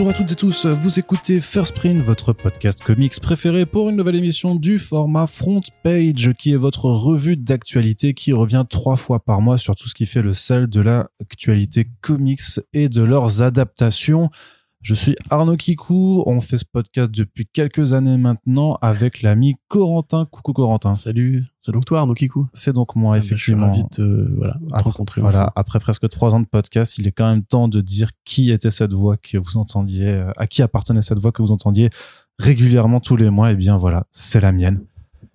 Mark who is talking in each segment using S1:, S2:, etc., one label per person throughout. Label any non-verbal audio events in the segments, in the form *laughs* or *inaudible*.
S1: Bonjour à toutes et tous, vous écoutez First Print, votre podcast comics préféré pour une nouvelle émission du format Front Page, qui est votre revue d'actualité qui revient trois fois par mois sur tout ce qui fait le sel de l'actualité comics et de leurs adaptations. Je suis Arnaud Kikou, on fait ce podcast depuis quelques années maintenant avec l'ami Corentin. Coucou Corentin.
S2: Salut, c'est donc toi Arnaud Kikou
S1: C'est donc moi, effectivement.
S2: Je suis ravi de voilà, te
S1: Après-
S2: rencontrer.
S1: Voilà,
S2: enfin.
S1: après presque trois ans de podcast, il est quand même temps de dire qui était cette voix que vous entendiez, euh, à qui appartenait cette voix que vous entendiez régulièrement tous les mois. Et bien voilà, c'est la mienne.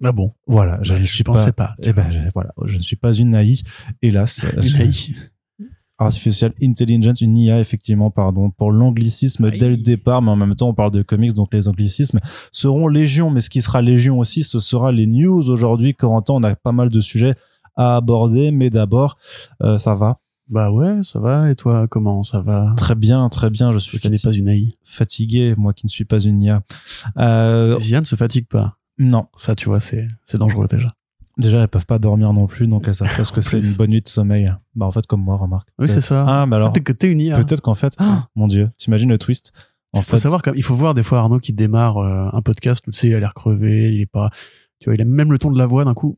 S2: Ah bon?
S1: Voilà, je
S2: Bah,
S1: ne
S2: je
S1: suis
S2: pensais
S1: pas. Eh ben, je- voilà, je ne suis pas une AI, hélas. *laughs*
S2: Une AI. *laughs*
S1: Artificial Intelligence, une IA, effectivement, pardon, pour l'anglicisme dès le départ, mais en même temps, on parle de comics, donc les anglicismes seront légion, mais ce qui sera légion aussi, ce sera les news aujourd'hui. Corentin, on a pas mal de sujets à aborder, mais d'abord, euh, ça va?
S2: Bah ouais, ça va. Et toi, comment ça va?
S1: Très bien, très bien, je suis
S2: Tu n'es
S1: fatigué,
S2: pas une AI.
S1: fatigué, moi qui ne suis pas une IA. Euh,
S2: Les IA ne se fatigue pas.
S1: non,
S2: Ça, tu vois, c'est c'est dangereux déjà.
S1: Déjà, elles peuvent pas dormir non plus, donc elles savent pas *laughs* ce que c'est une bonne nuit de sommeil. Bah, en fait, comme moi, remarque.
S2: Oui, c'est ça.
S1: Ah, mais alors,
S2: Peut-être que t'es une IA.
S1: peut-être qu'en fait,
S2: Ah.
S1: mon dieu, t'imagines le twist? En
S2: faut savoir quand il faut voir des fois Arnaud qui démarre euh, un podcast tu sais il a l'air crevé il est pas tu vois il a même le ton de la voix d'un coup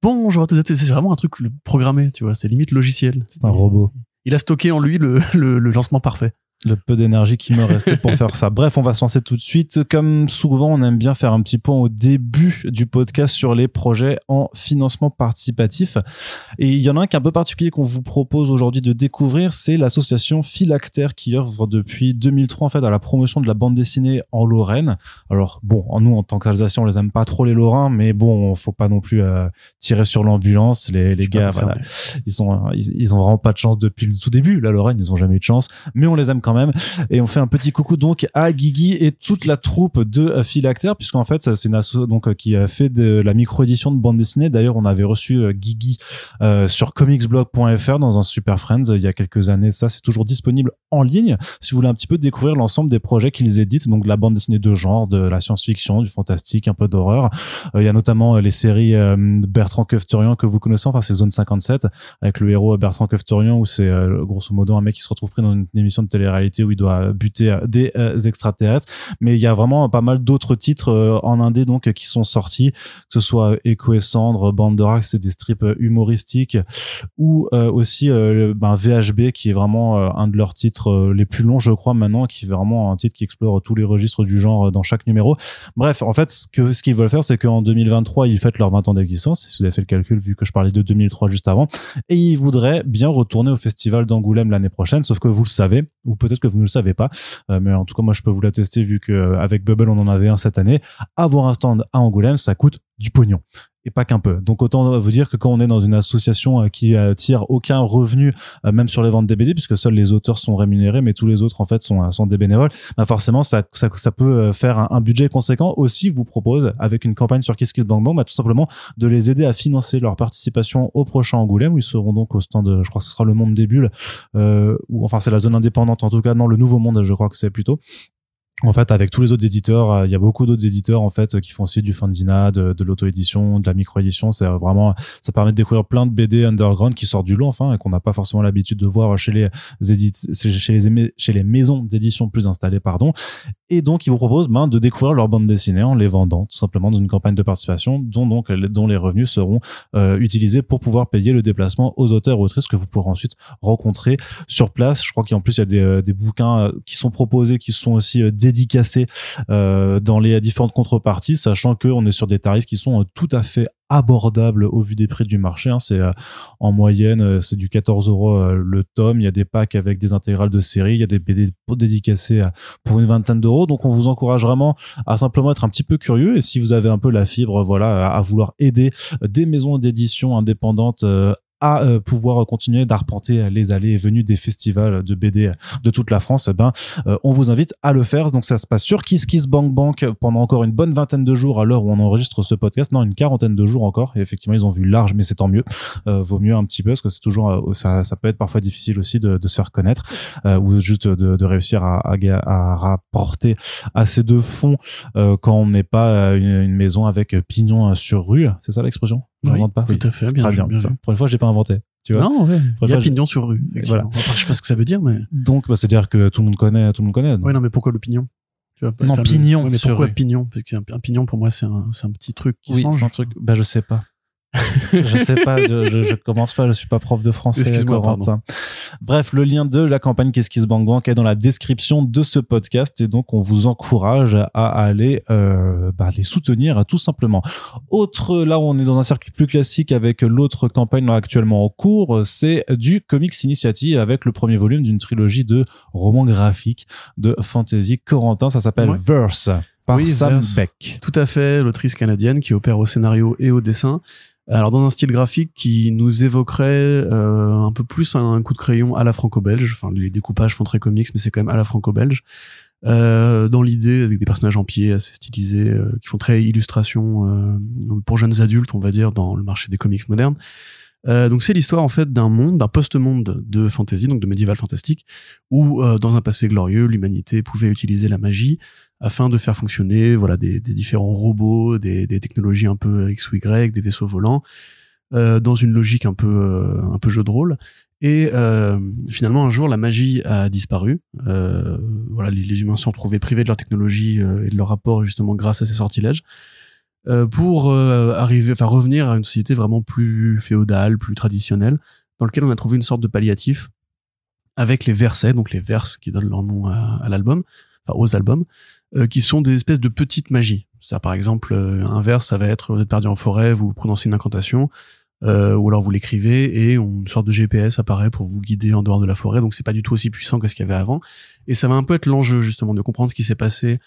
S2: bonjour à tous c'est vraiment un truc programmé tu vois c'est limite logiciel
S1: c'est un robot.
S2: il a stocké en lui le, le, le lancement parfait
S1: le peu d'énergie qui me restait pour faire ça. Bref, on va se lancer tout de suite. Comme souvent, on aime bien faire un petit point au début du podcast sur les projets en financement participatif. Et il y en a un qui est un peu particulier qu'on vous propose aujourd'hui de découvrir, c'est l'association Philactère qui œuvre depuis 2003 en fait à la promotion de la bande dessinée en Lorraine. Alors bon, en nous en tant qu'Alsaciens, on les aime pas trop les Lorrains, mais bon, faut pas non plus euh, tirer sur l'ambulance. Les, les gars, voilà, ils sont ils, ils ont vraiment pas de chance depuis le tout début la Lorraine ils ont jamais eu de chance mais on les aime quand même et on fait un petit coucou donc à Guigui et toute la troupe de Philactère puisqu'en fait c'est une asso donc euh, qui a fait de la micro édition de bande dessinée. D'ailleurs on avait reçu euh, Guigui euh, sur comicsblog.fr dans un Super Friends euh, il y a quelques années. Ça c'est toujours disponible en ligne si vous voulez un petit peu découvrir l'ensemble des projets qu'ils éditent. Donc de la bande dessinée de genre de la science-fiction du fantastique un peu d'horreur. Il y a notamment les séries Bertrand Kefterian que vous connaissez enfin c'est Zone 57 avec le héros Bertrand Kefterian où c'est grosso modo un mec qui se retrouve pris dans une émission de télé-réalité où il doit buter euh, des euh, extraterrestres mais il y a vraiment pas mal d'autres titres euh, en indé donc qui sont sortis que ce soit Echo et Cendre Rack c'est des strips humoristiques ou aussi ben, VHB qui est vraiment un de leurs titres les plus longs je crois maintenant qui est vraiment un titre qui explore tous les registres du genre dans chaque numéro Bref, en fait, ce qu'ils veulent faire, c'est qu'en 2023, ils fêtent leurs 20 ans d'existence. Si vous avez fait le calcul, vu que je parlais de 2003 juste avant, et ils voudraient bien retourner au festival d'Angoulême l'année prochaine. Sauf que vous le savez, ou peut-être que vous ne le savez pas, euh, mais en tout cas, moi, je peux vous l'attester vu que euh, Bubble, on en avait un cette année. Avoir un stand à Angoulême, ça coûte du pognon. Et pas qu'un peu. Donc autant vous dire que quand on est dans une association euh, qui tire aucun revenu, euh, même sur les ventes des BD, puisque seuls les auteurs sont rémunérés, mais tous les autres en fait sont, euh, des bénévoles, bah forcément ça, peut faire un, budget conséquent. Aussi, vous propose avec une campagne sur Kiss Kiss Bang Bang, bah, tout simplement de les aider à financer leur participation au prochain Angoulême, où ils seront donc au stand, de, je crois que ce sera le Monde des Bulles, ou enfin c'est la zone indépendante en tout cas, non le Nouveau Monde, je crois que c'est plutôt. En fait, avec tous les autres éditeurs, euh, il y a beaucoup d'autres éditeurs en fait qui font aussi du fanzina, de, de l'auto-édition, de la micro-édition. C'est euh, vraiment, ça permet de découvrir plein de BD underground qui sortent du lot, enfin, et qu'on n'a pas forcément l'habitude de voir chez les édite, chez les chez les maisons d'édition plus installées, pardon. Et donc, ils vous proposent ben, de découvrir leur bande dessinée en les vendant, tout simplement dans une campagne de participation, dont donc dont les revenus seront euh, utilisés pour pouvoir payer le déplacement aux auteurs et autrices que vous pourrez ensuite rencontrer sur place. Je crois qu'en plus il y a des, euh, des bouquins euh, qui sont proposés, qui sont aussi euh, dédicacés euh, dans les différentes contreparties, sachant que on est sur des tarifs qui sont euh, tout à fait abordables au vu des prix du marché. hein. C'est euh, en moyenne, c'est du 14 euros le tome. Il y a des packs avec des intégrales de série, il y a des BD dédicacés pour une vingtaine d'euros. Donc on vous encourage vraiment à simplement être un petit peu curieux et si vous avez un peu la fibre, voilà, à, vouloir aider des maisons d'édition indépendantes à euh, pouvoir continuer d'arpenter les allées et venues des festivals de BD de toute la France, eh ben, euh, on vous invite à le faire. Donc ça se passe sur Kiss Bank Bank pendant encore une bonne vingtaine de jours à l'heure où on enregistre ce podcast. Non, une quarantaine de jours encore. Et effectivement, ils ont vu large, mais c'est tant mieux. Euh, vaut mieux un petit peu parce que c'est toujours, euh, ça, ça peut être parfois difficile aussi de, de se faire connaître euh, ou juste de, de réussir à, à, à rapporter assez de fonds euh, quand on n'est pas une, une maison avec pignon sur rue. C'est ça l'expression?
S2: Oui,
S1: pas
S2: tout à fait, bien
S1: très bien.
S2: bien.
S1: Pour une fois, j'ai pas inventé. Tu vois
S2: Non, ouais. Il y a pignon sur rue.
S1: Voilà.
S2: Voilà. je sais pas ce que ça veut dire, mais.
S1: Donc, bah, c'est-à-dire que tout le monde connaît, tout le monde connaît.
S2: Ouais, non, mais pourquoi pignon? Tu vois,
S1: Non,
S2: enfin, le-
S1: pignon
S2: ouais, mais
S1: sur
S2: pourquoi
S1: rue.
S2: pignon? Parce qu'un un pignon, pour moi, c'est un, un petit truc qui
S1: oui,
S2: se mange.
S1: c'est un truc. Bah, je sais pas. *laughs* je sais pas, je, je, je commence pas, je suis pas prof de français.
S2: Excuse-moi,
S1: Corentin. Bref, le lien de la campagne Qu'est-ce qui se banque banque est dans la description de ce podcast et donc on vous encourage à aller euh, bah, les soutenir tout simplement. Autre, là où on est dans un circuit plus classique avec l'autre campagne actuellement en cours, c'est du Comics Initiative avec le premier volume d'une trilogie de romans graphiques de fantasy Corentin. Ça s'appelle
S2: Ouais.
S1: Verse par
S2: Oui,
S1: Sam
S2: Verse.
S1: Beck.
S2: Tout à fait, l'autrice canadienne qui opère au scénario et au dessin. Alors dans un style graphique qui nous évoquerait euh, un peu plus un, coup de crayon à la franco-belge. Enfin, les découpages font très comics, mais c'est quand même à la franco-belge. Euh, dans l'idée avec des personnages en pied assez stylisés euh, qui font très illustration euh, pour jeunes adultes, on va dire, dans le marché des comics modernes. Euh, donc c'est l'histoire en fait d'un monde, d'un post-monde de fantasy, donc de médiéval fantastique, où euh, dans un passé glorieux, l'humanité pouvait utiliser la magie afin de faire fonctionner voilà des, des différents robots, des, des technologies un peu X ou Y, des vaisseaux volants, euh, dans une logique un peu euh, un peu jeu de rôle. Et euh, finalement, un jour, la magie a disparu. Euh, voilà, les, les humains se sont retrouvés privés de leur technologie euh, et de leur rapport justement grâce à ces sortilèges. Euh, pour arriver, enfin revenir à une société vraiment plus féodale, plus traditionnelle, dans lequel on a trouvé une sorte de palliatif avec les versets, donc les verses qui donnent leur nom à, à l'album, enfin aux albums, euh, qui sont des espèces de petites magies. Ça, par exemple, euh, un vers, ça va être vous êtes perdu en forêt, vous prononcez une incantation, euh, ou alors vous l'écrivez et une sorte de GPS apparaît pour vous guider en dehors de la forêt. Donc c'est pas du tout aussi puissant que ce qu'il y avait avant. Et ça va un peu être l'enjeu justement de comprendre ce qui s'est passé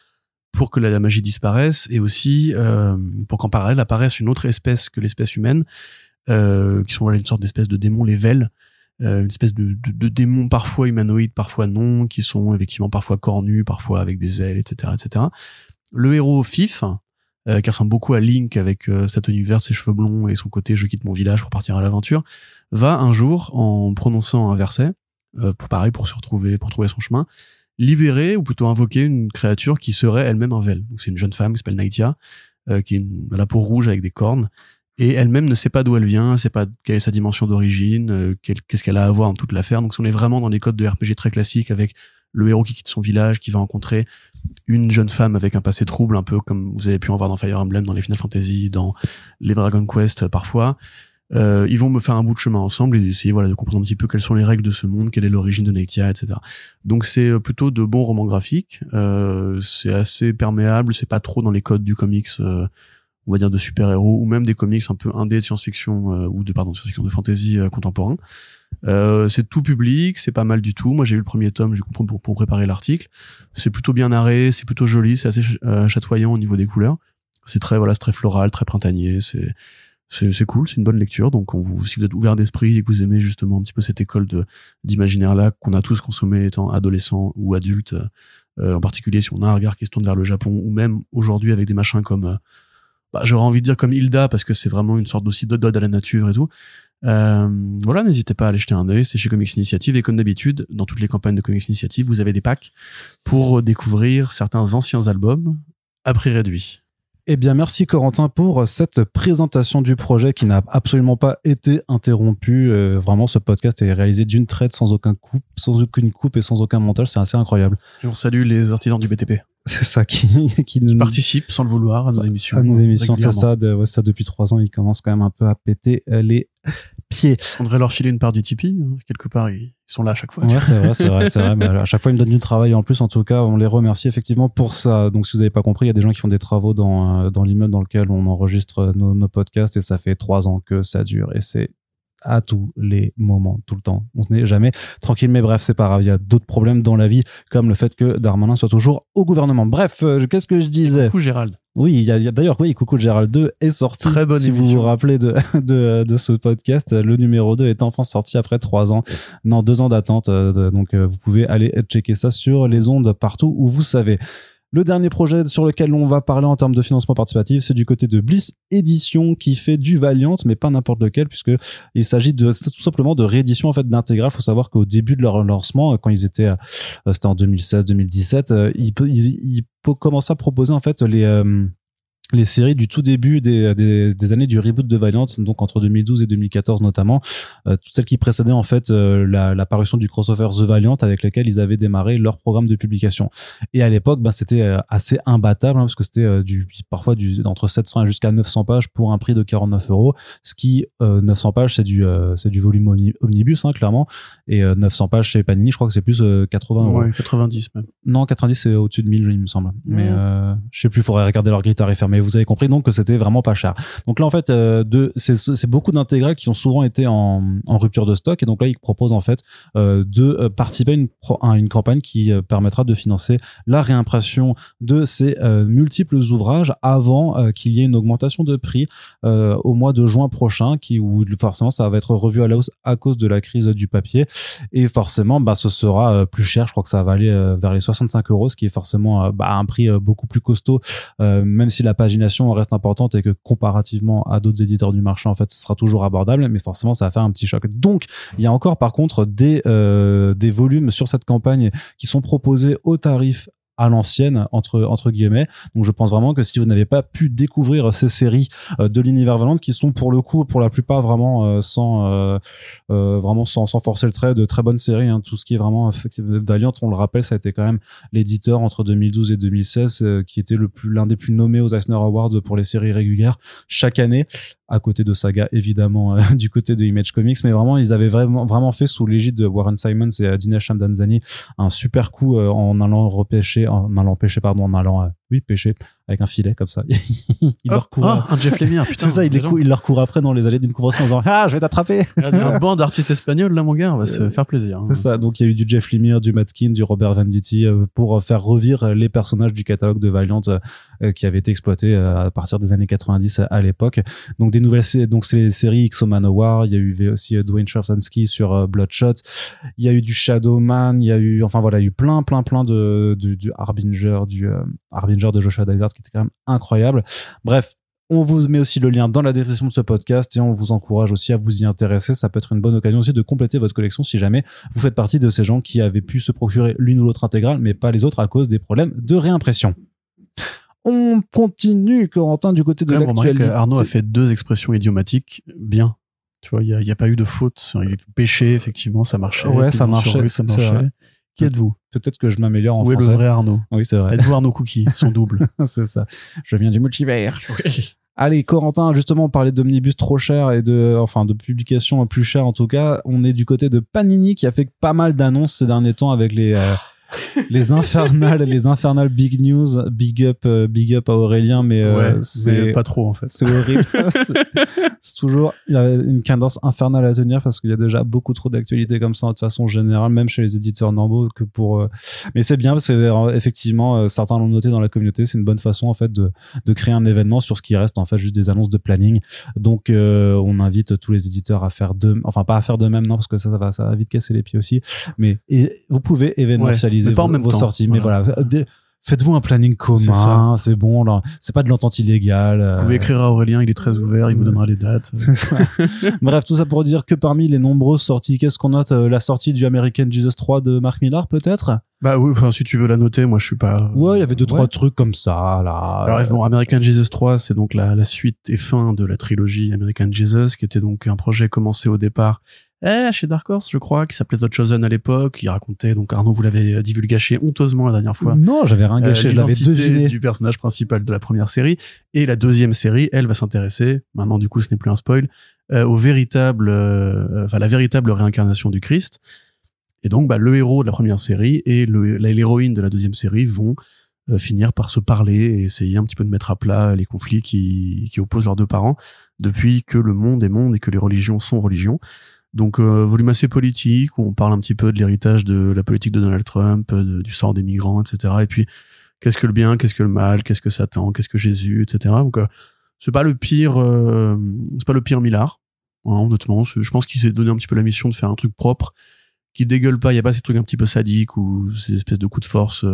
S2: pour que la, magie disparaisse et aussi euh, pour qu'en parallèle apparaisse une autre espèce que l'espèce humaine, euh, qui sont voilà, une sorte d'espèce de démons, les Vels, une espèce de, de, de démons parfois humanoïdes, parfois non, qui sont effectivement parfois cornus, parfois avec des ailes, etc., etc. Le héros Fif, euh, qui ressemble beaucoup à Link avec euh, sa tenue verte, ses cheveux blonds et son côté je quitte mon village pour partir à l'aventure, va un jour en prononçant un verset, euh, pour pareil pour se retrouver, pour trouver son chemin, libérer ou plutôt invoquer une créature qui serait elle-même un Vel. Donc c'est une jeune femme qui s'appelle Naïtia, euh, qui est une, à la peau rouge avec des cornes et elle-même ne sait pas d'où elle vient, sait pas quelle est sa dimension d'origine, euh, qu'est-ce qu'elle a à voir dans toute l'affaire. Donc on est vraiment dans les codes de RPG très classiques avec le héros qui quitte son village, qui va rencontrer une jeune femme avec un passé trouble, un peu comme vous avez pu en voir dans Fire Emblem, dans les Final Fantasy, dans les Dragon Quest euh, parfois. Euh, ils vont me faire un bout de chemin ensemble et essayer voilà de comprendre un petit peu quelles sont les règles de ce monde, quelle est l'origine de Nectia, etc. Donc c'est euh, plutôt de bons romans graphiques. Euh, c'est assez perméable, c'est pas trop dans les codes du comics, euh, on va dire de super-héros ou même des comics un peu indés de science-fiction euh, ou de pardon de science-fiction de fantasy euh, contemporain. Euh, c'est tout public, c'est pas mal du tout. Moi j'ai eu le premier tome, j'ai compris pour, pour préparer l'article. C'est plutôt bien narré, c'est plutôt joli, c'est assez euh, chatoyant au niveau des couleurs. C'est très voilà, c'est très floral, très printanier. C'est c'est cool, c'est une bonne lecture. Donc on vous, si vous êtes ouvert d'esprit et que vous aimez justement un petit peu cette école de d'imaginaire là qu'on a tous consommé étant adolescent ou adulte, euh, en particulier si on a un regard qui se tourne vers le Japon ou même aujourd'hui avec des machins comme bah, j'aurais envie de dire comme Hilda parce que c'est vraiment une sorte aussi d'ode à la nature et tout. Euh, voilà, n'hésitez pas à aller jeter un œil, c'est chez Comics Initiative et comme d'habitude, dans toutes les campagnes de Comics Initiative, vous avez des packs pour découvrir certains anciens albums à prix réduit.
S1: Eh bien, merci Corentin pour cette présentation du projet qui n'a absolument pas été interrompue. Euh, vraiment, ce podcast est réalisé d'une traite, sans aucun coupe, sans aucune coupe et sans aucun montage. C'est assez incroyable.
S2: Et on salue les artisans du BTP.
S1: C'est ça qui, *laughs* qui nous
S2: Participent sans le vouloir à nos émissions.
S1: à nos émissions. C'est ça, de, ouais, ça depuis trois ans, ils commencent quand même un peu à péter euh, les pieds.
S2: On devrait leur filer une part du Tipeee. hein. Quelque part, ils sont là à chaque fois.
S1: Ouais, c'est vrai, c'est vrai, c'est vrai. Mais à chaque fois, ils me donnent du travail en plus. En tout cas, on les remercie effectivement pour ça. Donc, si vous n'avez pas compris, il y a des gens qui font des travaux dans, euh, dans l'immeuble dans lequel on enregistre nos, nos podcasts et ça fait trois ans que ça dure et c'est à tous les moments, tout le temps. On n'est jamais tranquille, mais bref, c'est pas grave. Il y a d'autres problèmes dans la vie, comme le fait que Darmanin soit toujours au gouvernement. Bref, euh, qu'est-ce que je disais?
S2: Coucou Gérald.
S1: Oui, il y a, d'ailleurs, oui, Coucou de Gérald 2 est sorti.
S2: Très bonne
S1: Si vous
S2: émission.
S1: vous rappelez de, *laughs* de, de ce podcast, le numéro 2 est enfin sorti après trois ans. Non, deux ans d'attente. euh, donc, euh, vous pouvez aller checker ça sur les ondes partout où vous savez. Le dernier projet sur lequel on va parler en termes de financement participatif, c'est du côté de Bliss Édition qui fait du Valiant, mais pas n'importe lequel, puisque il s'agit de tout simplement de réédition en fait d'intégral. Faut savoir qu'au début de leur lancement, euh, quand ils étaient, euh, c'était en 2016-2017, euh, ils, ils, ils commençaient à proposer en fait les les séries du tout début des, des, des, années du reboot de Valiant, donc entre 2012 et 2014 notamment, euh, toutes celles qui précédaient en fait euh, l'apparition du crossover The Valiant avec lequel ils avaient démarré leur programme de publication. Et à l'époque, ben, c'était euh, assez imbattable hein, parce que c'était euh, du parfois du entre 700 jusqu'à 900 pages pour un prix de 49 euros, ce qui 900 pages c'est du c'est du volume omnibus hein, clairement, et 900 pages chez Panini, je crois que c'est plus 80 euros.
S2: Ouais, 90 même.
S1: Non, 90 c'est au-dessus de 1000 il me semble. Mais je sais plus, faudrait regarder leur grille tarifaire. Mais vous avez compris donc que c'était vraiment pas cher. Donc là en fait, euh, c'est beaucoup d'intégrales qui ont souvent été en, rupture de stock et donc là ils proposent en fait euh, de euh, participer à une, campagne qui permettra de financer la réimpression de ces multiples ouvrages avant qu'il y ait une augmentation de prix au mois de juin prochain, qui où forcément ça va être revu à la hausse à cause de la crise du papier et forcément bah ce sera plus cher. Je crois que ça va aller vers les 65 euros, ce qui est forcément bah, un prix beaucoup plus costaud, même si la reste importante et que comparativement à d'autres éditeurs du marché, en fait, ce sera toujours abordable, mais forcément, ça va faire un petit choc. Donc, il y a encore, par contre, des, euh, des volumes sur cette campagne qui sont proposés au tarif à l'ancienne entre entre guillemets. Donc je pense vraiment que si vous n'avez pas pu découvrir ces séries euh, de l'univers Valente qui sont pour le coup pour la plupart vraiment euh, sans euh, vraiment sans, sans forcer le trait de très bonnes séries hein. tout ce qui est vraiment Valiant on le rappelle ça a été quand même l'éditeur entre 2012 et 2016 qui était le plus l'un des plus nommés aux Eisner Awards pour les séries régulières chaque année à côté de Saga évidemment euh, *laughs* du côté de Image Comics mais vraiment ils avaient vraiment vraiment fait sous l'égide de Warren Simons et Dinesh Shamdanzani un super coup euh, en allant repêcher en allant pêcher pardon en allant euh, oui, pêcher avec un filet comme ça. *laughs* il leur court.
S2: Oh, un Jeff Lemire, *laughs* putain.
S1: C'est ça, il, il, leur court après dans les allées d'une convention en disant Ah, je vais t'attraper.
S2: un *laughs* banc d'artistes espagnols, là, mon gars, on va se faire plaisir. Hein.
S1: C'est ça, donc il y a eu du Jeff Lemire, du Matkin, du Robert Venditti euh, pour faire revivre les personnages du catalogue de Valiant euh, qui avaient été exploités euh, à partir des années 90 à l'époque. Donc des nouvelles, donc c'est les séries X Manowar, il y a eu aussi Dwayne Sharsansky sur Bloodshot, il y a eu du Shadowman, il y a eu, enfin voilà, il y a eu plein, plein, plein de, du Harbinger, du Harbinger de Joshua Dysart qui était quand même incroyable. Bref, on vous met aussi le lien dans la description de ce podcast et on vous encourage aussi à vous y intéresser. Ça peut être une bonne occasion aussi de compléter votre collection si jamais vous faites partie de ces gens qui avaient pu se procurer l'une ou l'autre intégrale, mais pas les autres à cause des problèmes de réimpression. On continue, Corentin, du côté de l'actualité.
S2: Arnaud a fait deux expressions idiomatiques bien. Tu vois, il n'y a, a, pas eu de faute. Il est péché, effectivement, ça marchait.
S1: Ouais, ça marchait. Ça marchait.
S2: Qui êtes-vous?
S1: Peut-être que je m'améliore en
S2: Où
S1: français.
S2: est le vrai Arnaud?
S1: Oui, c'est vrai.
S2: Êtes-vous Arnaud Cookie, son double *laughs*
S1: C'est ça. Je viens du multivers. Allez, Corentin, justement, on parlait d'omnibus trop cher et de, enfin, de publications plus chères en tout cas. On est du côté de Panini qui a fait pas mal d'annonces ces derniers temps avec les, euh, les infernales, les infernales big news, big up, euh, big up à Aurélien, mais euh, c'est
S2: pas trop en fait.
S1: C'est horrible. *laughs* c'est toujours il y a une cadence infernale à tenir parce qu'il y a déjà beaucoup trop d'actualités comme ça de façon générale, même chez les éditeurs normaux que pour. Euh, mais c'est bien parce que effectivement certains l'ont noté dans la communauté, c'est une bonne façon en fait de de créer un événement sur ce qui reste en fait juste des annonces de planning. Donc on invite tous les éditeurs à faire de, enfin pas à faire de même non parce que ça, ça va ça va vite casser les pieds aussi, mais et vous pouvez événementialiser
S2: pas
S1: vos,
S2: en même
S1: vos
S2: temps.
S1: sorties. Mais voilà, faites-vous un planning commun, c'est bon, c'est pas de l'entente illégale.
S2: Vous pouvez écrire à Aurélien, il est très ouvert, il vous donnera les dates. *laughs* *laughs*
S1: Bref, tout ça pour dire que parmi les nombreuses sorties, qu'est-ce qu'on note La sortie du American Jesus 3 de Mark Millar, peut-être?
S2: Bah oui, enfin, si tu veux la noter, moi je suis pas.
S1: Ouais, il y avait deux, trois trucs comme ça, là.
S2: Alors, bon, American Jesus 3, c'est donc la, la suite et fin de la trilogie American Jesus, qui était donc un projet commencé au départ eh, chez Dark Horse, je crois, qui s'appelait The Chosen à l'époque. Il racontait, donc Arnaud, vous l'avez divulgaché honteusement la dernière fois.
S1: Non, j'avais rien gâché, euh, je l'avais deviné.
S2: du personnage principal de la première série. Et la deuxième série, elle va s'intéresser, maintenant du coup ce n'est plus un spoil, euh, au véritable, euh, enfin la véritable réincarnation du Christ. Et donc, bah, le héros de la première série et l'héroïne de la deuxième série vont euh, finir par se parler et essayer un petit peu de mettre à plat les conflits qui, qui opposent leurs deux parents depuis que le monde est monde et que les religions sont religions. Donc euh, volume assez politique où on parle un petit peu de l'héritage de la politique de Donald Trump, de, du sort des migrants, etc. Et puis qu'est-ce que le bien, qu'est-ce que le mal, qu'est-ce que Satan, qu'est-ce que Jésus, etc. Donc euh, c'est pas le pire, euh, c'est pas le pire Millard. Hein, honnêtement, je pense qu'il s'est donné un petit peu la mission de faire un truc propre qui dégueule pas. Il y a pas ces trucs un petit peu sadiques ou ces espèces de coups de force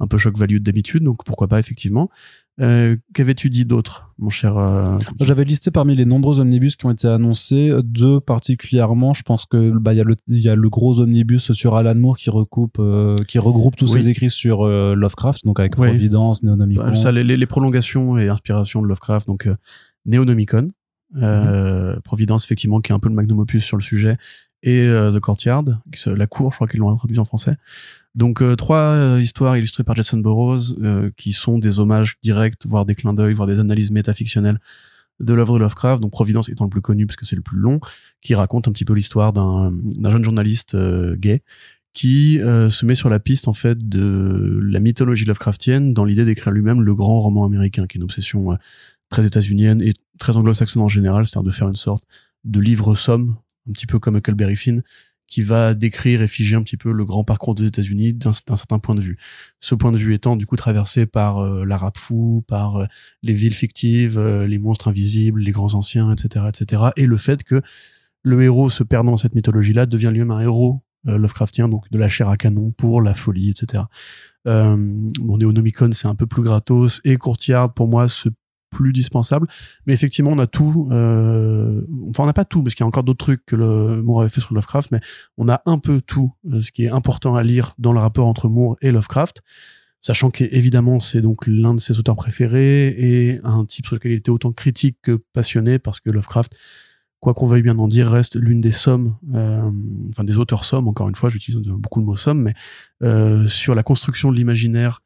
S2: un peu choc value d'habitude. Donc pourquoi pas effectivement. Euh, Qu'avais-tu dit d'autre, mon cher euh,
S1: J'avais listé parmi les nombreux omnibus qui ont été annoncés deux particulièrement. Je pense que bah il y a le il y a le gros omnibus sur Alan Moore qui recoupe euh, qui regroupe tous
S2: Oui.
S1: ses écrits sur euh, Lovecraft, donc avec
S2: Oui.
S1: Providence, Neonomicon.
S2: Bah, ça, les, les- prolongations et inspirations de Lovecraft, donc Neonomicon, euh, Providence effectivement qui est un peu le magnum opus sur le sujet, et The Courtyard, la cour, je crois qu'ils l'ont traduit en français. Donc euh, trois euh, histoires illustrées par Jason Burroughs euh, qui sont des hommages directs, voire des clins d'œil, voire des analyses métafictionnelles de l'œuvre de Lovecraft. Donc Providence étant le plus connu parce que c'est le plus long, qui raconte un petit peu l'histoire d'un jeune journaliste euh, gay qui se met sur la piste en fait de la mythologie Lovecraftienne dans l'idée d'écrire lui-même le grand roman américain, qui est une obsession très états-unienne et très anglo-saxonne en général, c'est-à-dire de faire une sorte de livre-somme, un petit peu comme Huckleberry Finn, qui va décrire et figer un petit peu le grand parcours des États-Unis d'un certain point de vue. Ce point de vue étant du coup traversé par euh, l'arabe fou, par euh, les villes fictives, euh, les monstres invisibles, les grands anciens, etc., etc., et le fait que le héros se perdant dans cette mythologie-là devient lui-même un héros euh, Lovecraftien, donc de la chair à canon pour la folie, etc. Euh, bon, c'est un peu plus gratos, et Courtyard, pour moi, c'est plus dispensable. Mais effectivement, on a tout. Euh, enfin, on n'a pas tout, parce qu'il y a encore d'autres trucs que le Moore avait fait sur Lovecraft, mais on a un peu tout, euh, ce qui est important à lire dans le rapport entre Moore et Lovecraft. Sachant qu'évidemment, c'est donc l'un de ses auteurs préférés et un type sur lequel il était autant critique que passionné, parce que Lovecraft, quoi qu'on veuille bien en dire, reste l'une des sommes, euh, enfin des auteurs sommes, encore une fois, j'utilise beaucoup le mot somme, mais sur la construction de l'imaginaire,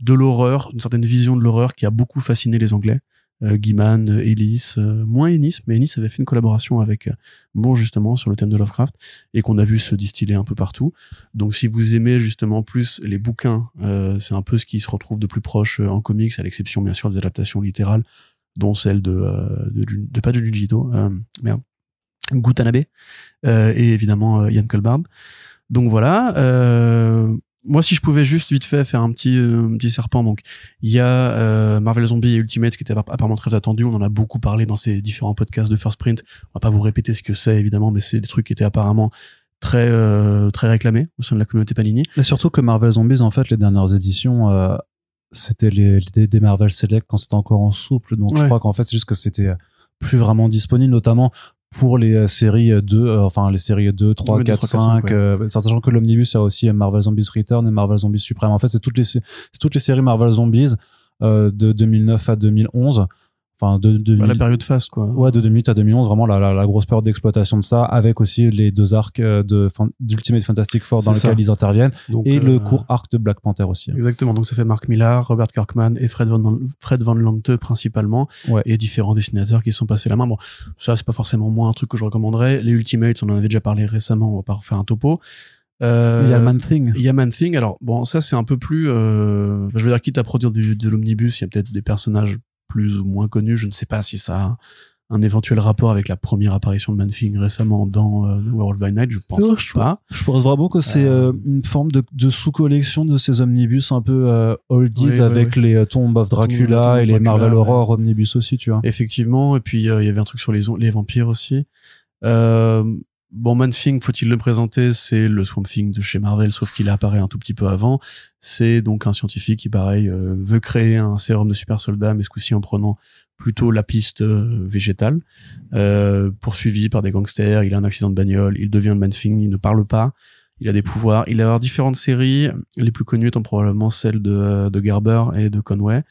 S2: de l'horreur, une certaine vision de l'horreur qui a beaucoup fasciné les Anglais. Euh, Gaiman, euh, Ellis, euh, moins Ennis, mais Ennis avait fait une collaboration avec euh, Moore justement sur le thème de Lovecraft et qu'on a vu se distiller un peu partout. Donc si vous aimez justement plus les bouquins, euh, c'est un peu ce qui se retrouve de plus proche euh, en comics, à l'exception bien sûr des adaptations littérales, dont celle de, de, Jun- de pas de Junji Ito, euh, merde, Gutanabe, et évidemment Ian Colbard. Donc voilà. Euh, moi, si je pouvais juste vite fait faire un petit, euh, petit serpent, donc il y a euh, Marvel Zombie et Ultimate qui était app- apparemment très attendu. On en a beaucoup parlé dans ces différents podcasts de First Print. On va pas vous répéter ce que c'est évidemment, mais c'est des trucs qui étaient apparemment très euh, très réclamés au sein de la communauté Panini.
S1: Et surtout que Marvel Zombies, en fait, les dernières éditions, euh, c'était les, les- des Marvel Select quand c'était encore en souple. Donc je crois qu'en fait, c'est juste que c'était plus vraiment disponible, notamment pour les euh, séries 2, euh, enfin les séries 2, 3,
S2: Ouais, 2,
S1: 4,
S2: 3, 4, 5,
S1: 5,
S2: ouais.
S1: euh, sachant que l'Omnibus, il y a aussi euh, Marvel Zombies Return et Marvel Zombies Supreme. En fait, c'est toutes les, c'est toutes les séries Marvel Zombies euh, de 2009 à 2011. Enfin, de, de
S2: Bah, la période phase quoi.
S1: Ouais, de 2008 à 2011, vraiment la, la, la grosse période d'exploitation de ça, avec aussi les deux arcs euh, de d'Ultimate Fantastic Four dans lesquels ils interviennent,
S2: Donc,
S1: et
S2: euh,
S1: le court arc de Black Panther aussi.
S2: Exactement. Donc ça fait Mark Millar, Robert Kirkman et Fred Van, Fred Van Lante principalement,
S1: Ouais.
S2: et différents dessinateurs qui se sont passés la main. Bon, ça c'est pas forcément moi un truc que je recommanderais. Les Ultimates, on en avait déjà parlé récemment, on va pas refaire un topo. Euh,
S1: Il y a Man Thing.
S2: Il y a Man Thing. Alors bon, ça c'est un peu plus. Euh, je veux dire, quitte à produire du, de l'omnibus, il y a peut-être des personnages plus ou moins connus. Je ne sais pas si ça a un éventuel rapport avec la première apparition de Man Thing récemment dans euh, World by Night. Je pense
S1: Non, je-
S2: pas.
S1: Je pense vraiment que c'est
S2: Euh,
S1: euh, une forme de, de sous-collection de ces omnibus un peu euh, oldies
S2: Oui,
S1: avec
S2: oui.
S1: les euh, Tomb of Dracula
S2: Tomb
S1: et les
S2: Dracula,
S1: Marvel
S2: ouais.
S1: Horror omnibus aussi, tu vois.
S2: Effectivement. Et puis il y avait un truc sur les les vampires aussi. Euh, bon, Man Thing, faut-il le présenter? C'est le Swamp Thing de chez Marvel, sauf qu'il apparaît un tout petit peu avant. C'est donc un scientifique qui, pareil, euh, veut créer un sérum de super soldat, mais ce coup-ci en prenant plutôt la piste euh, végétale. Euh, poursuivi par des gangsters, il a un accident de bagnole, il devient le Man Thing, il ne parle pas. Il a des pouvoirs. Il va avoir différentes séries, les plus connues étant probablement celles de, de Garber et de Conway.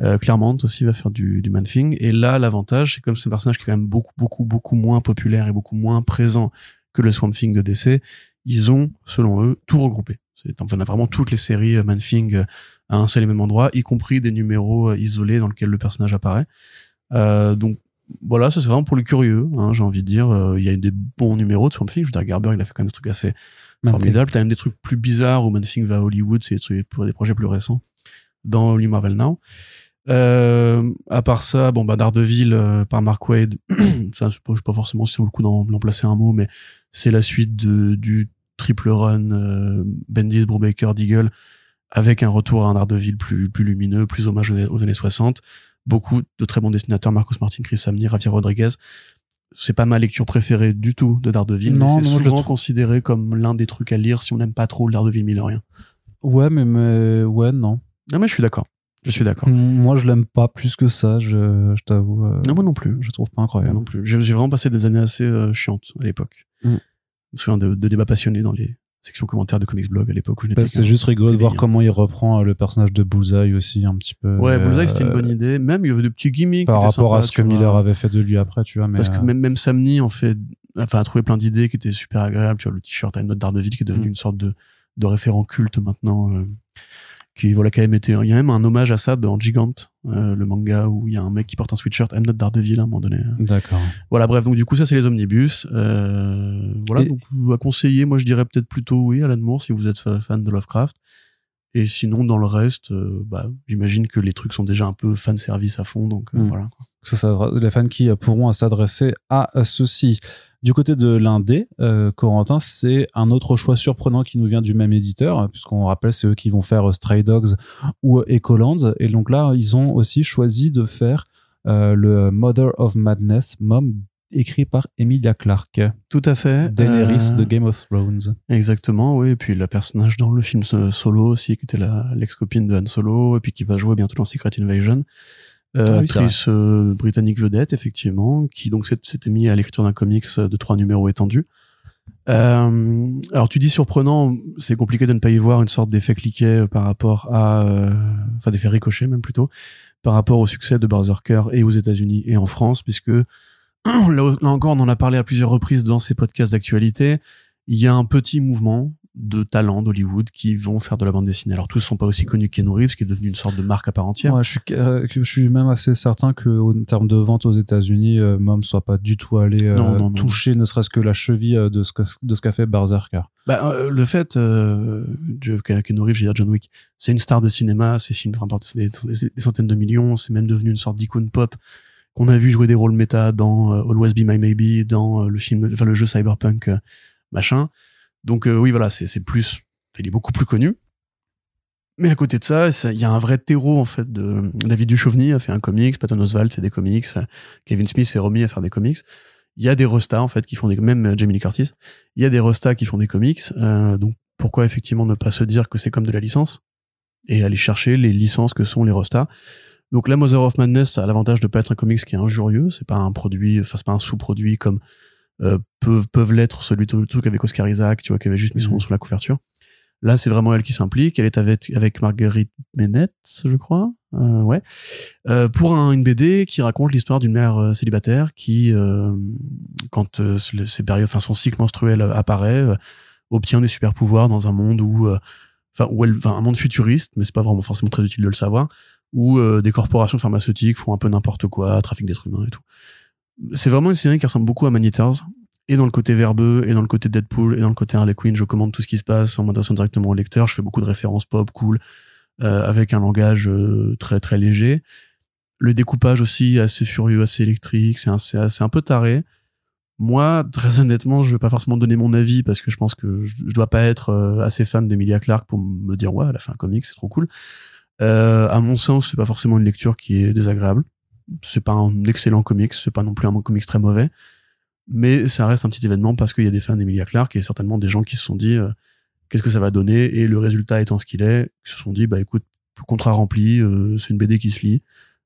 S2: Euh, Claremont aussi va faire du, du Man Thing. Et là, l'avantage, c'est comme c'est un personnage qui est quand même beaucoup, beaucoup, beaucoup moins populaire et beaucoup moins présent que le Swamp Thing de DC, ils ont, selon eux, tout regroupé. C'est, enfin, on a vraiment toutes les séries euh, Man Thing euh, à un seul et même endroit, y compris des numéros euh, isolés dans lesquels le personnage apparaît. Euh, donc, voilà, ça c'est vraiment pour les curieux, hein, j'ai envie de dire. Euh, Il y a des bons numéros de Swamp Thing. Je veux dire, Garber, il a fait quand même des trucs assez formidable. T'as même des trucs plus bizarres où Man Thing va à Hollywood, c'est des, trucs- pour des projets plus récents dans Only Marvel Now. Euh, à part ça, bon bah Daredevil euh, par Mark Wade, *clears throat* ça, je sais pas, je sais pas forcément si ça vaut le coup d'en placer un mot, mais c'est la suite de, du triple run euh, Bendis, Brubaker, Deagle, avec un retour à un Daredevil plus plus lumineux, plus hommage aux, aux années 60. Beaucoup de très bons dessinateurs, Marcus Martin, Chris Samney, Javier Rodriguez. C'est pas ma lecture préférée du tout de Daredevil,
S1: Non,
S2: mais c'est
S1: non,
S2: souvent considéré comme l'un des trucs à lire si on n'aime pas trop le Daredevil millerien.
S1: Ouais, mais, mais ouais, non.
S2: Ah mais je suis d'accord. Je suis d'accord.
S1: Moi, je l'aime pas plus que ça, je, je t'avoue. euh,
S2: Non, moi non plus.
S1: je trouve pas
S2: Moi
S1: incroyable.
S2: non plus. J'ai vraiment passé des années assez euh, chiantes à l'époque.
S1: Mm.
S2: Je me souviens de, de débats passionnés dans les sections commentaires de Comics Blog à l'époque où je n'étais
S1: Là, c'est juste rigolo de voir comment il reprend euh, le personnage de Bullseye aussi, un petit peu.
S2: Ouais, Bullseye, c'était une bonne idée. Même, il y avait des petits gimmicks.
S1: Par rapport à ce que
S2: vois.
S1: Miller avait fait de lui après, tu vois. Mais
S2: Parce que même, même en fait, enfin, a trouvé plein d'idées qui étaient super agréables. Tu vois, le t-shirt à une note Daredevil qui est devenu
S1: Mm.
S2: une sorte de, de référent culte maintenant. Euh, qui, voilà, a même été, il y a même un hommage à ça dans Gigant, euh, le manga où il y a un mec qui porte un sweatshirt I'm not Daredevil à un moment donné.
S1: D'accord.
S2: Voilà, bref, donc du coup, ça, c'est les omnibus. Euh, voilà,
S1: Et-
S2: donc à conseiller, moi, je dirais peut-être plutôt oui, Alan Moore, si vous êtes fa- fan de Lovecraft. Et sinon, dans le reste, euh, bah, j'imagine que les trucs sont déjà un peu fan service à fond, donc euh,
S1: Mm.
S2: voilà. quoi.
S1: Ça, ça- les fans qui euh, pourront s'adresser à euh, ceci. Du côté de l'indé, euh, Corentin, c'est un autre choix surprenant qui nous vient du même éditeur, euh, puisqu'on rappelle, c'est eux qui vont faire euh, Stray Dogs ou euh, Ecolands. Et donc là, ils ont aussi choisi de faire euh, le Mother of Madness, Mom, écrit par Emilia Clarke,
S2: Tout à fait.
S1: Daenerys
S2: Euh,
S1: de Game of Thrones.
S2: Exactement, oui. Et puis le personnage dans le film euh, Solo aussi, qui était l'ex-copine de Han Solo, et puis qui va jouer bientôt dans Secret Invasion. Euh,
S1: Ah
S2: actrice euh, britannique vedette, effectivement, qui donc s'était mis à l'écriture d'un comics de trois numéros étendus. Euh, alors tu dis surprenant, c'est compliqué de ne pas y voir une sorte d'effet cliquet euh, par rapport à, euh, enfin d'effet ricochet même plutôt, par rapport au succès de Berserker et aux États-Unis et en France, puisque *clears throat* là encore on en a parlé à plusieurs reprises dans ces podcasts d'actualité il y a un petit mouvement de talents d'Hollywood qui vont faire de la bande dessinée. Alors tous sont pas aussi connus que Ken Reeves, qui est devenu une sorte de marque à part entière.
S1: Ouais, je, suis, euh, je suis même assez certain que en termes de vente aux États-Unis, euh, Mom soit pas du tout allé euh,
S2: Non, non, non.
S1: toucher ne serait-ce que la cheville euh, de ce que- de ce qu'a fait Berserker.
S2: Bah, euh, le fait, euh, Ken Reeves, je veux dire John Wick, c'est une star de cinéma, ses films rapportent des, des- des centaines de millions, c'est même devenu une sorte d'icône pop qu'on a vu jouer des rôles méta dans euh, Always Be My Maybe, dans le film, enfin le jeu Cyberpunk, machin. Donc euh, oui, voilà, c'est plus, il est beaucoup plus connu. Mais à côté de ça, il y a un vrai terreau en fait de David Duchovny a fait un comics, Patton Oswalt fait des comics, Kevin Smith s'est remis à faire des comics. Il y a des restas en fait qui font des même euh, Jamie Lee Curtis. Il y a des restas qui font des comics. euh, donc pourquoi effectivement ne pas se dire que c'est comme de la licence et aller chercher les licences que sont les restas. Donc la Mother of Madness a l'avantage de pas être un comics qui est injurieux, c'est pas un produit, enfin c'est pas un sous-produit comme euh, peuvent peuvent l'être celui tout le truc avec Oscar Isaac, tu vois, qui avait juste mis son nom
S1: Mhm.
S2: sur la couverture. Là, c'est vraiment elle qui s'implique. Elle est avec, avec Marguerite Ménette, je crois. Euh, ouais. Euh, pour un, une BD qui raconte l'histoire d'une mère euh, célibataire qui, quand ces périodes, enfin son cycle menstruel apparaît, obtient des super pouvoirs dans un monde où, enfin, où elle, enfin, un monde futuriste, mais c'est pas vraiment forcément très utile de le savoir, où des corporations pharmaceutiques font un peu n'importe quoi, trafic d'êtres humains et tout. C'est vraiment une série qui ressemble beaucoup à Man Eaters, et dans le côté verbeux, et dans le côté Deadpool, et dans le côté Harley Quinn, je commande tout ce qui se passe en m'adressant directement au lecteur. Je fais beaucoup de références pop, cool, euh, avec un langage euh, très très léger. Le découpage aussi assez furieux, assez électrique, c'est un, un peu taré. Moi, très honnêtement, je vais pas forcément donner mon avis parce que je pense que je, je dois pas être euh, assez fan d'Emilia Clarke pour me dire ouais, elle a fait un comic, c'est trop cool. À mon sens, c'est pas forcément une lecture qui est désagréable. C'est pas un excellent comics, c'est pas non plus un comics très mauvais mais ça reste un petit événement parce qu'il y a des fans d'Emilia Clarke et certainement des gens qui se sont dit euh, qu'est-ce que ça va donner? Et le résultat étant ce qu'il est, qui se sont dit bah écoute, contrat rempli, euh, c'est une BD qui se lit,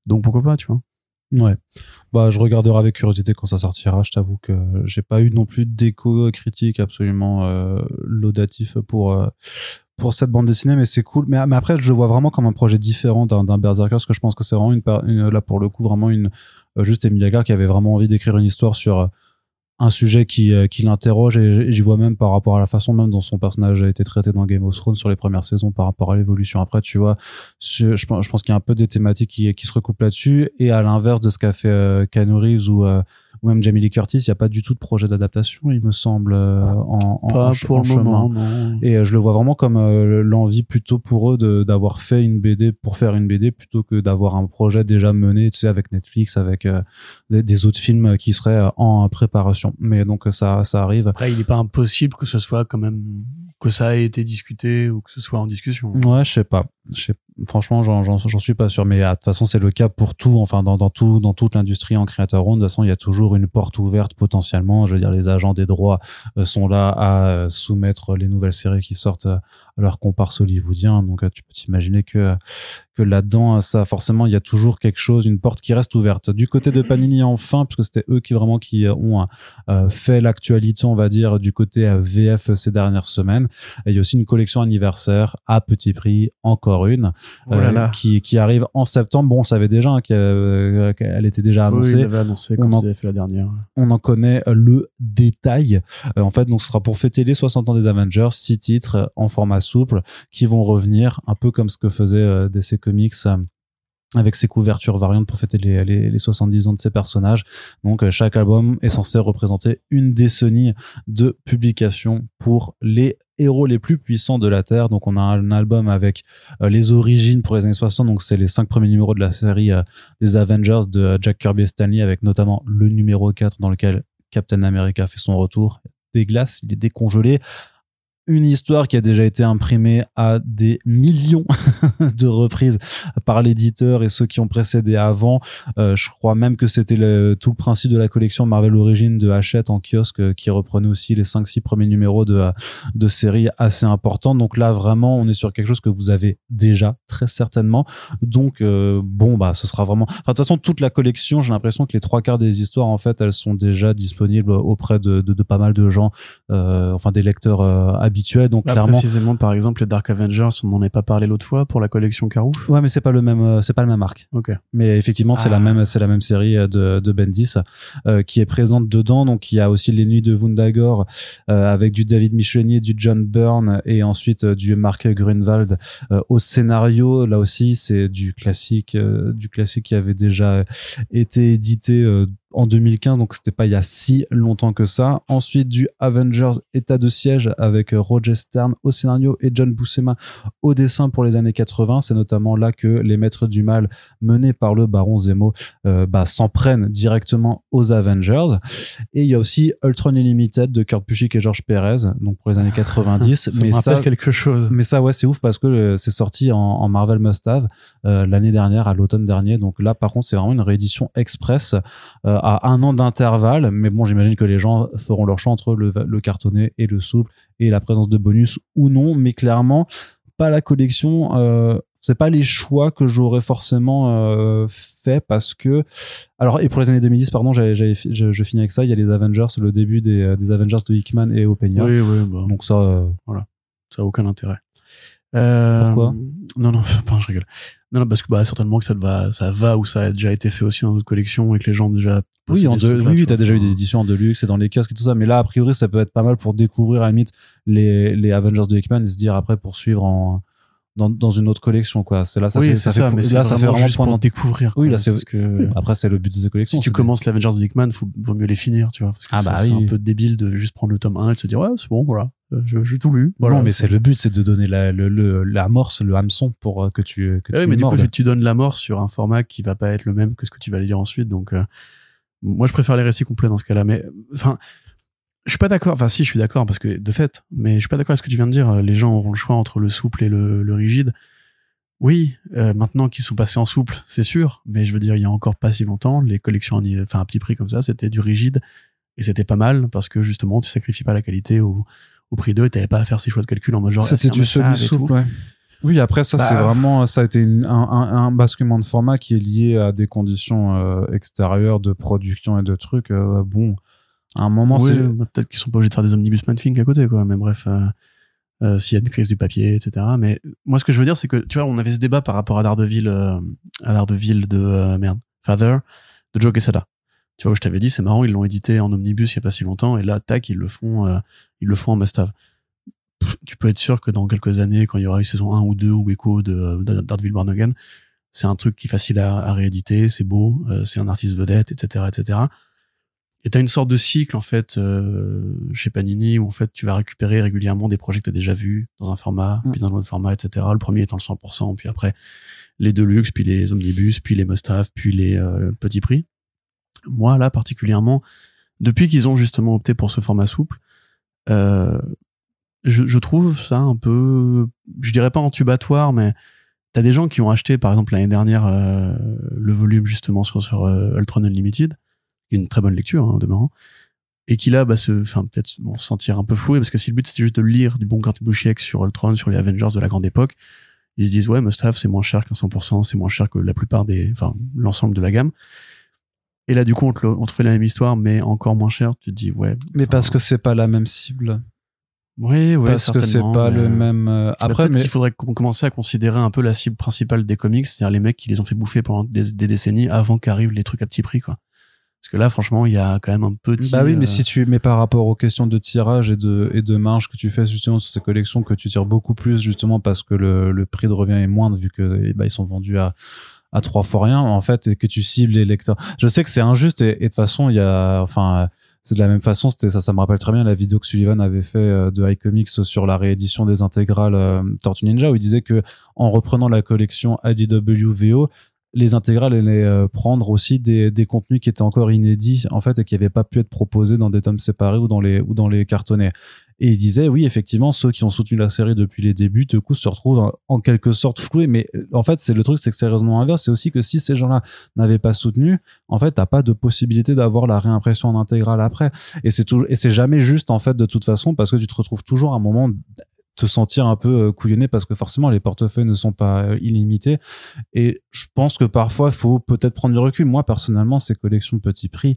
S2: donc pourquoi pas, tu vois?
S1: Ouais. Bah, je regarderai avec curiosité quand ça sortira. Je t'avoue que j'ai pas eu non plus d'écho critique absolument euh, laudatif pour euh, pour cette bande dessinée, mais c'est cool. Mais, après, je vois vraiment comme un projet différent d'un Berserker, parce que je pense que c'est vraiment une, là pour le coup vraiment une euh, juste Emilia Clarke qui avait vraiment envie d'écrire une histoire sur un sujet qui, euh, qui l'interroge et j'y vois même par rapport à la façon même dont son personnage a été traité dans Game of Thrones sur les premières saisons par rapport à l'évolution. Après tu vois je pense, je pense qu'il y a un peu des thématiques qui, qui se recoupent là-dessus. Et à l'inverse de ce qu'a fait euh, Keanu Reeves ou, euh, ou même Jamie Lee Curtis il n'y a pas du tout de projet d'adaptation il me semble euh, en, en-
S2: Pas
S1: en
S2: pour
S1: en
S2: le
S1: chemin.
S2: moment, non.
S1: Et euh, je le vois vraiment comme euh, l'envie plutôt pour eux d'avoir fait une BD pour faire une BD plutôt que d'avoir un projet déjà mené, tu sais, avec Netflix, avec euh, des, des autres films qui seraient en préparation. Mais donc ça, ça arrive.
S2: Après, il est pas impossible que ce soit quand même que ça ait été discuté ou que ce soit en discussion.
S1: Ouais, je sais pas. Je sais- Franchement, j'en suis pas sûr. Mais ah, de toute façon, c'est le cas pour tout. Enfin, dans, tout, dans toute l'industrie en creator owned, de toute façon, il y a toujours une porte ouverte potentiellement. Je veux dire, les agents des droits euh, sont là à euh, soumettre les nouvelles séries qui sortent euh, leur comparse hollywoodien. Donc tu peux t'imaginer que que là-dedans, ça forcément, il y a toujours quelque chose, une porte qui reste ouverte. Du côté de Panini, *laughs* enfin, puisque c'était eux qui vraiment qui ont euh, fait l'actualité, on va dire, du côté VF ces dernières semaines. il y a aussi une collection anniversaire à petit prix, encore une,
S2: oh euh,
S1: qui, qui arrive en septembre. Bon, on savait déjà hein, euh, qu'elle était déjà annoncée.
S2: Oui, annoncé quand on en, fait la dernière.
S1: On en connaît le détail. en fait, donc ce sera pour fêter les 60 ans des Avengers, six titres en format souple qui vont revenir un peu comme ce que faisait DC comics euh, avec ses couvertures variantes pour fêter les, les, 70 ans de ses personnages. Donc euh, chaque album est censé représenter une décennie de publication pour les héros les plus puissants de la Terre. Donc on a un album avec euh, les origines pour les années 60, donc c'est les cinq premiers numéros de la série des Avengers de Jack Kirby et Stanley, avec notamment le numéro 4 dans lequel Captain America fait son retour. Des glaces, il est décongelé une histoire qui a déjà été imprimée à des millions *laughs* de reprises par l'éditeur et ceux qui ont précédé avant. Euh, je crois même que c'était tout le principe de la collection Marvel Origins de Hachette en kiosque euh, qui reprenait aussi les 5-6 premiers numéros de, de séries assez importantes. Donc là, vraiment, on est sur quelque chose que vous avez déjà très certainement. Donc, euh, bon, bah, ce sera vraiment... Enfin, de toute façon, toute la collection, j'ai l'impression que les trois quarts des histoires, en fait, elles sont déjà disponibles auprès de, pas mal de gens, euh, enfin, des lecteurs habitués donc
S2: bah,
S1: clairement.
S2: Précisément, par exemple, les Dark Avengers, on n'en est pas parlé l'autre fois pour la collection Carouf.
S1: Ouais, mais c'est pas le même, euh, c'est pas le même arc.
S2: Ok.
S1: Mais effectivement, c'est la ah. même, c'est la même série euh, de, de Bendis euh, qui est présente dedans. Donc il y a aussi les Nuits de Wundagore euh, avec du David Michelinier, du John Byrne et ensuite du Mark Grunwald au scénario. Là aussi, c'est du classique, du classique qui avait déjà été édité en 2015, donc c'était pas il y a si longtemps que ça. Ensuite, du Avengers État de siège avec euh, Roger Stern au scénario et John Buscema au dessin pour les années 80. C'est notamment là que les Maîtres du Mal, menés par le Baron Zemo, euh, bah, s'en prennent directement aux Avengers. Et il y a aussi Ultron Unlimited de Kurt Busiek et George Perez, donc pour les années 90. *laughs*
S2: ça mais me ça, quelque chose.
S1: Mais ça, ouais, c'est ouf parce que euh, c'est sorti en, Marvel Must Have l'année dernière, à l'automne dernier. Donc là, par contre, c'est vraiment une réédition express à un an d'intervalle. Mais bon, j'imagine que les gens feront leur choix entre le, le cartonné et le souple et la présence de bonus ou non. Mais clairement, pas la collection. Euh, c'est pas les choix que j'aurais forcément euh, fait parce que alors et pour les années 2010 pardon j'avais, je, je, finis avec ça il y a les Avengers le début des, euh, des Avengers de Hickman et Opeña
S2: oui oui
S1: bah. donc ça euh,
S2: voilà ça a aucun intérêt
S1: euh, Pourquoi
S2: Non, non, *laughs* je rigole. Non, non, parce que bah, certainement que ça va, ça va ou ça a déjà été fait aussi dans d'autres collections et que les gens ont déjà.
S1: Oui, en de, oui, t'as déjà eu des éditions en deluxe et dans les kiosques et tout ça. Mais là, a priori, ça peut être pas mal pour découvrir à la limite les, les Avengers de Hickman et se dire après poursuivre en, dans, dans une autre collection quoi c'est là ça
S2: oui,
S1: fait
S2: ça, ça fait, mais là ça fait vraiment juste pour découvrir
S1: oui là c'est que après c'est le but de ces collections
S2: si tu commences l'Avengers de Hickman faut vaut mieux les finir tu vois parce que ah bah c'est un peu débile de juste prendre le tome 1 et de se dire ouais c'est bon voilà j'ai tout lu
S1: voilà, non mais c'est le but c'est de donner la le, l'amorce le hameçon pour euh, que tu que
S2: oui, mais du coup tu donnes l'amorce sur un format qui va pas être le même que ce que tu vas lire ensuite donc euh, moi je préfère les récits complets dans ce cas-là mais enfin je suis pas d'accord. Enfin, si, je suis d'accord parce que de fait, mais je suis pas d'accord avec ce que tu viens de dire. Les gens auront le choix entre le souple et le, le rigide. Oui, euh, maintenant qu'ils sont passés en souple, c'est sûr, mais je veux dire, il y a encore pas si longtemps, les collections enfin, à petit prix comme ça, c'était du rigide, et c'était pas mal, parce que justement, tu sacrifies pas la qualité au, au prix d'eux, et t'avais pas à faire ces choix de calcul en mode genre,
S1: c'était du seul souple, ouais. Oui, après ça, c'est bah, vraiment, ça a été un, un, un, basculement de format qui est lié à des conditions euh, extérieures de production et de trucs. Euh, bon, à un moment,
S2: oui, c'est peut-être qu'ils sont pas obligés de faire des omnibus manfing à côté, quoi. Mais bref, euh, s'il y a une crise du papier, etc. Mais moi, ce que je veux dire, c'est que tu vois, on avait ce débat par rapport à Daredevil, à Daredevil de merde, Father, de Joe Quesada. Tu vois, où je t'avais dit, c'est marrant, ils l'ont édité en omnibus il y a pas si longtemps, et là, tac, ils le font, ils le font en must-have. Tu peux être sûr que dans quelques années, quand il y aura eu saison 1 ou 2 ou Echo de, de Daredevil Born Again, c'est un truc qui est facile à, à rééditer, c'est beau, c'est un artiste vedette, etc., etc. Et t'as une sorte de cycle en fait euh, chez Panini où en fait tu vas récupérer régulièrement des projets que t'as déjà vus dans un format, mm. puis dans un autre format, etc. Le premier étant le 100%, puis après les deluxe, puis les omnibus, puis les must-have, puis les euh, petits prix. Moi là particulièrement, depuis qu'ils ont justement opté pour ce format souple, euh, je, trouve ça un peu, je dirais pas entubatoire, mais t'as des gens qui ont acheté par exemple l'année dernière euh, le volume justement sur, sur Ultron Unlimited une très bonne lecture, hein, demeurant. et qui là, bah, enfin, peut-être bon, se sentir un peu floué, parce que si le but c'était juste de lire du bon Kurt sur Ultron, sur les Avengers de la grande époque, ils se disent, ouais, Must Have, c'est moins cher qu'un 100%, c'est moins cher que la plupart des, enfin, l'ensemble de la gamme. Et là, du coup, on te, le- on te fait la même histoire, mais encore moins cher. Tu te dis, ouais.
S1: Mais
S2: enfin,
S1: parce que c'est pas la même cible.
S2: Oui, ouais,
S1: parce que c'est pas le même. euh,
S2: Après,
S1: mais
S2: qu'il faudrait qu'on commence à considérer un peu la cible principale des comics, c'est-à-dire les mecs qui les ont fait bouffer pendant des, des décennies avant qu'arrivent les trucs à petit prix, quoi. Parce que là, franchement, il y a quand même un petit.
S1: Bah oui, mais
S2: euh,
S1: si tu mets par rapport aux questions de tirage et de, et de marge que tu fais justement sur ces collections, que tu tires beaucoup plus justement parce que le, le prix de revient est moindre vu que eh ben, ils sont vendus à, à trois fois rien en fait et que tu cibles les lecteurs. Je sais que c'est injuste et, de toute façon il y a enfin c'est de la même façon c'était ça ça me rappelle très bien la vidéo que Sullivan avait fait euh, de iComics sur la réédition des intégrales euh, Tortue Ninja où il disait que en reprenant la collection IDW VO les intégrales allaient euh, prendre aussi des, des contenus qui étaient encore inédits en fait et qui n'avaient pas pu être proposés dans des tomes séparés ou dans les ou dans les cartonnets et il disait oui effectivement ceux qui ont soutenu la série depuis les débuts du coup se retrouvent en, quelque sorte floués. Mais euh, en fait c'est le truc c'est que raisonnement inverse. C'est aussi que si ces gens-là n'avaient pas soutenu en fait t'as pas de possibilité d'avoir la réimpression en intégrale après. Et c'est toujours et c'est jamais juste en fait de toute façon parce que tu te retrouves toujours à un moment te sentir un peu euh, couillonné parce que forcément les portefeuilles ne sont pas euh, illimités. Et je pense que parfois il faut peut-être prendre du recul. Moi personnellement ces collections petit prix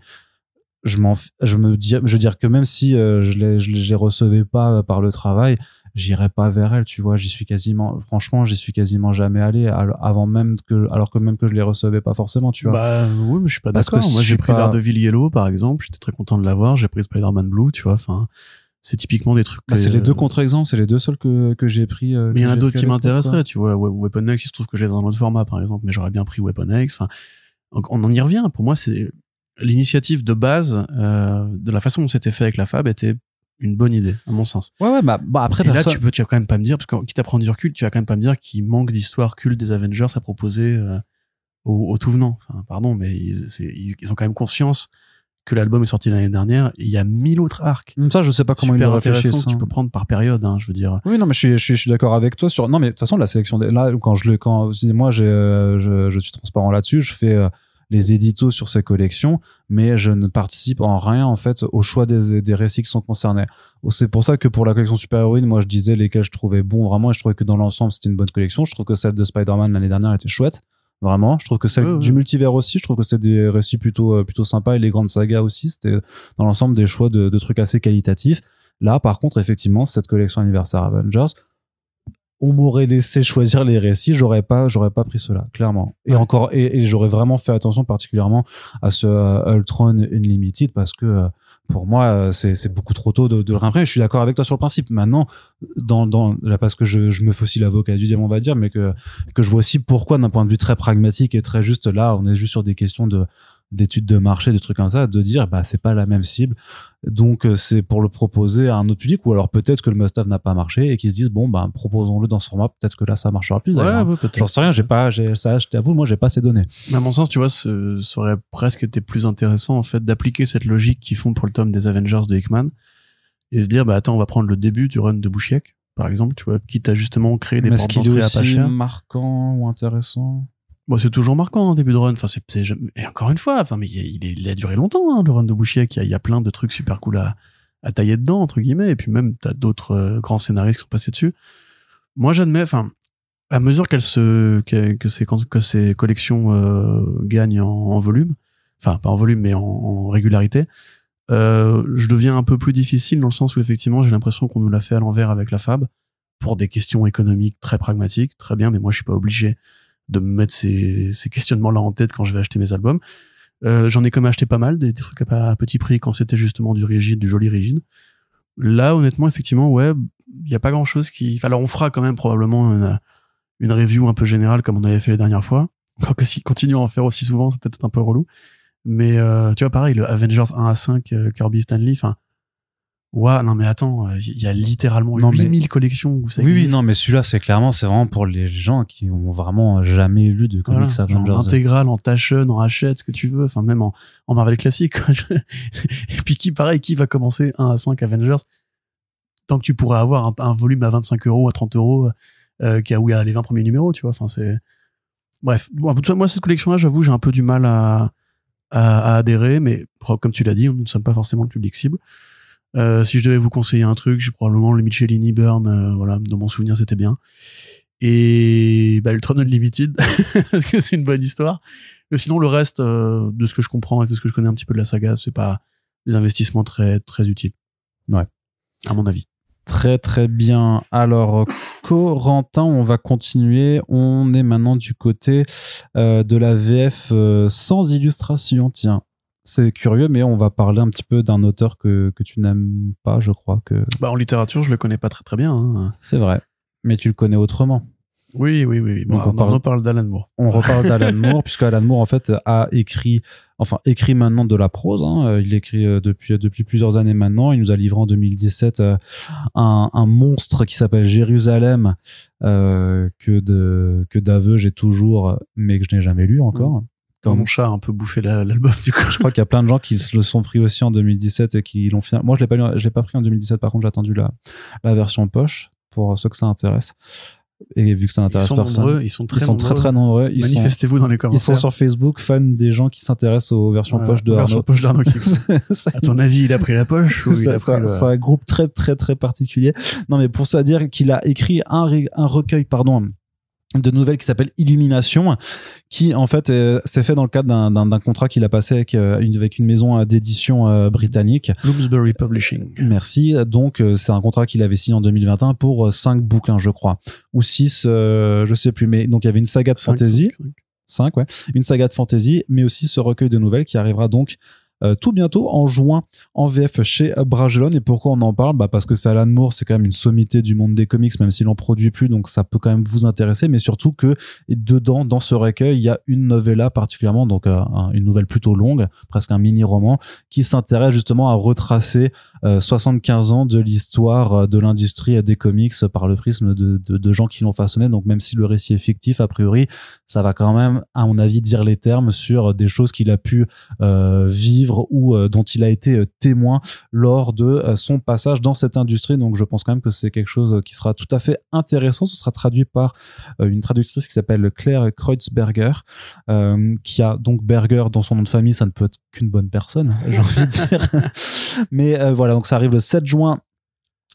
S1: je m'en je me dis je veux dire que même si euh, je les je les recevais pas euh, par le travail j'irais pas vers elles tu vois j'y suis quasiment franchement j'y suis quasiment jamais allé al- avant même que alors que même que je les recevais pas forcément tu vois
S2: Bah oui, mais je suis pas d'accord. Moi, j'ai pris
S1: pas-
S2: Daredevil Yellow, par exemple. J'étais très content de l'avoir. J'ai pris Spider-Man Blue, tu vois. Enfin, c'est typiquement des trucs.
S1: Bah, c'est les deux contre-exemples c'est les deux seuls que que j'ai pris euh,
S2: Mais il y en a d'autres qui m'intéresseraient, tu vois. We- Weapon X, il se trouve que j'ai dans un autre format, par exemple, mais j'aurais bien pris Weapon X. Enfin, on en y revient. Pour moi, c'est l'initiative de base euh, de la façon dont c'était fait avec la Fab était une bonne idée, à mon sens.
S1: ouais ouais bah, bah après
S2: Et là, tu peux, tu vas quand même pas me dire, parce que quitte à prendre du recul, tu vas quand même pas me dire qu'il manque d'histoire culte des Avengers à proposer euh, au, au tout venant. Enfin, pardon, mais ils, c'est- ils, ont quand même conscience que l'album est sorti l'année dernière. Et il y a mille autres arcs
S1: ça je sais pas comment ils
S2: super
S1: réfléchissent
S2: que tu
S1: hein.
S2: peux prendre par période. Hein, je veux dire.
S1: Oui, non, mais je suis, je suis, je suis d'accord avec toi sur. Non, mais de toute façon, la sélection des. Là, quand je le, quand moi, j'ai, euh, je, je suis transparent là-dessus. Je fais euh, les éditos sur ces collections, mais je ne participe en rien en fait au choix des, des récits qui sont concernés. C'est pour ça que pour la collection super héroïne, moi, je disais lesquels je trouvais bons vraiment, et je trouvais que dans l'ensemble, c'était une bonne collection. Je trouve que celle de Spider-Man l'année dernière était chouette. Vraiment, je trouve que celle
S2: Ouais, ouais.
S1: du multivers aussi, je trouve que c'est des récits plutôt euh, plutôt sympas et les grandes sagas aussi, c'était dans l'ensemble des choix de, de trucs assez qualitatifs. Là, par contre, effectivement, cette collection anniversaire Avengers, on m'aurait laissé choisir les récits, j'aurais pas, j'aurais pas pris cela, clairement. Et
S2: Ouais.
S1: encore, et, et j'aurais vraiment fait attention particulièrement à ce euh, Ultron Unlimited parce que euh, pour moi, euh, c'est, c'est beaucoup trop tôt de, de le réimprimer. Je suis d'accord avec toi sur le principe. Maintenant, dans, dans, là, parce que je, je me fais aussi l'avocat du diable, on va dire, mais que, que je vois aussi pourquoi, d'un point de vue très pragmatique et très juste, là, on est juste sur des questions de, d'études de marché, des trucs comme ça, de dire, bah, c'est pas la même cible. Donc, euh, c'est pour le proposer à un autre public, ou alors peut-être que le must-have n'a pas marché et qu'ils se disent, bon, bah, proposons-le dans ce format, peut-être que là, ça marchera plus.
S2: ouais, peut-être.
S1: J'en sais rien, j'ai pas, j'ai, ça, je t'avoue, moi, j'ai pas ces données.
S2: Mais à mon sens, tu vois, ce, ça aurait presque été plus intéressant, en fait, d'appliquer cette logique qu'ils font pour le tome des Avengers de Hickman et se dire, bah, attends, on va prendre le début du run de Bouchiek, par exemple, tu vois, quitte à justement créer des portes d'entrée à pas cher.
S1: marquant ou intéressant?
S2: Bon, c'est toujours marquant, en début de run. Enfin, et encore une fois, enfin, mais il, a duré longtemps, hein, le run de Bouchiek. Il y a, il y a plein de trucs super cool à, tailler dedans, entre guillemets. Et puis même, t'as d'autres euh, grands scénaristes qui sont passés dessus. Moi, j'admets, enfin, à mesure se, que, que ces, collections euh, gagnent en, volume, enfin, pas en volume, mais en, en régularité, euh, je deviens un peu plus difficile dans le sens où effectivement, j'ai l'impression qu'on nous l'a fait à l'envers avec la Fab pour des questions économiques très pragmatiques, très bien, mais moi, je suis pas obligé de me mettre ces, ces questionnements-là en tête quand je vais acheter mes albums. Euh, J'en ai quand même acheté pas mal, des, trucs à, à petit prix quand c'était justement du rigide, du joli rigide. Là, honnêtement, effectivement, ouais, il y a pas grand-chose qui... Enfin, alors, on fera quand même probablement une, une review un peu générale comme on avait fait les dernières fois. Quoique s'ils continuent à en faire aussi souvent, c'est peut-être un peu relou. Mais euh, tu vois, pareil, le Avengers 1 à 5, euh, Kirby Stanley, enfin... Ouah, non mais attends, euh, il y a littéralement
S1: Non, mais-
S2: 8000 collections où ça
S1: Oui, oui,
S2: existe.
S1: non, mais celui-là, c'est clairement, c'est vraiment pour les gens qui ont vraiment jamais lu de
S2: Voilà,
S1: comics
S2: genre
S1: Avengers.
S2: en intégrale, en Taschen, en Hachette, ce que tu veux, enfin même en, en Marvel classique. quoi. *laughs* Et puis qui, pareil, qui va commencer 1 à 5 Avengers? Tant que tu pourrais avoir un, un volume à 25 euros, à 30 euros, euh, où il y a les 20 premiers numéros, tu vois. Enfin, c'est... Bref, bon, moi, cette collection-là, j'avoue, j'ai un peu du mal à, à, à adhérer, mais comme tu l'as dit, nous ne sommes pas forcément le public cible. Euh, si je devais vous conseiller un truc, j'ai probablement le Michelini Burn, euh, voilà, dans mon souvenir, c'était bien. Et bah, Ultron Unlimited, *laughs* parce que c'est une bonne histoire. Mais sinon, le reste, euh, de ce que je comprends et de ce que je connais un petit peu de la saga, c'est pas des investissements très, très utiles.
S1: Ouais.
S2: À mon avis.
S1: Très très bien. Alors, Corentin, on va continuer. On est maintenant du côté euh, de la VF euh, sans illustration. Tiens, c'est curieux, mais on va parler un petit peu d'un auteur que, que tu n'aimes pas, je crois que
S2: Bah, en littérature, je le connais pas très très bien. hein.
S1: c'est vrai. Mais tu le connais autrement.
S2: Oui, oui, oui. Bon,
S1: Donc, on parle-
S2: on parle d'Alan Moore.
S1: On reparle d'Alan *laughs* Moore, puisque Alan Moore, en fait, a écrit, enfin, écrit maintenant de la prose. hein. Euh, Il écrit euh, depuis, depuis plusieurs années maintenant. Il nous a livré en 2017 euh, un, un monstre qui s'appelle Jérusalem, euh, que d'aveux j'ai toujours, mais que je n'ai jamais lu encore.
S2: Quand
S1: Comme-
S2: mon chat a un peu bouffé la- l'album, du coup.
S1: Je crois qu'il y a plein de gens qui se le sont pris aussi en 2017 et qui l'ont finalement. Moi, je l'ai pas lu, je l'ai pas pris en 2017. Par contre, j'ai attendu la, la version poche pour ceux que ça intéresse. Et vu que ça
S2: Ils
S1: intéresse
S2: sont
S1: personne,
S2: nombreux, ils sont très
S1: ils sont
S2: nombreux.
S1: très très nombreux. Ils
S2: Manifestez-vous dans les
S1: ils
S2: commentaires.
S1: sont sur Facebook, fans des gens qui s'intéressent aux versions
S2: Voilà,
S1: poche de
S2: version
S1: Arnaud.
S2: poche d'Arnaud *laughs* À ton avis, il a pris la poche ou *laughs* il
S1: c'est
S2: a
S1: c'est-
S2: pris le-
S1: c'est un groupe très très très particulier. Non mais pour ça dire qu'il a écrit un, un recueil pardon de nouvelles qui s'appelle Illumination, qui en fait euh, s'est fait dans le cadre d'un- contrat qu'il a passé avec, euh, une, avec une maison euh, d'édition britannique.
S2: Bloomsbury Publishing.
S1: Merci. Donc c'est un contrat qu'il avait signé en 2021 pour cinq bouquins, je crois, ou six, euh, je sais plus. Mais donc il y avait une saga de fantasy.
S2: cinq, cinq.
S1: 5, ouais. Une saga de fantasy, mais aussi ce recueil de nouvelles qui arrivera donc euh, tout bientôt en juin en VF chez Bragelonne. Et pourquoi on en parle? Bah Parce que c'est Alan Moore, c'est quand même une sommité du monde des comics, même s'il en produit plus, donc ça peut quand même vous intéresser. Mais surtout que dedans, dans ce recueil, il y a une novella particulièrement, donc euh, un- une nouvelle plutôt longue, presque un mini-roman, qui s'intéresse justement à retracer euh, 75 ans de l'histoire euh, de l'industrie des comics par le prisme de, de, gens qui l'ont façonné. Donc même si le récit est fictif, a priori, ça va quand même, à mon avis, dire les termes sur des choses qu'il a pu euh, vivre ou euh, dont il a été euh, témoin lors de euh, son passage dans cette industrie. Donc je pense quand même que c'est quelque chose qui sera tout à fait intéressant. Ce sera traduit par une traductrice qui s'appelle Claire Kreutzberger, euh, qui a donc Berger dans son nom de famille. Ça ne peut être qu'une bonne personne, *laughs* j'ai envie de dire. *laughs* Mais euh, voilà, donc ça arrive le 7 juin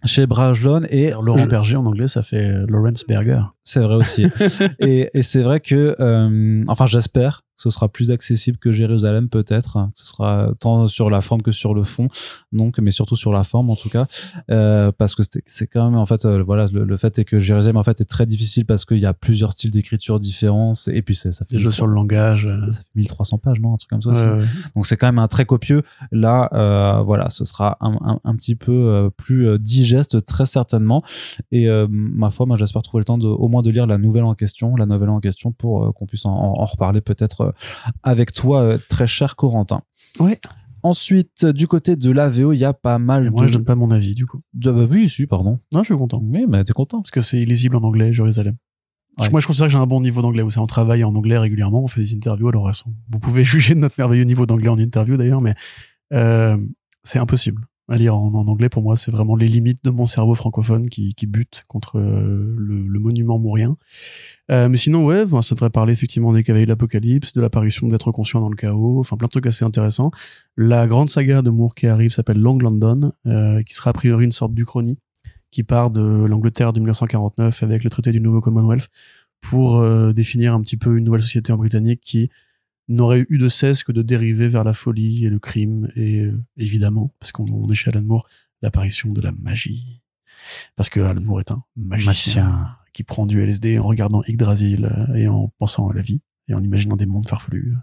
S1: chez Bragelonne et
S2: Laurent Berger en anglais, ça fait Lawrence Berger.
S1: c'est vrai aussi. *laughs* et et c'est vrai que, euh, enfin, j'espère ce sera plus accessible que Jérusalem, peut-être. Ce sera tant sur la forme que sur le fond. Donc, mais surtout sur la forme, en tout cas, euh, parce que c'est quand même, en fait, euh, voilà, le, le fait est que Jérusalem, en fait, est très difficile parce qu'il y a plusieurs styles d'écriture différents. Et puis, ça fait
S2: Des jeux
S1: 1300
S2: sur le langage. euh,
S1: ça fait 1300 pages, non Un truc comme ça.
S2: ouais, ouais.
S1: Donc c'est quand même un très copieux. Là, voilà, ce sera un, un, un petit peu plus digeste très certainement. Et ma foi, moi j'espère trouver le temps de, au moins de lire la nouvelle en question, la nouvelle en question, pour qu'on puisse en, en- en reparler peut-être euh, avec toi, euh, très cher Corentin.
S2: Ouais.
S1: Ensuite, euh, du côté de l'AVO, il y a pas mal
S2: Et moi,
S1: de...
S2: je donne pas mon avis, du coup.
S1: de- bah oui, si, pardon.
S2: Non, je suis content.
S1: Oui, mais t'es content.
S2: Parce que c'est illisible en anglais, Jérusalem.
S1: Ouais.
S2: Moi, je considère que j'ai un bon niveau d'anglais. Vous savez, on travaille en anglais régulièrement, on fait des interviews. Alors, vous pouvez *laughs* juger de notre merveilleux niveau d'anglais en interview, d'ailleurs, mais euh, c'est impossible à lire en, en anglais. Pour moi, c'est vraiment les limites de mon cerveau francophone qui, qui butent contre euh, le, le monument mourien. Euh, mais sinon, ouais, ça devrait parler effectivement des cavaliers de l'Apocalypse, de l'apparition d'êtres conscients dans le chaos, enfin plein de trucs assez intéressants. La grande saga de Moore qui arrive s'appelle Long London, euh, qui sera a priori une sorte d'Uchronie qui part de l'Angleterre de 1949 avec le traité du nouveau Commonwealth pour euh, définir un petit peu une nouvelle société en Britannique qui n'aurait eu de cesse que de dériver vers la folie et le crime et euh, évidemment, parce qu'on on est chez Alan Moore, l'apparition de la magie. Parce que Alan Moore est un magicien,
S1: Magicien.
S2: qui prend du LSD en regardant Yggdrasil euh, et en pensant à la vie et en imaginant des mondes farfelus euh,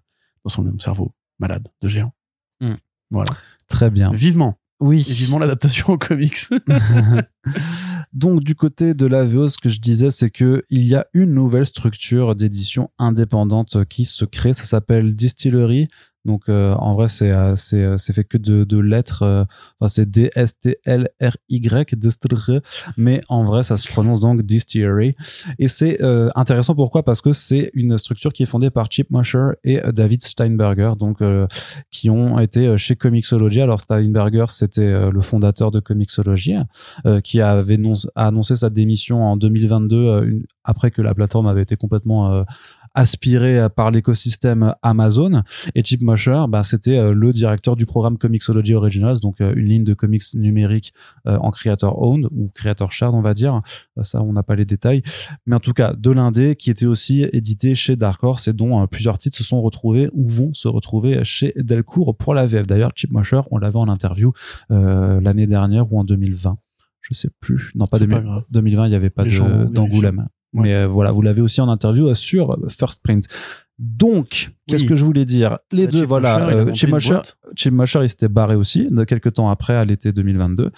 S2: dans son cerveau malade de géant.
S1: Hmm.
S2: Voilà.
S1: Très bien.
S2: Vivement.
S1: Oui.
S2: Et vivement l'adaptation aux comics. *laughs*
S1: Donc du côté de l'AVO, ce que je disais, c'est que il y a une nouvelle structure d'édition indépendante qui se crée. Ça s'appelle Distillery. Donc euh, en vrai, c'est euh, euh, c'est fait que de, de lettres. euh, enfin, c'est D S T L R Y mais en vrai, ça se prononce donc Distillery. Et c'est euh, intéressant pourquoi? Parce que c'est une structure qui est fondée par Chip Musher et euh, David Steinberger, donc qui ont été chez Comixology. Alors Steinberger, c'était le fondateur de Comixology, qui avait a annoncé sa démission en 2022 euh, une- après que la plateforme avait été complètement aspiré par l'écosystème Amazon. Et Chip Mosher, bah, c'était le directeur du programme Comixology Originals, donc une ligne de comics numérique en creator owned ou creator shared, on va dire. ça, on n'a pas les détails, mais en tout cas de l'indé qui était aussi édité chez Dark Horse et dont plusieurs titres se sont retrouvés ou vont se retrouver chez Delcourt pour la VF. D'ailleurs, Chip Mosher, on l'avait en interview l'année dernière ou en 2020 je sais plus. Non, pas, 2020, il n'y avait pas d'Angoulême. Mais euh, voilà, vous l'avez aussi en interview euh, sur First Print. Donc, qu'est-ce que je voulais dire? Les bah, deux, voilà. Euh, Chip Mosher, il s'était barré aussi, de quelques temps après, à l'été 2022.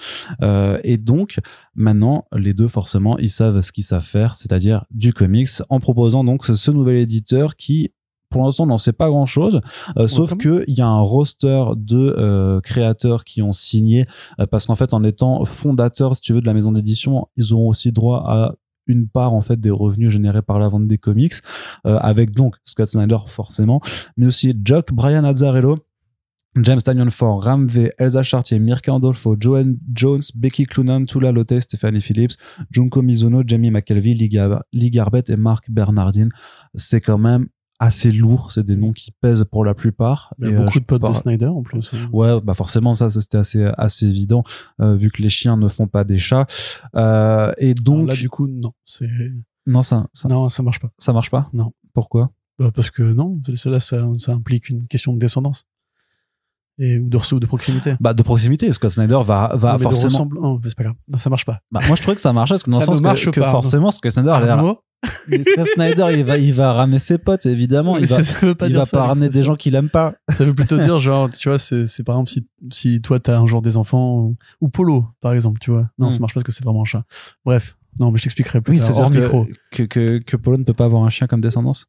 S1: et donc, maintenant, les deux, forcément, ils savent ce qu'ils savent faire, c'est-à-dire du comics, en proposant donc ce nouvel éditeur qui pour l'instant, on n'en sait pas grand chose, euh, sauf que il y a un roster de euh, créateurs qui ont signé, euh, parce qu'en fait, en étant fondateurs, si tu veux, de la maison d'édition, ils auront aussi droit à une part en fait des revenus générés par la vente des comics, avec donc Scott Snyder forcément, mais aussi Jock, Brian Azzarello, James Tanyon for Ram Elsa Chartier, Mirka Andolfo, Joanne Jones, Becky Clunan, Tula Lotte, Stephanie Phillips, Junko Mizuno, Jamie McKelvey, Lee Garbett et Mark Bernardine. C'est quand même assez lourd, c'est des noms qui pèsent pour la plupart.
S2: Il y a beaucoup de potes de Snyder en plus.
S1: Ouais, bah forcément ça, c'était assez assez évident euh, vu que les chiens ne font pas des chats. Euh, et donc
S2: là du coup non, c'est
S1: non ça, ça
S2: non ça marche pas.
S1: Ça marche pas?
S2: Non.
S1: Pourquoi?
S2: Bah Parce que non, là ça, ça implique une question de descendance et ou de ou de proximité.
S1: Bah de proximité, Scott Snyder va va forcément.
S2: Non, c'est pas grave. Non, ça marche pas.
S1: Bah, moi je trouvais que ça marchait parce que dans le sens que, que forcément Scott Snyder a Snyder, il va, il va ramener ses potes, évidemment. il va, pas, il va pas ramener des gens qu'il aime pas.
S2: Ça veut plutôt dire, genre, tu vois, c'est, c'est par exemple si, si toi t'as un jour des enfants ou, Polo, par exemple, tu vois. Non, ça hmm. marche pas parce que c'est vraiment un chat. Bref. Non, mais je t'expliquerai plus oui, tard, hors micro.
S1: Que, que, que Polo ne peut pas avoir un chien comme descendance.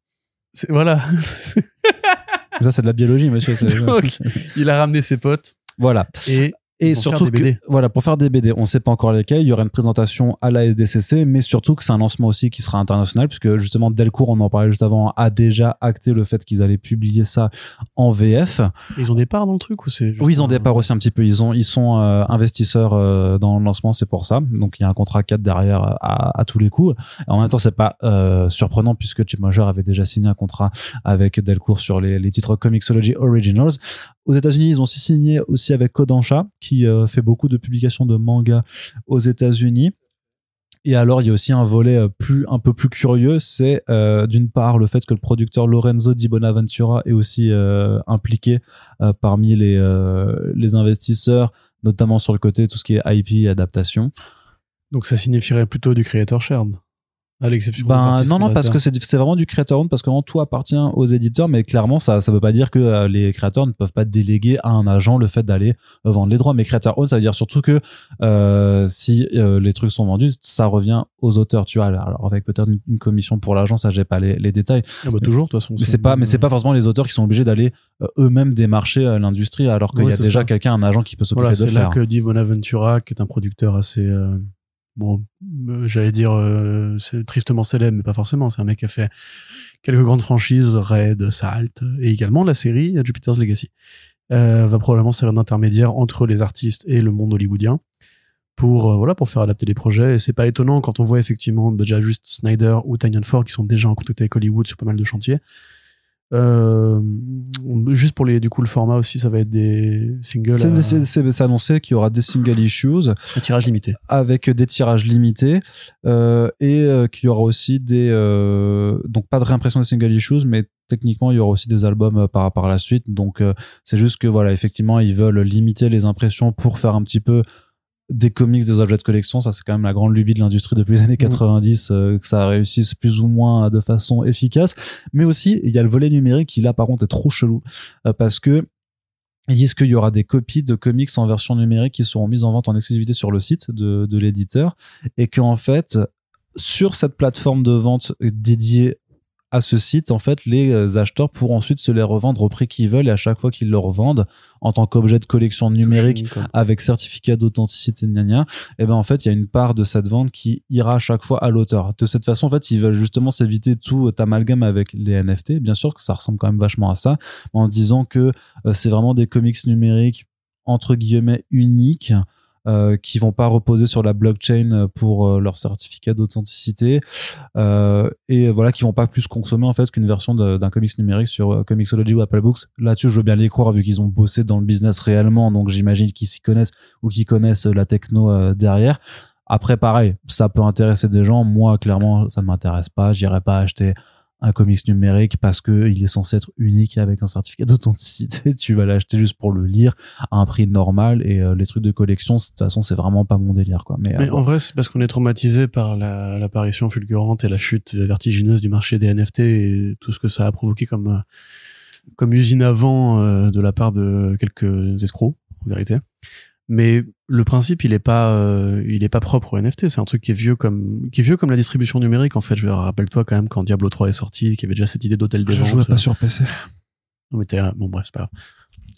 S2: C'est, voilà. *laughs*
S1: ça, c'est de la biologie, monsieur.
S2: Donc, il a ramené ses potes.
S1: Voilà.
S2: Et
S1: et surtout que, voilà, pour faire des BD, on sait pas encore lesquels. Il y aura une présentation à la SDCC, mais surtout que c'est un lancement aussi qui sera international, puisque justement Delcourt, on en parlait juste avant, a déjà acté le fait qu'ils allaient publier ça en VF.
S2: Ils ont des parts dans le truc ou c'est
S1: Oui, ils ont des parts aussi un petit peu. Ils ont, ils sont euh, investisseurs euh, dans le lancement, c'est pour ça. Donc il y a un contrat 4 derrière à, à tous les coups. En même temps, c'est pas euh, surprenant puisque Chip Major avait déjà signé un contrat avec Delcourt sur les, les titres Comixology Originals. Aux États-Unis, ils ont signé aussi avec Kodansha, qui euh, fait beaucoup de publications de manga aux États-Unis. Et alors, il y a aussi un volet euh, plus, un peu plus curieux, c'est euh, d'une part le fait que le producteur Lorenzo Di Bonaventura est aussi impliqué parmi les, les investisseurs, notamment sur le côté tout ce qui est IP et adaptation.
S2: Donc ça signifierait plutôt du creator shared à l'exception
S1: ben, non non parce que c'est vraiment du creator owned parce que tout appartient aux éditeurs mais clairement ça ça veut pas dire que euh, les créateurs ne peuvent pas déléguer à un agent le fait d'aller euh, vendre les droits. Mais creator owned ça veut dire surtout que euh, si les trucs sont vendus ça revient aux auteurs. Tu vois alors avec peut-être une, commission pour l'agent ça j'ai pas les, les détails.
S2: Ah bah toujours de toute façon
S1: mais c'est pas mais c'est pas forcément les auteurs qui sont obligés d'aller eux-mêmes démarcher l'industrie alors qu'il y a déjà quelqu'un un agent qui peut s'occuper
S2: voilà,
S1: de
S2: faire c'est là que dit Bonaventura qui est un producteur assez bon, euh, j'allais dire, euh, c'est tristement célèbre, mais pas forcément. C'est un mec qui a fait quelques grandes franchises, Raid, Salt, et également la série Jupiter's Legacy. Euh, va probablement servir d'intermédiaire entre les artistes et le monde hollywoodien pour voilà pour faire adapter les projets et c'est pas étonnant quand on voit effectivement déjà juste Snyder ou Tynion Ford qui sont déjà en contact avec Hollywood sur pas mal de chantiers euh, juste pour les, du coup, le format aussi, ça va être des singles.
S1: C'est annoncé qu'il y aura des single issues.
S2: Un tirage limité.
S1: Avec des tirages limités. Euh, et euh, qu'il y aura aussi des. Euh, donc, pas de réimpression des single issues, mais techniquement, il y aura aussi des albums euh, par, par la suite. Donc, c'est juste que, voilà, effectivement, ils veulent limiter les impressions pour faire un petit peu des comics, des objets de collection, ça c'est quand même la grande lubie de l'industrie depuis les années 90, euh, que ça réussisse plus ou moins de façon efficace. Mais aussi, il y a le volet numérique qui là par contre est trop chelou euh, parce que ils disent qu'il y aura des copies de comics en version numérique qui seront mises en vente en exclusivité sur le site de, de l'éditeur et qu'en fait sur cette plateforme de vente dédiée à ce site, en fait, les euh, acheteurs pourront ensuite se les revendre au prix qu'ils veulent et à chaque fois qu'ils le revendent en tant qu'objet de collection numérique avec certificat d'authenticité, et eh ben en fait, il y a une part de cette vente qui ira à chaque fois à l'auteur. De cette façon, en fait, ils veulent justement s'éviter tout amalgame avec les NFT. Bien sûr que ça ressemble quand même vachement à ça, en disant que euh, c'est vraiment des comics numériques entre guillemets uniques euh, qui vont pas reposer sur la blockchain pour euh, leur certificat d'authenticité euh, et voilà qui vont pas plus consommer en fait qu'une version d'un comics numérique sur euh, Comixology ou Apple Books. Là-dessus, je veux bien les croire vu qu'ils ont bossé dans le business réellement, donc j'imagine qu'ils s'y connaissent ou qu'ils connaissent la techno euh, derrière. Après, pareil, ça peut intéresser des gens. Moi, clairement, ça ne m'intéresse pas. J'irai pas acheter un comics numérique parce que il est censé être unique avec un certificat *laughs* d'authenticité. Tu vas l'acheter juste pour le lire à un prix normal et euh, les trucs de collection, de toute façon, c'est vraiment pas mon délire, quoi. Mais, euh,
S2: en vrai, c'est parce qu'on est traumatisé par la- l'apparition fulgurante et la chute vertigineuse du marché des NFT et tout ce que ça a provoqué comme, euh, comme usine à vent euh, de la part de quelques escrocs, en vérité. Mais le principe, il est pas, euh, il est pas propre au NFT. C'est un truc qui est vieux comme, qui est vieux comme la distribution numérique. En fait, je rappelle-toi quand même quand Diablo 3 est sorti, qu'il y avait déjà cette idée d'hôtel des
S1: je
S2: ventes.
S1: jouais pas sur PC.
S2: Non, mais t'es, bon, bref, c'est pas grave.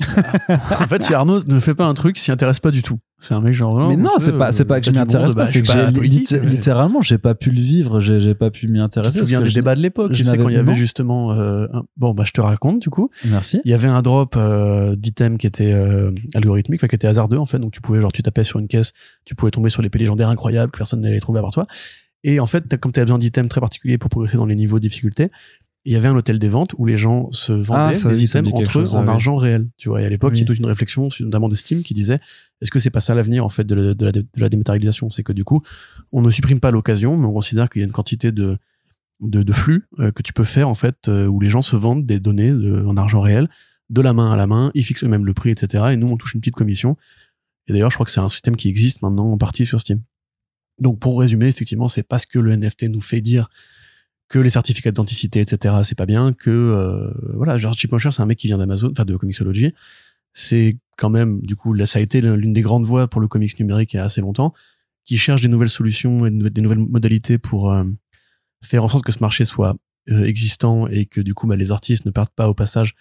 S2: En fait, si Arnaud ne fait pas un truc, s'y intéresse pas du tout. C'est un mec genre.
S1: mais non, c'est pas, c'est pas que je m'y intéresse pas,
S2: je
S1: c'est que j'ai
S2: mais-
S1: littéralement, j'ai pas pu le vivre, j'ai j'ai pas pu m'y intéresser.
S2: te souviens
S1: parce
S2: des
S1: je-
S2: débats de l'époque
S1: je
S2: sais, quand il y avait justement. euh, Bon, bah, je te raconte, du coup.
S1: Merci.
S2: Il y avait un drop euh, d'items qui était euh, algorithmique, enfin, qui était hasardeux, en fait. Donc, tu pouvais, genre, tu tapais sur une caisse, tu pouvais tomber sur l'épée légendaire incroyable que personne n'allait trouver à part toi. Et en fait, comme tu as besoin d'items très particuliers pour progresser dans les niveaux de difficulté, il y avait un hôtel des ventes où les gens se vendaient
S1: Ah, ça,
S2: des items entre eux
S1: chose,
S2: en
S1: ah
S2: argent réel. Tu vois, et à l'époque, il y a toute une réflexion, notamment de Steam, qui disait est-ce que c'est pas ça l'avenir, en fait, de la, de la, de la dématérialisation? C'est que du coup, on ne supprime pas l'occasion, mais on considère qu'il y a une quantité de, de, de flux euh, que tu peux faire, en fait, euh, où les gens se vendent des données de- en argent réel, de la main à la main, ils fixent eux-mêmes le prix, etc. Et nous, on touche une petite commission. Et d'ailleurs, je crois que c'est un système qui existe maintenant en partie sur Steam. Donc, pour résumer, effectivement, c'est parce que le NFT nous fait dire que les certificats d'authenticité, etc., c'est pas bien, que euh, voilà, genre Chip Mosher, c'est un mec qui vient d'Amazon, enfin de Comixology. C'est quand même, du coup, là, ça a été l'une des grandes voies pour le comics numérique il y a assez longtemps, qui cherche des nouvelles solutions et des nouvelles modalités pour euh, faire en sorte que ce marché soit euh, existant et que du coup, bah, les artistes ne perdent pas au passage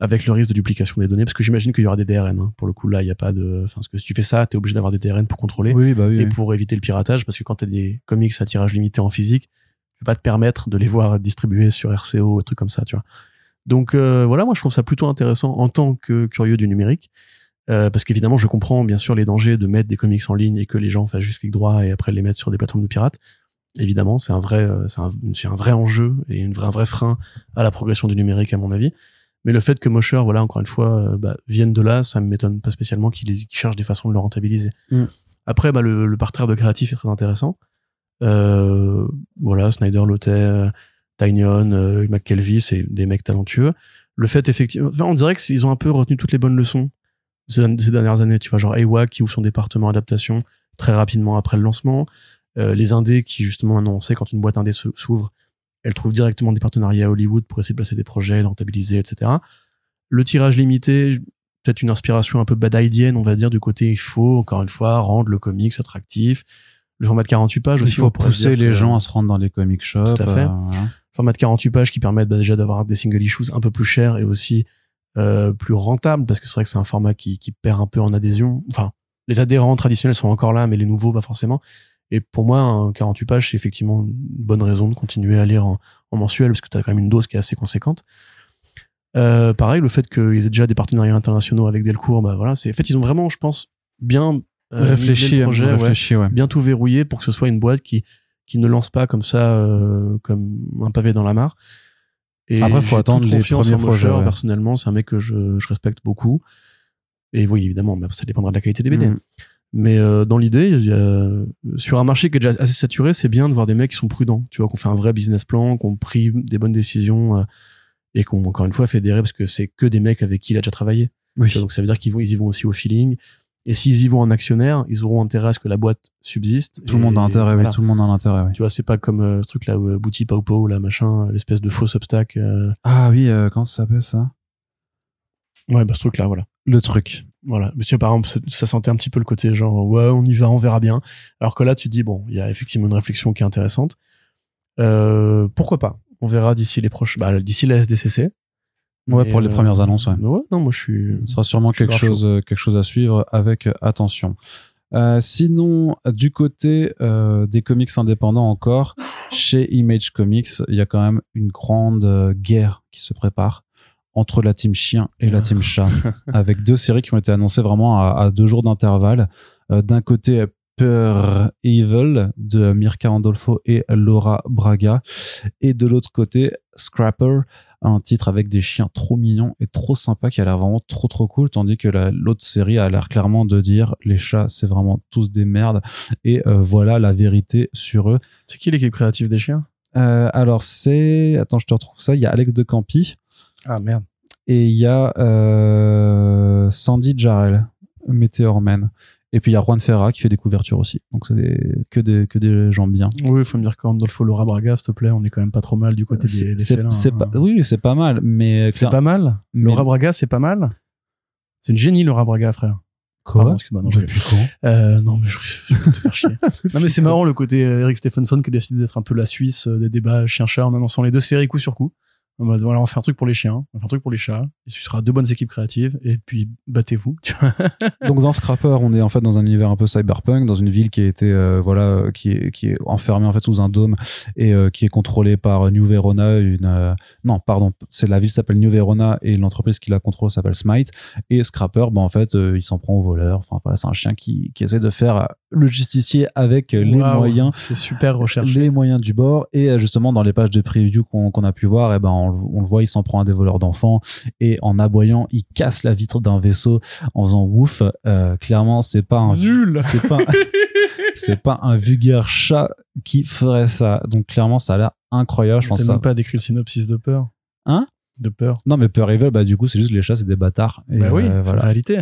S2: avec le risque de duplication des données, parce que j'imagine qu'il y aura des DRN. hein. Pour le coup, là, il n'y a pas de, enfin, parce que si tu fais ça, t'es obligé d'avoir des DRN pour contrôler
S1: Oui, bah oui.
S2: et
S1: oui.
S2: pour éviter le piratage parce que quand tu as des comics à tirage limité en physique pas te permettre de les voir distribués sur RCO et trucs comme ça tu vois. Donc euh, voilà moi je trouve ça plutôt intéressant en tant que curieux du numérique euh, parce qu'évidemment je comprends bien sûr les dangers de mettre des comics en ligne et que les gens fassent juste clic droit et après les mettre sur des plateformes de pirates. Évidemment c'est un vrai euh, c'est un, c'est un vrai enjeu et une vraie, un vrai frein à la progression du numérique à mon avis. Mais le fait que Mosher voilà encore une fois euh, bah, vienne de là ça me m'étonne pas spécialement qu'il qu'il cherche des façons de le rentabiliser.
S1: Mm.
S2: après bah, le, le parterre de créatifs est très intéressant euh, voilà Snyder Lotte euh, Tynion euh, c'est des mecs talentueux le fait effectivement enfin, on dirait qu'ils ont un peu retenu toutes les bonnes leçons ces, dernières années tu vois genre Awa qui ouvre son département adaptation très rapidement après le lancement euh, les indés qui justement maintenant on sait quand une boîte indé s'ouvre elle trouve directement des partenariats à Hollywood pour essayer de placer des projets, de rentabiliser, etc. Le tirage limité, peut-être une inspiration un peu bad idea, on va dire, du côté il faut, encore une fois, rendre le comics attractif. Le format de 48 pages
S1: Il
S2: aussi.
S1: faut
S2: on pourrait
S1: pousser les
S2: que-
S1: gens à se rendre dans les comic shops.
S2: Tout à fait.
S1: euh, voilà.
S2: format de 48 pages qui permettent bah, déjà d'avoir des single issues un peu plus chers et aussi euh, plus rentables parce que c'est vrai que c'est un format qui, qui perd un peu en adhésion. Enfin, les adhérents traditionnels sont encore là, mais les nouveaux pas forcément. Et pour moi, un 48 pages, c'est effectivement une bonne raison de continuer à lire en, en mensuel parce que tu as quand même une dose qui est assez conséquente. Euh, pareil, le fait qu'ils aient déjà des partenariats internationaux avec Delcourt, bah voilà, c'est en fait ils ont vraiment, je pense, bien
S1: réfléchi,
S2: le projet,
S1: réfléchi, ouais.
S2: bien tout verrouillé pour que ce soit une boîte qui qui ne lance pas comme ça euh, comme un pavé dans la mare. Et
S1: Après, faut attendre les
S2: confiance
S1: premiers
S2: en
S1: projets, ouais.
S2: Personnellement, c'est un mec que je, je respecte beaucoup. Et oui, évidemment, mais ça dépendra de la qualité des BD.
S1: Mm.
S2: Mais euh, dans l'idée, a- sur un marché qui est déjà assez saturé, c'est bien de voir des mecs qui sont prudents. Tu vois, qu'on fait un vrai business plan, qu'on pris des bonnes décisions euh, et qu'on encore une fois fédéré parce que c'est que des mecs avec qui il a déjà travaillé.
S1: Oui.
S2: Donc ça veut dire qu'ils vont, ils y vont aussi au feeling. Et s'ils y vont en actionnaire, ils auront intérêt à ce que la boîte subsiste.
S1: Tout le monde a intérêt,
S2: voilà.
S1: oui, tout le monde a intérêt, oui.
S2: Tu vois, c'est pas comme euh, ce truc là, euh, Bouti Pau Pau, là, machin, l'espèce de faux substack. euh,
S1: Ah oui, euh, comment ça s'appelle ça?
S2: Ouais, bah ce truc là, voilà.
S1: Le truc.
S2: Voilà. Mais tu vois, par exemple, ça, ça sentait un petit peu le côté genre, ouais, on y va, on verra bien. Alors que là, tu te dis, bon, il y a effectivement une réflexion qui est intéressante. Euh, pourquoi pas? On verra d'ici les proches, bah, d'ici la SDCC.
S1: Ouais,
S2: Mais,
S1: pour les
S2: euh,
S1: premières annonces, ouais.
S2: ouais, non, moi je suis.
S1: Ce sera sûrement quelque chose, quelque chose à suivre avec attention. Euh, sinon, du côté euh, des comics indépendants encore, chez Image Comics, il y a quand même une grande guerre qui se prépare entre la team chien et la team chat, *laughs* avec deux séries qui ont été annoncées vraiment à, à deux jours d'intervalle. D'un côté, Pure Evil de Mirka Andolfo et Laura Braga. Et de l'autre côté, Scrapper, un titre avec des chiens trop mignons et trop sympas qui a l'air vraiment trop trop cool. Tandis que la- l'autre série a l'air clairement de dire les chats, c'est vraiment tous des merdes. Et euh, voilà la vérité sur eux.
S2: C'est qui l'équipe créative des chiens?
S1: Euh, alors c'est... Attends, je te retrouve ça. Il y a Alex de Campi.
S2: Ah merde.
S1: et il y a euh, Sandy Jarrell, Meteor Man. Et puis il y a Juan Ferra qui fait des couvertures aussi. Donc c'est que des que des gens bien.
S2: Oui, il faut me dire que Randolpho Laura Braga, s'il te plaît, on est quand même pas trop mal du côté des, félins, hein.
S1: pas, oui, c'est pas mal, mais
S2: C'est pas mal.
S1: mais-
S2: Laura Braga, c'est pas mal. C'est une génie, Laura Braga, frère.
S1: quoi
S2: Pardon, excuse-moi, non, je
S1: quand
S2: Euh, non, mais je, je vais te faire chier. *laughs* non, mais c'est marrant le côté euh, Eric Stephenson qui a décidé d'être un peu la Suisse euh, des débats chien-chat en annonçant les deux séries coup sur coup. En mode, voilà, on fait un truc pour les chiens, on fait un truc pour les chats, ce sera deux bonnes équipes créatives, et puis battez-vous. *laughs*
S1: Donc dans Scrapper, on est en fait dans un univers un peu cyberpunk, dans une ville qui a euh, voilà euh, qui est qui est enfermée en fait sous un dôme et euh, qui est contrôlée par New Verona, une non pardon, c'est la ville s'appelle New Verona et l'entreprise qui la contrôle s'appelle Smite et Scrapper, bah en fait il s'en prend aux voleurs. Enfin voilà, c'est un chien qui qui essaie de faire le justicier avec euh, les moyens
S2: C'est super recherché.
S1: les moyens du bord et euh, justement dans les pages de preview qu'on a pu voir et ben on, le- on le voit il s'en prend à des voleurs d'enfants et en aboyant il casse la vitre d'un vaisseau en faisant ouf Euh, clairement c'est pas un
S2: Nul.
S1: c'est pas *laughs* c'est pas un vulgaire chat qui ferait ça donc clairement ça a l'air incroyable je pense ça
S2: même pas décrit le synopsis de peur.
S1: Hein?
S2: De peur.
S1: non mais Peur Evil bah du coup c'est juste les chats c'est des bâtards et
S2: bah oui,
S1: euh,
S2: c'est la
S1: voilà
S2: réalité.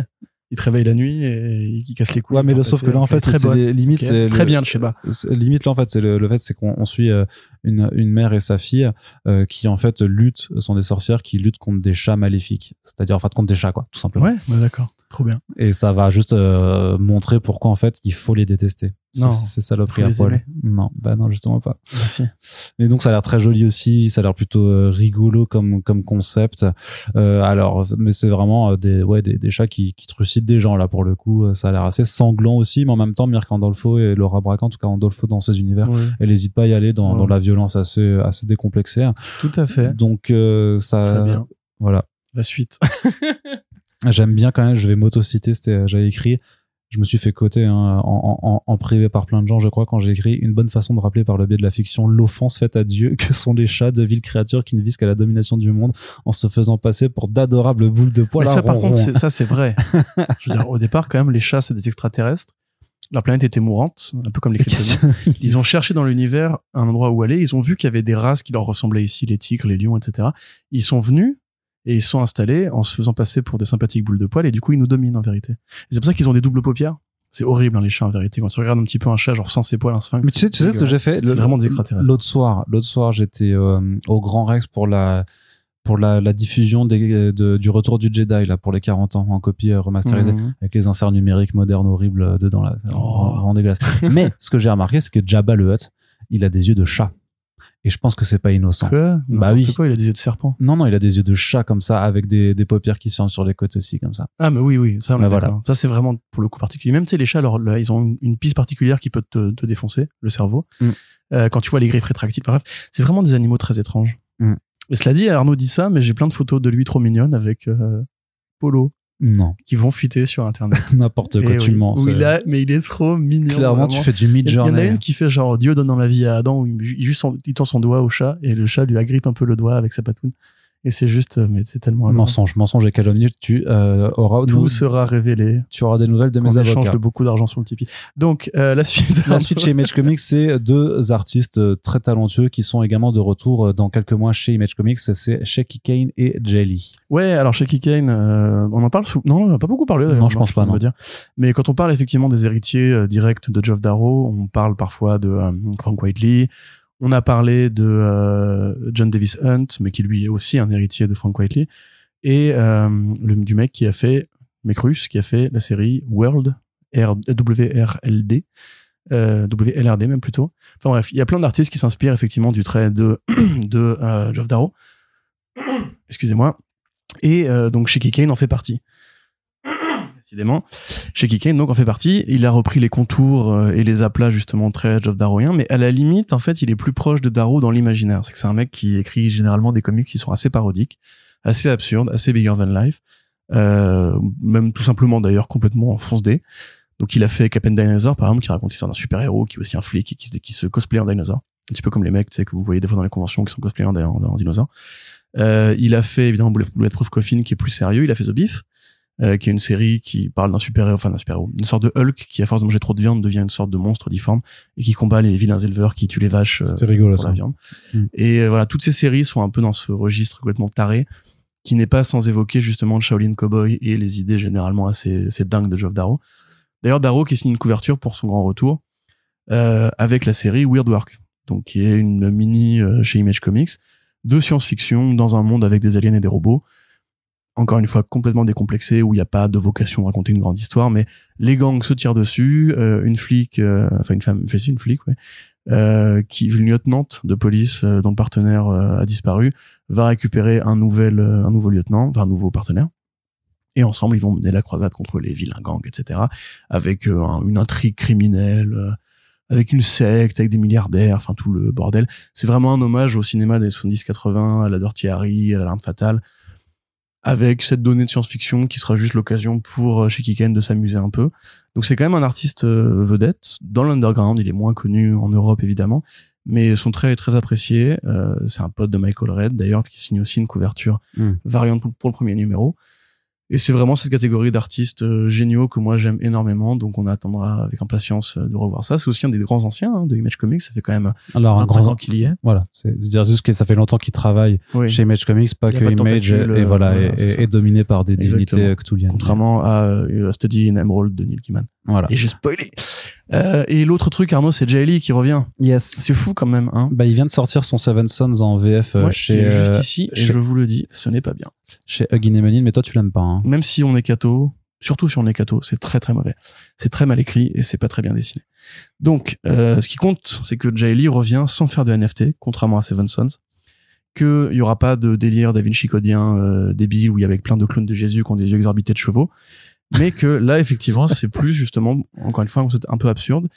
S2: Il te réveille la nuit et il casse les couilles.
S1: ouais mais le sauf
S2: fait,
S1: que là en fait
S2: très
S1: c'est
S2: bonne.
S1: les limites
S2: Ok.
S1: c'est
S2: Très
S1: le-
S2: bien, je sais pas.
S1: limite là en fait c'est le, le fait c'est qu'on on suit euh, une, une mère et sa fille euh, qui en fait luttent sont des sorcières qui luttent contre des chats maléfiques c'est-à-dire en fait contre des chats quoi tout simplement
S2: Ouais, bah d'accord. Trop bien.
S1: et ça va juste euh, montrer pourquoi en fait il faut les détester C'est-
S2: Non,
S1: c'est saloperie
S2: faut
S1: à poil. non. Bah non justement pas.
S2: Merci.
S1: mais donc ça a l'air très joli aussi. Ça a l'air plutôt euh, rigolo comme comme concept. Euh, alors mais c'est vraiment euh, des ouais des, des chats qui qui trucident des gens là pour le coup. Euh, ça a l'air assez sanglant aussi mais en même temps Mirka Andolfo et Laura Braca en tout cas Andolfo dans ses univers
S2: Oui,
S1: elle n'hésite pas à y aller dans, dans la violence assez assez décomplexée.
S2: Tout à fait.
S1: donc euh, ça
S2: Très bien.
S1: voilà.
S2: La suite. *laughs*
S1: j'aime bien quand même je vais m'autociter c'était j'avais écrit je me suis fait coter hein, en, en, en privé par plein de gens je crois quand j'ai écrit une bonne façon de rappeler par le biais de la fiction l'offense faite à Dieu que sont les chats de villes créatures qui ne visent qu'à la domination du monde en se faisant passer pour d'adorables boules de poils
S2: Mais ça, par contre, c'est- ça, c'est vrai. *laughs* Je veux dire, au départ, quand même, les chats, c'est des extraterrestres. La planète était mourante, un peu comme les Kryptoniens. Ils ont cherché dans l'univers un endroit où aller. Ils ont vu qu'il y avait des races qui leur ressemblaient ici, les tigres, les lions, etc. Ils sont venus et ils sont installés en se faisant passer pour des sympathiques boules de poils et du coup, ils nous dominent en vérité. Et c'est pour ça qu'ils ont des doubles paupières. C'est horrible, hein, les chats, en vérité. Quand tu regardes un petit peu un chat, genre sans ses poils, un sphinx.
S1: Mais tu sais, tu sais ce que j'ai fait?
S2: C'est vraiment des extraterrestres.
S1: L'autre soir, l'autre soir, j'étais euh, au Grand Rex pour la pour la, la diffusion des, de- du retour du Jedi là pour les 40 ans en copie euh, remasterisée
S2: Mhm.
S1: avec les inserts numériques modernes horribles euh, dedans là,
S2: Oh.
S1: vraiment dégueulasse. Mais ce que j'ai remarqué, c'est que Jabba le Hutt, il a des yeux de chat et je pense que c'est pas innocent.
S2: Quoi
S1: Bah oui.
S2: Quoi, il a des yeux de serpent.
S1: Non non, il a des yeux de chat comme ça avec des, des paupières qui sortent sur les côtes aussi comme ça.
S2: Ah, mais oui, oui, ça, on est
S1: Bah, voilà.
S2: Ça, c'est vraiment pour le coup particulier. Même, tu sais, les chats, leur- là, ils ont une, une piste particulière qui peut te, te défoncer, le cerveau.
S1: Mm.
S2: Euh, quand tu vois les griffes rétractiles, bref, c'est vraiment des animaux très étranges.
S1: Mm.
S2: Et cela dit, Arnaud dit ça, mais j'ai plein de photos de lui trop mignonnes avec euh, Polo
S1: Non,
S2: qui vont fuiter sur Internet. *laughs*
S1: n'importe quoi,
S2: Et
S1: tu
S2: oui.
S1: mens.
S2: Où
S1: c'est-
S2: il a, mais il est trop mignon.
S1: Clairement,
S2: vraiment.
S1: tu fais du
S2: Il y en a une qui fait genre Dieu donne dans la vie à Adam où il, il juste son- il tend son doigt au chat et le chat lui agrippe un peu le doigt avec sa patoune. Et c'est juste, euh, mais c'est tellement adorable.
S1: Mensonge, mensonge et calomnie, tu euh, auras
S2: Tout
S1: nous-
S2: sera révélé.
S1: tu auras des nouvelles de mes
S2: échange
S1: avocats.
S2: de beaucoup d'argent sur le Tipeee. Donc, euh, la suite.
S1: La suite chez Image Comics, c'est deux artistes euh, très talentueux qui sont également de retour euh, dans quelques mois chez Image Comics. C'est Shaky Kane et Jelly.
S2: Ouais, alors chez Kane, euh, on en parle sous... Non, on n'a pas beaucoup parlé.
S1: Non, je pense pas, non.
S2: Dire. Mais quand on parle effectivement des héritiers directs de Geoff Darrow, on parle parfois de Frank Whiteley. On a parlé de euh, John Davis Hunt, mais qui lui est aussi un héritier de Frank Whiteley. Et euh, du mec qui a fait, mec russe, qui a fait la série World, R, WRLD. Euh, WLRD même plutôt. Enfin bref, il y a plein d'artistes qui s'inspirent effectivement du trait de, *clears throat* de euh, Geoff Darrow. *clears throat* Excusez-moi. Et donc Shaky Kane en fait partie. Décidément. Shaky Kane donc en fait partie. Il a repris les contours euh, et les aplats justement très Geoff Darrowien, mais à la limite, en fait, il est plus proche de Darrow dans l'imaginaire. C'est que c'est un mec qui écrit généralement des comics qui sont assez parodiques, assez absurdes, assez bigger than life, euh, même tout simplement d'ailleurs complètement en fonce D. Donc il a fait Captain Dinosaur par exemple qui raconte l'histoire d'un super héros qui est aussi un flic qui se, qui se cosplay en dinosaure. Un petit peu comme les mecs tu sais, que vous voyez des fois dans les conventions qui sont cosplayés en, en. Euh, il a fait évidemment Bulletproof Coffin qui est plus sérieux. Il a fait The Beef euh, qui est une série qui parle d'un super héros, enfin d'un super héros, une sorte de Hulk qui à force de manger trop de viande devient une sorte de monstre difforme et qui combat les vilains éleveurs qui tuent les vaches
S3: C'était rigolo,
S2: pour
S3: ça.
S2: la viande.
S3: Mm.
S2: Et euh, voilà, toutes ces séries sont un peu dans ce registre complètement taré qui n'est pas sans évoquer justement le Shaolin Cowboy et les idées généralement assez, assez dingues de Geoff Darrow. D'ailleurs, Darrow qui signe une couverture pour son grand retour euh, avec la série Weird Work, donc qui est une mini euh, chez Image Comics de science-fiction dans un monde avec des aliens et des robots. Encore une fois, complètement décomplexé, où il n'y a pas de vocation à raconter une grande histoire, mais les gangs se tirent dessus, euh, une flic, euh, enfin une femme, si, une flic, ouais, euh, qui, une lieutenante de police euh, dont le partenaire euh, a disparu, va récupérer un nouvel, euh, un nouveau lieutenant, enfin un nouveau partenaire. Et ensemble, ils vont mener la croisade contre les vilains gangs, etc. Avec un- une intrigue criminelle, avec une secte, avec des milliardaires, enfin tout le bordel. C'est vraiment un hommage au cinéma des 70-80, à la Dirty Harry, à la L'arme fatale, avec cette donnée de science-fiction qui sera juste l'occasion pour euh, chez Kiken de s'amuser un peu. Donc c'est quand même un artiste euh, vedette. Dans l'underground, il est moins connu en Europe évidemment, mais son trait est très apprécié. Euh, c'est un pote de Michael Red d'ailleurs qui signe aussi une couverture
S1: Mm.
S2: variante pour, pour le premier numéro. Et c'est vraiment cette catégorie d'artistes euh, géniaux que moi j'aime énormément, donc on attendra avec impatience euh, de revoir ça. C'est aussi un des grands anciens hein, de Image Comics, ça fait quand même
S1: Alors, un
S2: 25
S1: grand,
S2: ans qu'il y est.
S1: voilà. C'est dire juste que ça fait longtemps qu'il travaille
S2: Oui.
S1: chez Image Comics, pas que
S2: pas
S1: Image
S2: tentacule,
S1: et,
S2: euh,
S1: voilà,
S2: voilà,
S1: est, est dominé par des
S2: Exactement.
S1: divinités cthulhiennes.
S2: Contrairement à Study in Emerald de Neil Gaiman.
S1: Voilà.
S2: Et j'ai spoilé. Euh, et l'autre truc, Arnaud, c'est Jay Lee qui revient.
S1: Yes.
S2: C'est fou quand même, hein.
S1: Bah, il vient de sortir son Seven Sons en VF euh,
S2: Ouais,
S1: chez,
S2: juste
S1: euh,
S2: ici, et
S1: chez-
S2: je vous le dis, ce n'est pas bien.
S1: chez Huggin et Munin, mais toi, tu l'aimes pas, hein.
S2: Même si on est cato, surtout si on est cato, c'est très très mauvais. C'est très mal écrit et c'est pas très bien dessiné. Donc, euh, ce qui compte, c'est que Jay Lee revient sans faire de NFT, contrairement à Seven Sons. Qu'il y aura pas de délire Da Vinci codien euh, débile où il y avait plein de clones de Jésus qui ont des yeux exorbités de chevaux. Mais que là, effectivement, c'est plus justement, encore une fois, c'est un peu absurde.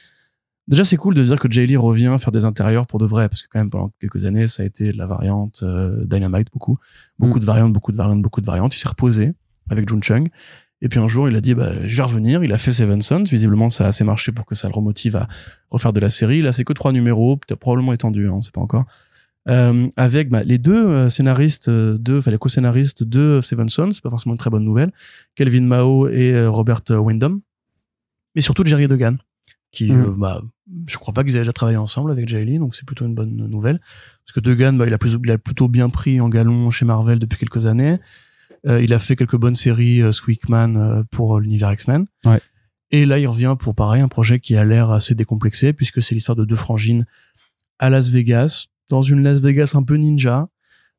S2: Déjà, c'est cool de dire que Jay Lee revient faire des intérieurs pour de vrai, parce que quand même, pendant quelques années, ça a été la variante euh, Dynamite, beaucoup. Beaucoup
S1: Mm.
S2: de variantes, beaucoup de variantes, beaucoup de variantes. Il s'est reposé avec Jun Chung. Et puis un jour, il a dit, bah, je vais revenir. Il a fait Seven Sons. Visiblement, ça a assez marché pour que ça le remotive à refaire de la série. Là, c'est que trois numéros, peut-être probablement étendu, hein, on sait pas encore. Euh, avec bah, les deux euh, scénaristes, euh, deux, enfin les co-scénaristes de Seven Sons, c'est pas forcément une très bonne nouvelle, Kelvin Mao et euh, Robert Wyndham, mais surtout Jerry Degan, qui,
S1: Mm.
S2: euh, bah, je crois pas qu'ils aient déjà travaillé ensemble avec Jay donc c'est plutôt une bonne nouvelle, parce que Degan, bah, il a, plus, il a plutôt bien pris en galon chez Marvel depuis quelques années. Euh, il a fait quelques bonnes séries euh, euh, pour l'univers X-Men.
S1: Ouais.
S2: Et là, il revient pour pareil, un projet qui a l'air assez décomplexé, puisque c'est l'histoire de deux frangines à Las Vegas, dans une Las Vegas un peu ninja,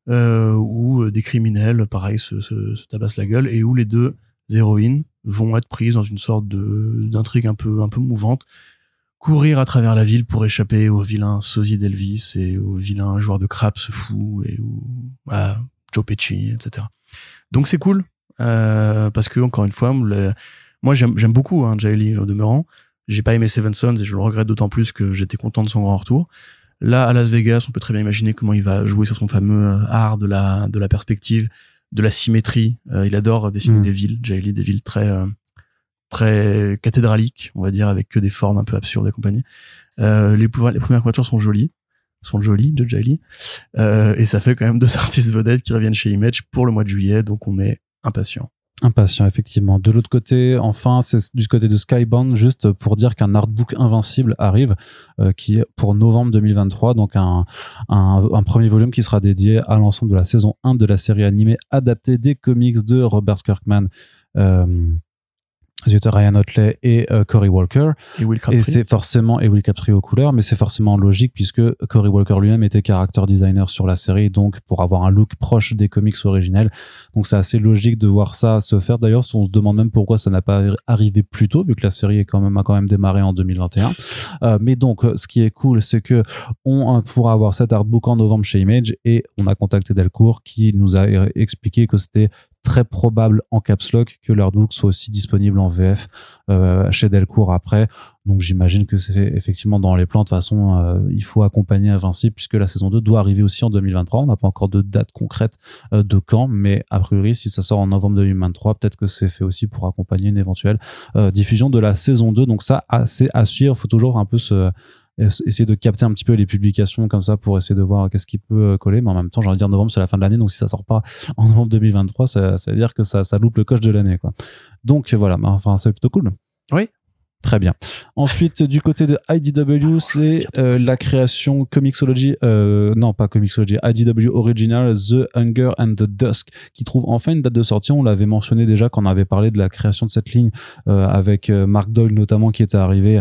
S2: euh, où euh, des criminels, pareil, se, se, se tabassent la gueule, et où les deux héroïnes vont être prises dans une sorte d'intrigue un peu un peu mouvante, courir à travers la ville pour échapper aux vilains sosie d'Elvis et aux vilains joueurs de craps fous et aux à Joe Pesci, etc. Donc c'est cool euh, parce que encore une fois, moi j'aime j'aime beaucoup hein, Jay Lee au demeurant. J'ai pas aimé Seven Sons et je le regrette d'autant plus que j'étais content de son grand retour. Là, à Las Vegas, on peut très bien imaginer comment il va jouer sur son fameux euh, art de la de la perspective, de la symétrie. Euh, il adore dessiner
S1: Mm.
S2: des villes, Jay Lee, des villes très euh, très cathédraliques, on va dire, avec que des formes un peu absurdes et compagnie. Euh, les, les premières voitures sont jolies, sont jolies de Jay Lee. Euh, et ça fait quand même deux *laughs* artistes vedettes qui reviennent chez Image pour le mois de juillet, donc on est impatient.
S1: Impatient, effectivement. De l'autre côté, enfin, c'est du côté de Skybound, juste pour dire qu'un artbook invincible arrive, euh, qui est pour novembre 2023, donc un, premier volume qui sera dédié à l'ensemble de la saison 1 de la série animée adaptée des comics de Robert Kirkman, euh, zut, Ryan Otley et euh, Cory Walker.
S2: Et Will
S1: Et
S2: Crabtree.
S1: c'est forcément, et Will Capri aux couleurs, mais c'est forcément logique puisque Cory Walker lui-même était character designer sur la série, donc pour avoir un look proche des comics originels. Donc c'est assez logique de voir ça se faire. D'ailleurs, on se demande même pourquoi ça n'a pas arrivé plus tôt, vu que la série est quand même, a quand même démarré en 2021. Euh, mais donc, euh, ce qui est cool, c'est que on pourra avoir cet artbook en novembre chez Image et on a contacté Delcourt qui nous a expliqué que c'était très probable en caps lock que l'artbook soit aussi disponible en VF euh, chez Delcourt après. Donc j'imagine que c'est effectivement dans les plans. De toute façon, euh, il faut accompagner Invincible puisque la saison 2 doit arriver aussi en 2023. On n'a pas encore de date concrète euh, de quand, mais a priori, si ça sort en novembre 2023, peut-être que c'est fait aussi pour accompagner une éventuelle euh, diffusion de la saison 2. Donc ça, c'est à suivre. Il faut toujours un peu se essayer de capter un petit peu les publications comme ça pour essayer de voir qu'est-ce qui peut coller. Mais en même temps j'ai envie de dire novembre c'est la fin de l'année donc si ça sort pas *laughs* en novembre 2023 ça, ça veut dire que ça, ça loupe le coche de l'année quoi. Donc voilà. Enfin c'est plutôt cool.
S2: Oui
S1: Très bien. Ensuite, du côté de IDW, c'est euh, la création Comixology, euh, non pas Comixology, IDW Original The Hunger and the Dusk, qui trouve enfin une date de sortie. On l'avait mentionné déjà quand on avait parlé de la création de cette ligne euh, avec Mark Doyle notamment qui était arrivé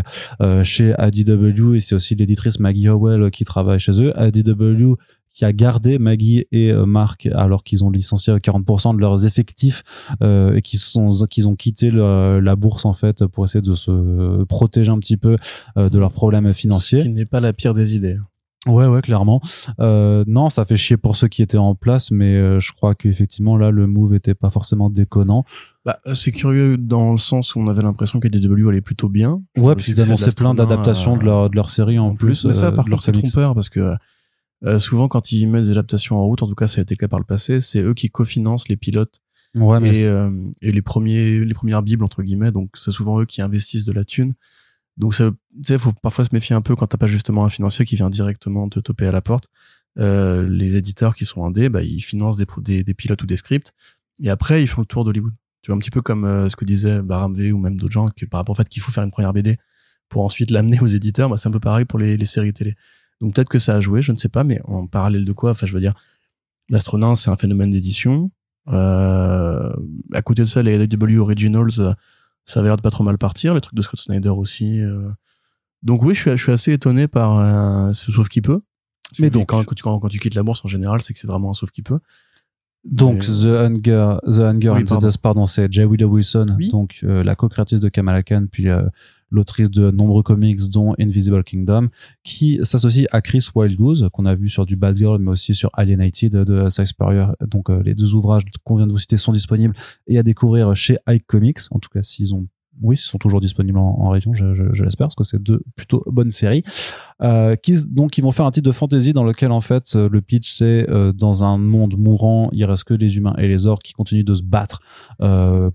S1: chez IDW et c'est aussi l'éditrice Maggie Howell qui travaille chez eux. IDW qui a gardé Maggie et euh, Marc alors qu'ils ont licencié 40% de leurs effectifs euh, et qu'ils sont qu'ils ont quitté la bourse en fait pour essayer de se protéger un petit peu euh, de leurs problèmes financiers.
S2: Ce qui n'est pas la pire des idées.
S1: Ouais, ouais, clairement. Euh, non, ça fait chier pour ceux qui étaient en place, mais euh, je crois qu'effectivement là, le move était pas forcément déconnant.
S2: Bah, c'est curieux dans le sens où on avait l'impression que DW allait plutôt bien.
S1: Ouais, puis ils annonçaient plein d'adaptations de leur de leur série en, plus.
S2: Mais ça, par contre, c'est trompeur parce que euh, souvent, quand ils mettent des adaptations en route, en tout cas, ça a été le cas par le passé, c'est eux qui cofinancent les pilotes
S1: ouais, mais
S2: et, euh, et, les premiers, les premières bibles entre guillemets. Donc, c'est souvent eux qui investissent de la thune. Donc, ça, tu sais, faut parfois se méfier un peu quand t'as pas justement un financier qui vient directement te toper à la porte. Euh, les éditeurs qui sont indés, bah, ils financent des, des, des, pilotes ou des scripts, et après ils font le tour d'Hollywood. Tu vois un petit peu comme euh, ce que disait Baram V ou même d'autres gens, que par rapport au fait qu'il faut faire une première BD pour ensuite l'amener aux éditeurs, bah, c'est un peu pareil pour les, les séries télé. Donc peut-être que ça a joué, je ne sais pas, mais en parallèle de quoi Enfin, je veux dire, l'astronaute, c'est un phénomène d'édition. Euh, à côté de ça, les AW Originals, euh, ça avait l'air de pas trop mal partir. Les trucs de Scott Snyder aussi. Euh. Donc oui, je suis, je suis assez étonné par euh, ce sauf qui peut. Mais donc quand, quand, quand, tu quittes la bourse en général, c'est que c'est vraiment un sauf qui peut.
S1: Donc The Hunger, The Hunger and the Dust, pardon, c'est Jay Willow Wilson, donc la co-créatrice de Kamala Khan, puis l'autrice de nombreux comics dont Invisible Kingdom, qui s'associe à Chris Wildgoose, qu'on a vu sur du Bad Girl, mais aussi sur Alienated de Sykes Donc euh, les deux ouvrages qu'on vient de vous citer sont disponibles et à découvrir chez Ike Comics, en tout cas s'ils ont oui, ils sont toujours disponibles en, région, je, je, l'espère, parce que c'est deux plutôt bonnes séries. Euh, qui, donc, ils vont faire un titre de fantasy dans lequel, en fait, euh, le pitch, c'est euh, dans un monde mourant, il reste que les humains et les orques qui continuent de se battre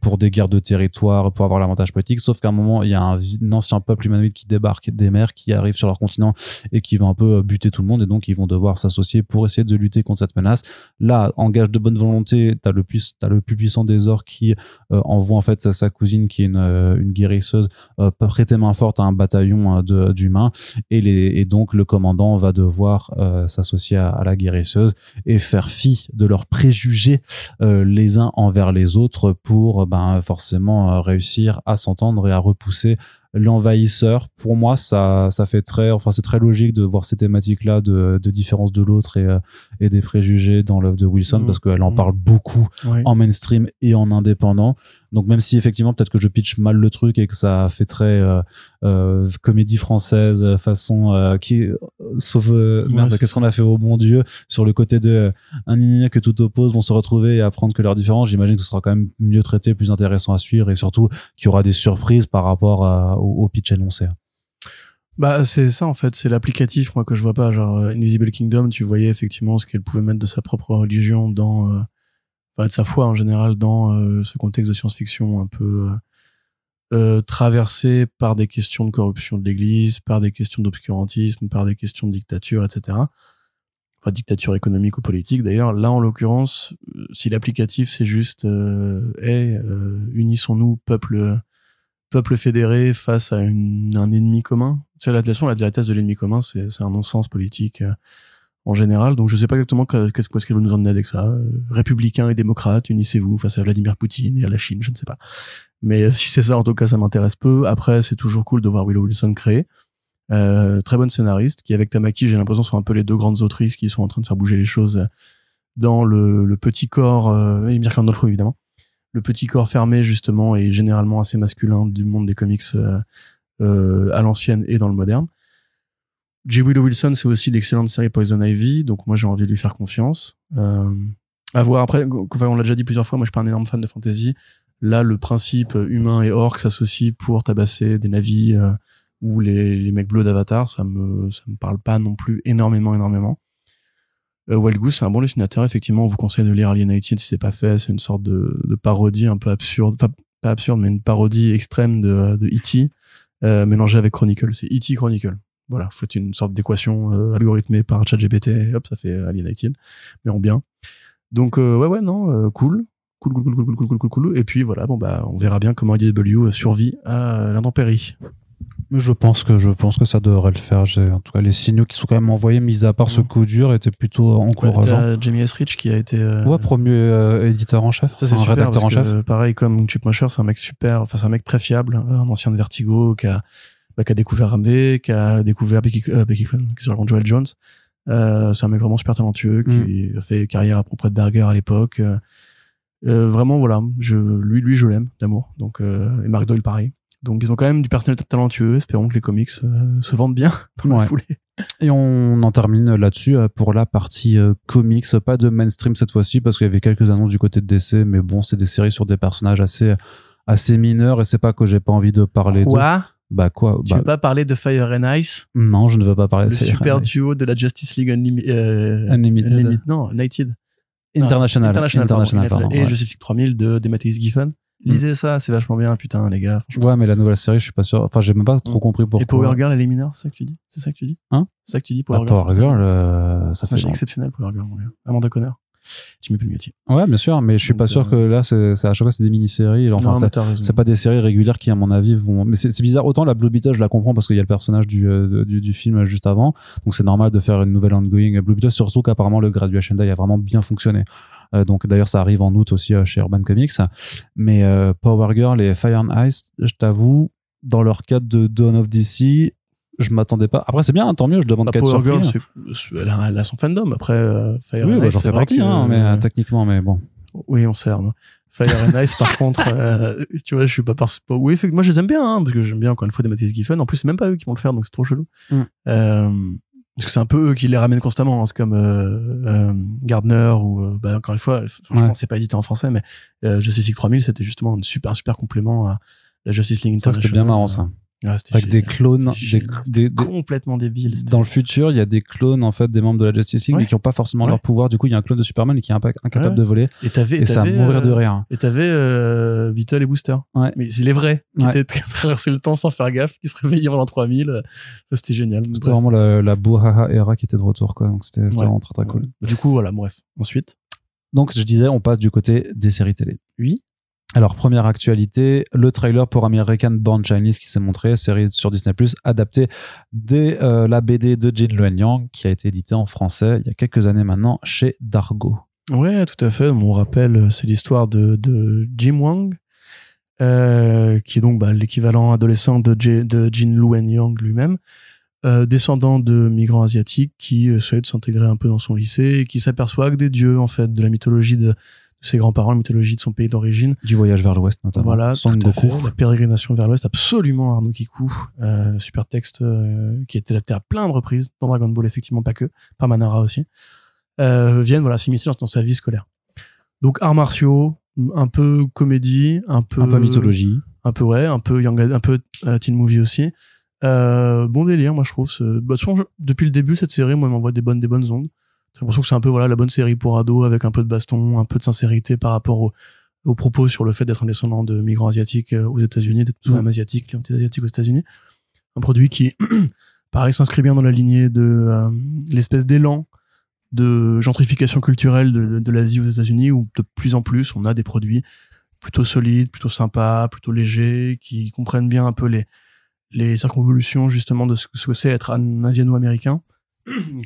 S1: pour des guerres de territoire, pour avoir l'avantage politique. Sauf qu'à un moment, il y a un, ancien peuple humanoïde qui débarque des mers, qui arrive sur leur continent et qui va un peu buter tout le monde. Et donc, ils vont devoir s'associer pour essayer de lutter contre cette menace. Là, en gage de bonne volonté, t'as le, as le plus puissant des orques qui envoie en fait sa, cousine qui est une une guérisseuse prêter main forte à un bataillon d'humains et, les, et donc le commandant va devoir s'associer à, la guérisseuse et faire fi de leurs préjugés les uns envers les autres pour ben, forcément réussir à s'entendre et à repousser l'envahisseur pour moi ça ça fait très enfin c'est très logique de voir ces thématiques là de, de différence de l'autre et, et des préjugés dans l'œuvre de Wilson mmh. parce qu'elle en mmh. parle beaucoup en mainstream et en indépendant donc même si effectivement peut-être que je pitch mal le truc et que ça fait très euh, euh, comédie française euh, façon euh, qui sauf merde qu'est-ce qu'on a fait au bon Dieu sur le côté de un que tout oppose vont se retrouver et apprendre que leurs différences j'imagine que ce sera quand même mieux traité plus intéressant à suivre et surtout qu'il y aura des surprises par rapport au, au pitch énoncé.
S2: Bah c'est ça en fait, c'est l'applicatif moi que je vois pas. Genre Invisible Kingdom, tu voyais effectivement ce qu'elle pouvait mettre de sa propre religion dans de sa foi en général dans euh, ce contexte de science-fiction un peu euh, euh, traversé par des questions de corruption de l'Église, par des questions d'obscurantisme, par des questions de dictature, etc. Enfin, dictature économique ou politique d'ailleurs. Là, en l'occurrence, si l'applicatif c'est juste euh, hey, unissons-nous, peuple, peuple fédéré face à un ennemi commun. Tu sais, la, la, la thèse de l'ennemi commun, c'est un non-sens politique en général. Donc je sais pas exactement qu'est-ce qu'elle veut nous emmener avec ça. Euh, républicains et démocrates, unissez-vous face à Vladimir Poutine et à la Chine, je ne sais pas. Mais euh, si c'est ça, en tout cas, ça m'intéresse peu. Après, c'est toujours cool de voir Willow Wilson créer. Euh, très bonne scénariste, qui avec Tamaki, j'ai l'impression, sont un peu les deux grandes autrices qui sont en train de faire bouger les choses dans le, petit corps, euh, et Mirka évidemment, le petit corps fermé justement et généralement assez masculin du monde des comics à l'ancienne et dans le moderne. J. Willow Wilson, c'est aussi l'excellente série Poison Ivy, donc moi j'ai envie de lui faire confiance. Euh, à voir après, enfin, on l'a déjà dit plusieurs fois, moi je suis pas un énorme fan de fantasy. Là, le principe humain et orc s'associent pour tabasser des navis euh, ou les, mecs bleus d'Avatar, ça me ça me parle pas non plus énormément énormément. Euh, Wild Goose, c'est un bon dessinateur. Effectivement, on vous conseille de lire Alienated si c'est pas fait. C'est une sorte de, de parodie un peu absurde, enfin pas absurde, mais une parodie extrême de, de E.T. Euh, mélangée avec Chronicle. C'est E.T. Chronicle voilà, faites une sorte d'équation euh, algorithmée par ChatGPT, et hop, ça fait euh, Alien 19, mais en bien. Donc euh, ouais ouais non, euh, cool. Cool, cool, cool, cool, cool, cool, cool, cool. Et puis voilà, bon bah, on verra bien comment IDW euh, survit à l'intempérie.
S1: Je pense que je pense que ça devrait le faire. En tout cas, les signaux qui sont quand même envoyés, mis à part mmh. ce
S2: mm.
S1: coup dur, étaient plutôt encourageants.
S2: Ouais, Jamie S. Rich qui a été euh...
S1: ouais premier euh, éditeur en chef,
S2: ça c'est
S1: rédacteur
S2: parce en
S1: chef.
S2: Que, pareil comme Chip Mosher, c'est un mec super, enfin c'est un mec très fiable, un ancien de Vertigo qui a bah, qui a découvert Ramvé, qui a découvert Becky, euh, Becky qui se raconte Joel Jones. Euh, c'est un mec vraiment super talentueux qui a fait carrière à propos de Berger à l'époque. Euh, euh, vraiment voilà, je lui lui je l'aime d'amour. Donc euh, et Mark Doyle pareil. Donc ils ont quand même du personnel talentueux. Espérons que les comics euh, se vendent bien *laughs* dans la foulée.
S1: Et on en termine là-dessus pour la partie euh, comics, pas de mainstream cette fois-ci parce qu'il y avait quelques annonces du côté de DC, mais bon, c'est des séries sur des personnages assez assez mineurs et c'est pas que j'ai pas envie de parler de.
S2: Quoi?
S1: Bah quoi
S2: Tu
S1: bah,
S2: veux pas parler de Fire and Ice,
S1: Non, je ne veux pas parler
S2: le
S1: de Fire
S2: super
S1: and Ice.
S2: duo de la Justice League euh,
S1: Unlimited.
S2: Unlimited- non, United.
S1: International.
S2: International, pardon,
S1: International,
S2: United.
S1: pardon,
S2: et
S1: ouais.
S2: Justice League 3000 de Dematteis Giffen. Lisez ça, c'est vachement bien, putain, les gars.
S1: Ouais, mais la nouvelle série, je suis pas sûr. Enfin, j'ai même pas trop
S2: Mm.
S1: compris pourquoi.
S2: Et Power Girl, elle est mineure, c'est ça que tu dis? C'est ça que tu dis?
S1: Hein?
S2: C'est ça que tu dis,
S1: Bah,
S2: Power Girl
S1: Power
S2: ça
S1: Girl, euh, ça fait
S2: Personnage
S1: longtemps.
S2: exceptionnel, Power Girl, mon gars. Amanda Connor. Jimmy Palmiotti.
S1: Ouais, bien sûr, mais je suis
S2: Donc,
S1: pas sûr
S2: euh,
S1: que là, c'est, c'est- à chaque fois, c'est des mini-séries. Enfin,
S2: non,
S1: c'est pas des séries régulières qui, à mon avis, vont. Mais c'est, c'est bizarre. Autant la Blue Beetle, je la comprends parce qu'il y a le personnage du, euh, du, du film juste avant. Donc c'est normal de faire une nouvelle ongoing Blue Beetle, surtout qu'apparemment le Graduation Day a vraiment bien fonctionné. Euh, donc d'ailleurs, ça arrive en août aussi euh, chez Urban Comics. Mais euh, Power Girl et Fire and Ice, je t'avoue, dans leur cadre de Dawn of DC, je m'attendais pas. Après, c'est bien, hein, tant mieux, je demande
S2: Bah,
S1: qu'à être
S2: Power
S1: surpris.
S2: Girl, elle, a, elle a son fandom. Après, euh, Fire
S1: Oui, bah, j'en fais partie,
S2: que,
S1: hein, mais
S2: euh,
S1: techniquement, mais bon.
S2: Oui, on sert. non. Fire and Ice, par *laughs* contre, euh, tu vois, je suis pas par. Oui, effectivement, moi je les aime bien, hein, parce que j'aime bien encore une fois des Matisse Giffen. En plus, c'est même pas eux qui vont le faire, donc c'est trop chelou.
S1: Mm.
S2: Euh, parce que c'est un peu eux qui les ramènent constamment. hein. C'est comme euh, Gardner ou, bah, encore une fois, franchement,
S1: Ouais.
S2: c'est pas édité en français, mais Justice League 3000, c'était justement un super, super complément à la Justice League
S1: Ça, c'était bien marrant, ça.
S2: Ouais,
S1: Avec des clones,
S2: C'était
S1: des,
S2: génial.
S1: des- des-
S2: complètement débile. c'était-
S1: dans le futur, il y a des clones en fait des membres de la Justice League,
S2: Ouais.
S1: mais qui ont pas forcément
S2: Ouais.
S1: leur pouvoir. Du coup, il y a un clone de Superman qui est incapable de voler,
S2: Et t'avais,
S1: et ça mourir de
S2: euh,
S1: rire.
S2: Et t'avais euh, Beetle et Booster.
S1: Ouais.
S2: Mais c'est les vrais qui étaient *laughs* traversaient le temps sans faire gaffe, qui se réveillaient en l'an 3000. Euh, C'était génial.
S1: C'était vraiment la, la Bouhaha era qui était de retour, quoi. Donc c'était vraiment très très cool.
S2: Du coup, voilà, bref. Ensuite.
S1: Donc je disais, on passe du côté des séries télé.
S2: Oui.
S1: Alors première actualité, le trailer pour American Born Chinese qui s'est montré, série sur Disney adaptée de euh, la BD de Jin Luen Yang qui a été éditée en français il y a quelques années maintenant chez Dargo.
S2: Ouais, tout à fait. Mon rappel, c'est l'histoire de, de Jim Wang, euh, qui est donc bah, l'équivalent adolescent de, de Jin Luen Yang lui-même, euh, descendant de migrants asiatiques qui euh, souhaitent s'intégrer un peu dans son lycée et qui s'aperçoit que des dieux, en fait, de la mythologie de ses grands-parents, la mythologie de son pays d'origine,
S1: Du voyage vers l'ouest notamment.
S2: Voilà,
S1: Son
S2: fait. La pérégrination vers l'Ouest, absolument Arnaud Kikou. Euh, super texte euh, qui a été adapté à plein de reprises, dans Dragon Ball effectivement, pas que, par Manara aussi, euh, viennent voilà, s'immiscer dans, sa vie scolaire. Donc arts martiaux, un peu comédie, un peu...
S1: Un peu mythologie.
S2: Un peu, ouais, un peu, young, un peu euh, teen movie aussi. Bon délire, moi je trouve. ce- Bah, de je- depuis le début, cette série, moi, elle m'envoie des bonnes, des bonnes ondes. J'ai l'impression que c'est un peu voilà la bonne série pour ados avec un peu de baston, un peu de sincérité par rapport au, aux propos sur le fait d'être un descendant de migrants asiatiques euh, aux États-Unis, d'être
S1: Mm.
S2: même asiatique, clientèle asiatique aux États-Unis. Un produit qui, *clears throat* pareil, s'inscrit bien dans la lignée de euh, l'espèce d'élan de gentrification culturelle de, de, de l'Asie aux États-Unis où de plus en plus on a des produits plutôt solides, plutôt sympas, plutôt légers, qui comprennent bien un peu les les circonvolutions justement de ce que ce que c'est être un asiano-américain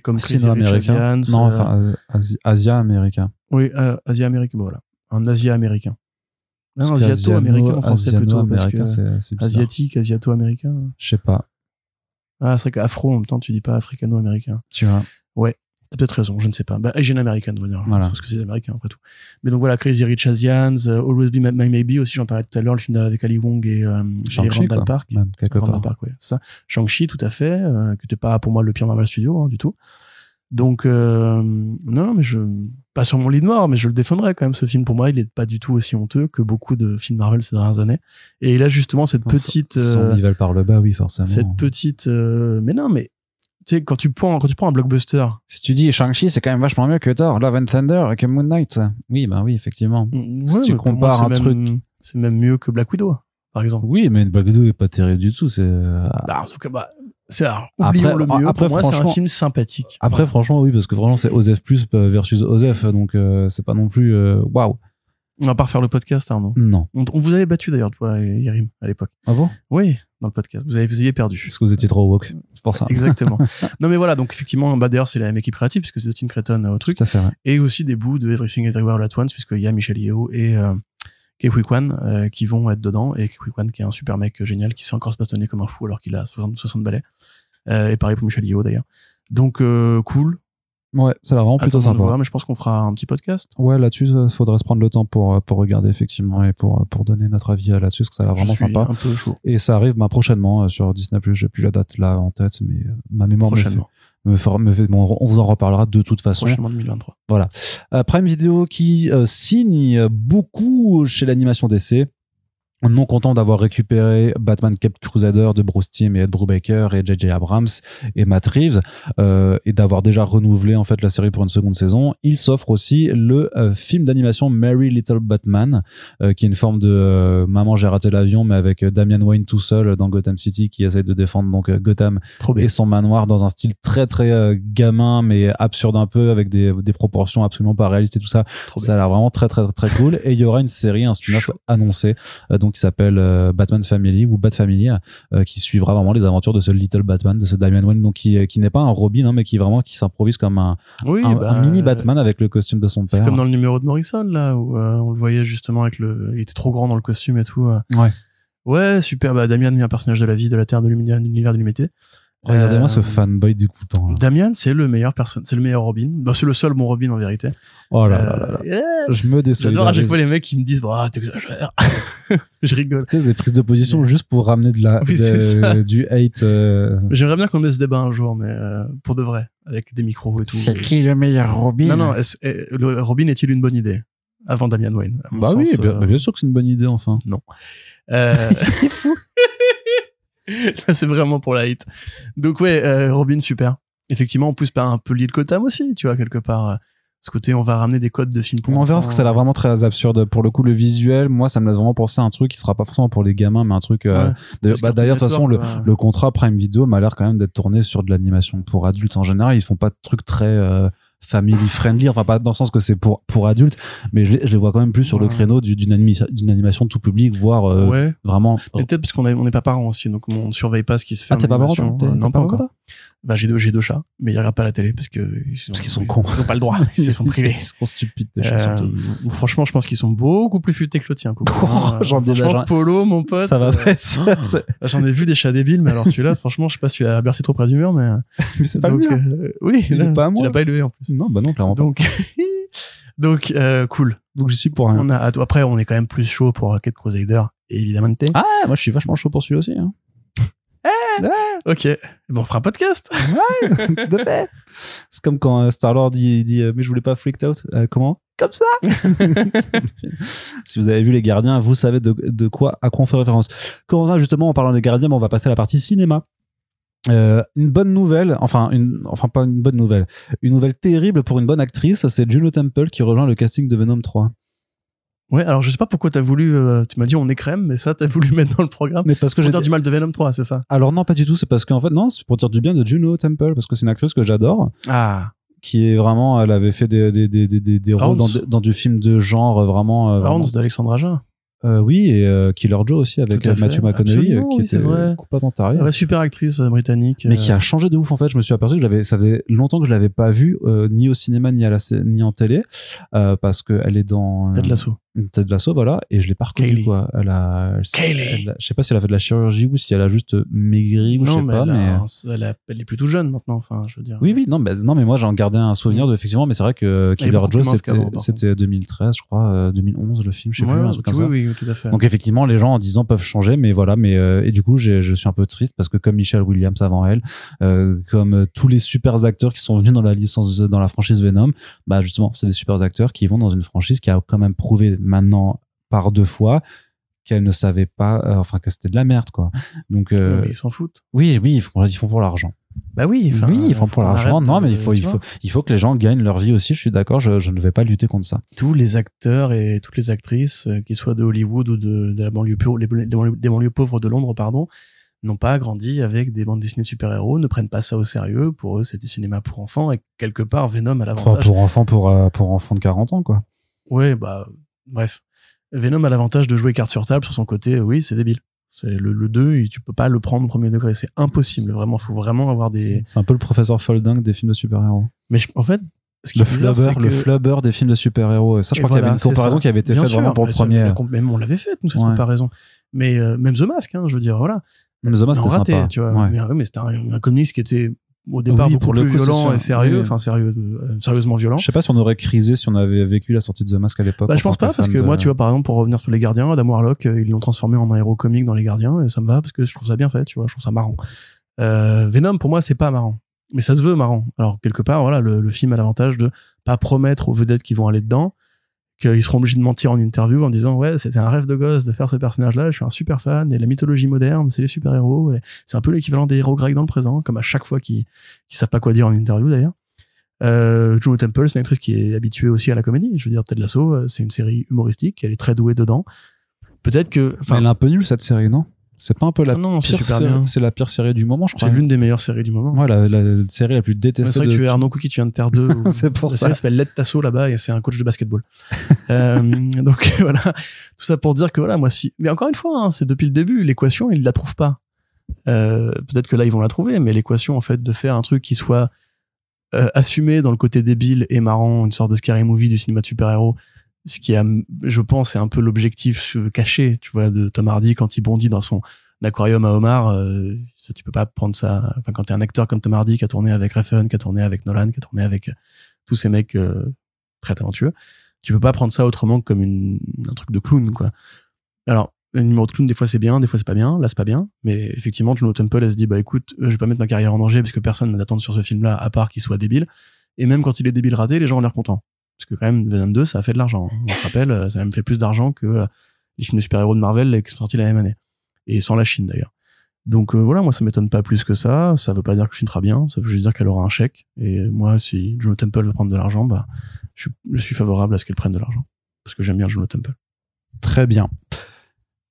S2: comme
S1: Sino-américain.
S2: Asians,
S1: Non,
S2: euh,
S1: enfin, euh, Asi- Asia-américain.
S2: oui, euh, Asia-américain, bon, voilà. Un Asia-américain. Non,
S1: Parce que
S2: asiato-américain en français plutôt, parce que
S1: c'est
S2: asiatique, asiato-américain.
S1: Je sais pas.
S2: Ah, c'est vrai qu'afro, en même temps, tu dis pas africano-américain.
S1: Tu vois.
S2: T'as peut-être raison, je ne sais pas. Bah, Asian American, on va dire.
S1: Voilà.
S2: Parce que c'est américain, après tout. Mais donc voilà, Crazy Rich Asians, euh, Always Be My, Maybe aussi, j'en parlais tout à l'heure, le film avec Ali Wong et, euh, et
S1: Shang-Chi,
S2: Randall. Park.
S1: Même, quelque
S2: Randall
S1: part.
S2: Park, ouais, ça. Shang-Chi, tout à fait, euh, qui n'était pas pour moi le pire Marvel Studio, hein, du tout. Donc, euh, non, mais je, pas sur mon lit noir, mais je le défendrai quand même. Ce film, pour moi, il est pas du tout aussi honteux que beaucoup de films Marvel ces dernières années. Et il a justement cette petite,
S1: Son
S2: euh,
S1: niveau par le bas, oui, forcément.
S2: cette petite, euh, mais non, mais tu sais, quand tu prends, quand tu prends un blockbuster,
S1: Si tu dis Shang-Chi, c'est quand même vachement mieux que Thor, Love and Thunder et que Moon Knight. Oui, bah oui, effectivement.
S2: ouais,
S1: Si tu
S2: moi,
S1: compares
S2: c'est
S1: un
S2: même- c'est même mieux que Black Widow, par exemple.
S1: Oui, mais Black Widow est pas terrible du tout. C'est euh,
S2: Bah, en tout cas, bah, c'est, oublions le mieux.
S1: après,
S2: pour moi, c'est un
S1: franchement-
S2: film sympathique.
S1: après, franchement, oui, parce que vraiment, c'est Osef plus versus Osef, donc euh, c'est pas non plus euh, waouh.
S2: On va pas refaire le podcast, Arnaud.
S1: Non.
S2: On, on vous avait battu d'ailleurs, toi et Yerim, à l'époque.
S1: Ah bon?
S2: Oui, dans le podcast. Vous avez, vous aviez perdu.
S1: Parce que vous étiez trop woke. C'est pour ça.
S2: Exactement. *laughs* non, mais voilà, donc effectivement, bah, d'ailleurs, c'est la même équipe créative, puisque c'est Dustin Creighton euh, au truc.
S1: Tout à fait. ouais.
S2: Et aussi des bouts de Everything Everywhere All At Once, puisqu'il y a Michel Yeo et euh, Kei Kwan euh, qui vont être dedans. Et Kei Kwan, qui est un super mec euh, génial, qui sait encore se bastonner comme un fou alors qu'il a 60, 60 balais. Euh, et pareil pour Michel Yeo d'ailleurs. Donc, cool.
S1: Ouais, ça a l'air vraiment plutôt sympa.
S2: voir, mais je pense qu'on fera un petit podcast.
S1: Ouais, là-dessus, il faudrait se prendre le temps pour, euh, pour regarder effectivement et pour, pour donner notre avis euh, là-dessus, parce que ça a l'air vraiment sympa.
S2: Un peu chaud.
S1: Et ça arrive bah, prochainement euh, sur Disney+. J'ai plus la date là en tête, mais euh, ma mémoire me fait, me fera- me fait- bon, on vous en reparlera de toute façon.
S2: Prochainement 2023.
S1: Euh, Prime Video qui euh, signe beaucoup chez l'animation DC. Non content d'avoir récupéré Batman Cape Crusader de Bruce Timm et Ed Brubaker et J.J. Abrams et Matt Reeves euh, et d'avoir déjà renouvelé en fait la série pour une seconde saison, il s'offre aussi le euh, film d'animation Mary Little Batman euh, qui est une forme de euh, maman j'ai raté l'avion mais avec euh, Damian Wayne tout seul dans Gotham City qui essaie de défendre donc Gotham
S2: Trop
S1: et son manoir dans un style très très euh, gamin mais absurde un peu avec des, des proportions absolument pas réalistes et tout ça.
S2: Trop
S1: ça a l'air vraiment très très très cool. Et il y aura une série un spin-off annoncé donc qui s'appelle euh, Batman Family ou Bat Family euh, qui suivra vraiment les aventures de ce Little Batman de ce Damian Wayne donc qui, qui n'est pas un Robin hein, mais qui vraiment qui s'improvise comme un,
S2: Oui,
S1: un,
S2: bah,
S1: un mini Batman avec le costume de son
S2: C'est
S1: père
S2: comme dans le numéro de Morrison, là, où euh, on le voyait justement avec le. Il était trop grand dans le costume et tout. euh.
S1: Ouais.
S2: Ouais, super. Bah, Damian est un personnage de la vie, de la Terre, de l'univers de l'humanité.
S1: Regardez-moi
S2: Euh,
S1: ce fanboy dégoûtant là.
S2: Damian, c'est le meilleur personne, c'est le meilleur Robin. Bah, c'est le seul bon Robin en vérité.
S1: oh là là là là
S2: Euh, yeah.
S1: je me
S2: J'adore à chaque
S1: désolidarise
S2: fois les mecs qui me disent, ah, t'exagères. *laughs* je rigole.
S1: tu sais des prises de position juste pour ramener de la
S2: Oui,
S1: de-
S2: c'est ça.
S1: du hate euh,
S2: J'aimerais bien qu'on ait ce débat un jour, mais euh, pour de vrai, avec des micros et tout.
S1: qui le meilleur Robin?
S2: Non, non, est- le Robin est-il une bonne idée? Avant Damian Wayne
S1: bah oui
S2: sens,
S1: bien,
S2: euh,
S1: bien sûr que c'est une bonne idée enfin
S2: Euh... *laughs* *laughs* *laughs* Là, c'est vraiment pour la hate. Donc ouais, euh, Robin super. Effectivement, en plus pas un peu lié de Gotham aussi, tu vois quelque part. euh, Ce côté, on va ramener des codes de films pour
S1: on verra parce que ça a l'air vraiment très absurde. Pour le coup, le visuel, moi, ça me laisse vraiment penser à un truc qui sera pas forcément pour les gamins, mais un truc. euh,
S2: Ouais.
S1: d'ailleurs-
S2: Plus
S1: bah, D'ailleurs, de toute façon, le, le contrat Prime Video m'a l'air quand même d'être tourné sur de l'animation pour adultes en général. Ils font pas de trucs très euh, family friendly, enfin pas dans le sens que c'est pour pour adultes, mais je, les- je les vois quand même plus sur le créneau du- d'une anima- d'une animation tout public, voire euh,
S2: ouais.
S1: vraiment.
S2: Mais peut-être parce qu'on est- on n'est pas parents aussi, donc on ne surveille pas ce qui se fait.
S1: Ah, t'es pas parent,
S2: animation. Euh, Non, pas encore. Bah, j'ai deux, j'ai deux chats, mais ils regardent pas la télé parce que ils
S1: Parce qu'ils sont cons.
S2: Ils ont pas le droit. *laughs* Ils sont privés.
S1: Ils sont stupides, déjà,
S2: Euh,
S1: surtout.
S2: franchement, je pense qu'ils sont beaucoup plus futés que le tien.
S1: Oh,
S2: Hein,
S1: j'en ai-
S2: Polo, mon pote.
S1: Ça va
S2: euh,
S1: pas être ça. c'est-
S2: Bah, J'en ai vu des chats débiles, mais alors celui-là, franchement, je sais pas si tu l'as bercé trop près du mur, mais. *laughs*
S1: Mais c'est pas le
S2: euh, oui,
S1: Il
S2: non,
S1: pas à moi.
S2: Tu l'as pas élevé en plus.
S1: Non, bah non, clairement pas.
S2: Donc, *laughs* donc euh, cool.
S1: Donc j'y suis pour rien.
S2: On a, après, on est quand même plus chaud pour Rocket Crusader, évidemment.
S1: Ah, moi je suis vachement chaud pour celui aussi. Hein.
S2: Ok. Bon, on fera un podcast. *laughs*
S1: Tout à fait. C'est comme quand euh, Star-Lord dit, dit, euh, mais je voulais pas freaked out. Euh, comment? Comme ça. *laughs* si vous avez vu les gardiens, vous savez de, de quoi à quoi on fait référence. Quand on va justement en parlant des gardiens, ben, on va passer à la partie cinéma. Euh, une bonne nouvelle, enfin une, enfin pas une bonne nouvelle, une nouvelle terrible pour une bonne actrice, c'est Juno Temple qui rejoint le casting de Venom 3.
S2: Ouais, alors je sais pas pourquoi t'as voulu, euh, tu m'as dit on est crème, mais ça t'as voulu *laughs* mettre dans le programme.
S1: Mais parce que
S2: pour
S1: j'ai
S2: dire du mal de Venom 3, c'est ça?
S1: Alors non pas du tout, c'est parce qu'en fait non, c'est pour dire du bien de Juno Temple parce que c'est une actrice que j'adore.
S2: Ah.
S1: qui est vraiment elle avait fait des des des des, des, rôles dans, du film de genre euh, vraiment, euh, vraiment-
S2: d'Alexandre Aja.
S1: Euh, oui et euh, Killer Joe aussi avec Matthew McConaughey qui
S2: oui,
S1: était
S2: vrai.
S1: complètement taré
S2: Ouais, super actrice britannique.
S1: mais qui a changé de ouf en fait je me suis aperçu que j'avais ça faisait longtemps que je l'avais pas vue euh, ni au cinéma ni à la ni en télé parce que elle est dans
S2: Ted Lasso.
S1: Ted Lasso, voilà, et je l'ai pas reconnue, quoi. Elle a,
S2: Kaylee.
S1: elle a- je sais pas si elle a fait de la chirurgie ou si elle a juste maigri ou je sais
S2: mais,
S1: pas,
S2: elle,
S1: mais.
S2: un- elle, a- elle est plutôt jeune maintenant, enfin, je veux dire.
S1: Oui, oui, non, mais, non, mais moi, j'en gardais un souvenir de, effectivement, mais c'est vrai que
S2: est
S1: Killer Joe, c'était,
S2: qu'avant, par
S1: c'était 2013, je crois, euh, 2011, le film, je sais
S2: Ouais,
S1: plus, un
S2: ok,
S1: truc comme
S2: oui,
S1: ça.
S2: oui, oui, tout à fait.
S1: Donc effectivement, les gens en 10 ans peuvent changer, mais voilà. Mais euh, et du coup, je suis un peu triste parce que comme Michelle Williams avant elle, euh, comme euh, tous les super acteurs qui sont venus dans la licence, dans la franchise Venom, bah justement, c'est des super acteurs qui vont dans une franchise qui a quand même prouvé maintenant par deux fois qu'elle ne savait pas, euh, enfin que c'était de la merde quoi. Donc euh,
S2: mais ils s'en foutent.
S1: oui, oui, ils font, ils font pour l'argent.
S2: Bah oui, enfin,
S1: oui, ils font pour l'argent. Non, mais il faut, il faut, il faut que les gens gagnent leur vie aussi. Je suis d'accord. Je, je ne vais pas lutter contre ça.
S2: tous les acteurs et toutes les actrices, euh, qu'ils soient de Hollywood ou de, de la banlieue pauvre, les, des banlieues pauvres de Londres, pardon, n'ont pas grandi avec des bandes dessinées de super-héros, ne prennent pas ça au sérieux. Pour eux, c'est du cinéma pour enfants et quelque part, Venom
S1: Enfin,
S2: l'avantage.
S1: pour enfants, pour euh, pour enfants de 40 ans quoi.
S2: Ouais, bah, bref. Venom a l'avantage de jouer carte sur table sur son côté. Oui, c'est débile. C'est le, le 2, et tu peux pas le prendre au premier degré. C'est impossible. Vraiment, faut vraiment avoir des.
S1: C'est un peu le professeur Folding des films de super-héros.
S2: Mais je- en fait, ce qui
S1: Le flubber, le des films de super-héros. Ça, je
S2: Et
S1: crois qu'il y avait une comparaison
S2: ça.
S1: qui avait été faite vraiment pour le premier.
S2: Même on l'avait fait, nous, cette
S1: Ouais.
S2: comparaison. Mais euh, même The Mask, hein, je veux dire, voilà.
S1: Mais The Mask, c'était
S2: raté,
S1: sympa.
S2: tu vois.
S1: Ouais.
S2: Mais, ouais, mais c'était un, un comics qui était au départ
S1: Oui,
S2: beaucoup
S1: pour
S2: plus
S1: coup,
S2: violent et sérieux,
S1: Oui.
S2: enfin sérieux, euh, sérieusement violent.
S1: Je sais pas si on aurait crisé si on avait vécu la sortie de The Mask à l'époque.
S2: Bah, je pense pas parce que
S1: de-
S2: moi, tu vois, par exemple, pour revenir sur les Gardiens, Adam Warlock, euh, ils l'ont transformé en un héros comique dans les Gardiens et ça me va parce que je trouve ça bien fait, tu vois, je trouve ça marrant. Euh, Venom, pour moi, c'est pas marrant, mais ça se veut marrant. Alors quelque part, voilà, le, le film a l'avantage de pas promettre aux vedettes qui vont aller dedans qu'ils seront obligés de mentir en interview en disant ouais c'était un rêve de gosse de faire ce personnage là je suis un super fan et la mythologie moderne c'est les super héros c'est un peu l'équivalent des héros grecs dans le présent comme à chaque fois qu'ils savent pas quoi dire en interview d'ailleurs euh, Temple, c'est une actrice qui est habituée aussi à la comédie. Je veux dire, Ted Lasso, euh, c'est une série humoristique, elle est très douée dedans. Peut-être que,
S1: elle est un peu nulle cette série, non? C'est pas un peu la
S2: Ah non,
S1: pire. C'est la pire série du moment, je crois.
S2: c'est l'une des meilleures séries du moment.
S1: Ouais, la, la série la plus détestée.
S2: c'est vrai que tu es Arnaud Cookie, tu viens de Terre 2. *laughs* ou-
S1: C'est pour
S2: la
S1: ça.
S2: série s'appelle Led Tasso là-bas et c'est un coach de basketball. *laughs* euh, donc *laughs* voilà, tout ça pour dire que voilà, moi si. Mais encore une fois, hein, c'est depuis le début, l'équation, ils la trouvent pas. Euh, Peut-être que là ils vont la trouver, mais l'équation en fait de faire un truc qui soit euh, assumé dans le côté débile et marrant, une sorte de scary movie du cinéma de super-héros, ce qui a, je pense, est un peu l'objectif euh, caché, tu vois, de Tom Hardy quand il bondit dans son aquarium à Omar. euh, ça, tu peux pas prendre ça. Enfin, quand t'es un acteur comme Tom Hardy qui a tourné avec Refn, qui a tourné avec Nolan, qui a tourné avec euh, tous ces mecs euh, très talentueux, tu peux pas prendre ça autrement que comme une, un truc de clown, quoi. Alors, un numéro de clown, des fois c'est bien, des fois c'est pas bien, là c'est pas bien, mais effectivement, Juno Temple, elle se dit, bah écoute, euh, je vais pas mettre ma carrière en danger parce que personne n'a d'attente sur ce film-là, à part qu'il soit débile. Et même quand il est débile raté, les gens ont l'air contents. Parce que quand même, Venom 2, ça a fait de l'argent. hein. On se rappelle, euh, ça a même fait plus d'argent que euh, les films de super-héros de Marvel qui sont sortis la même année. Et sans la Chine d'ailleurs. Donc euh, voilà, moi ça m'étonne pas plus que ça. Ça veut pas dire que je filmera bien, ça veut juste dire qu'elle aura un chèque. Et moi, si Juno Temple veut prendre de l'argent, bah, je, suis- je suis favorable à ce qu'elle prenne de l'argent. Parce que j'aime bien Juno Temple.
S1: Très bien.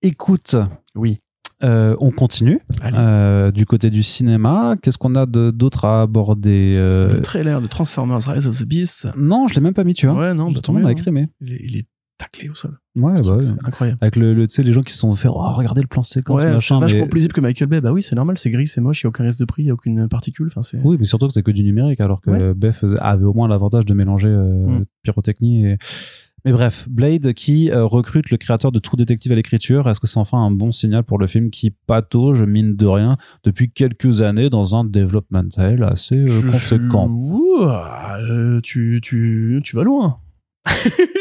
S1: Écoute,
S2: Oui.
S1: Euh, on continue. Euh, du côté du cinéma, qu'est-ce qu'on a d'autre à aborder euh,
S2: Le trailer de Transformers Rise of the Beast.
S1: Non, je l'ai même pas mis, tu vois.
S2: Ouais, non, bah,
S1: Tout
S2: tant
S1: le monde
S2: mieux,
S1: a
S2: hein. Il est, il est taclé au sol.
S1: Ouais, bah, ouais.
S2: c'est incroyable.
S1: Avec le, le- tu sais, les gens qui se sont fait, oh, regardez le plan séquence,
S2: Ouais, c'est
S1: machin.
S2: vachement
S1: mais-
S2: plus que Michael Bay. Bah oui, c'est normal, c'est gris, c'est moche, il n'y a aucun risque de prix, il n'y a aucune particule. Enfin, c'est...
S1: Oui, mais surtout que c'est que du numérique, alors que
S2: Ouais.
S1: Beth avait au moins l'avantage de mélanger euh,
S2: Mm.
S1: pyrotechnie et. Mais bref, Blade qui euh, recrute le créateur de True Détective à l'écriture, est-ce que c'est enfin un bon signal pour le film qui patauge, mine de rien, depuis quelques années dans un developmental assez euh, conséquent?
S2: Ouah, euh, tu, tu, tu vas loin. *laughs*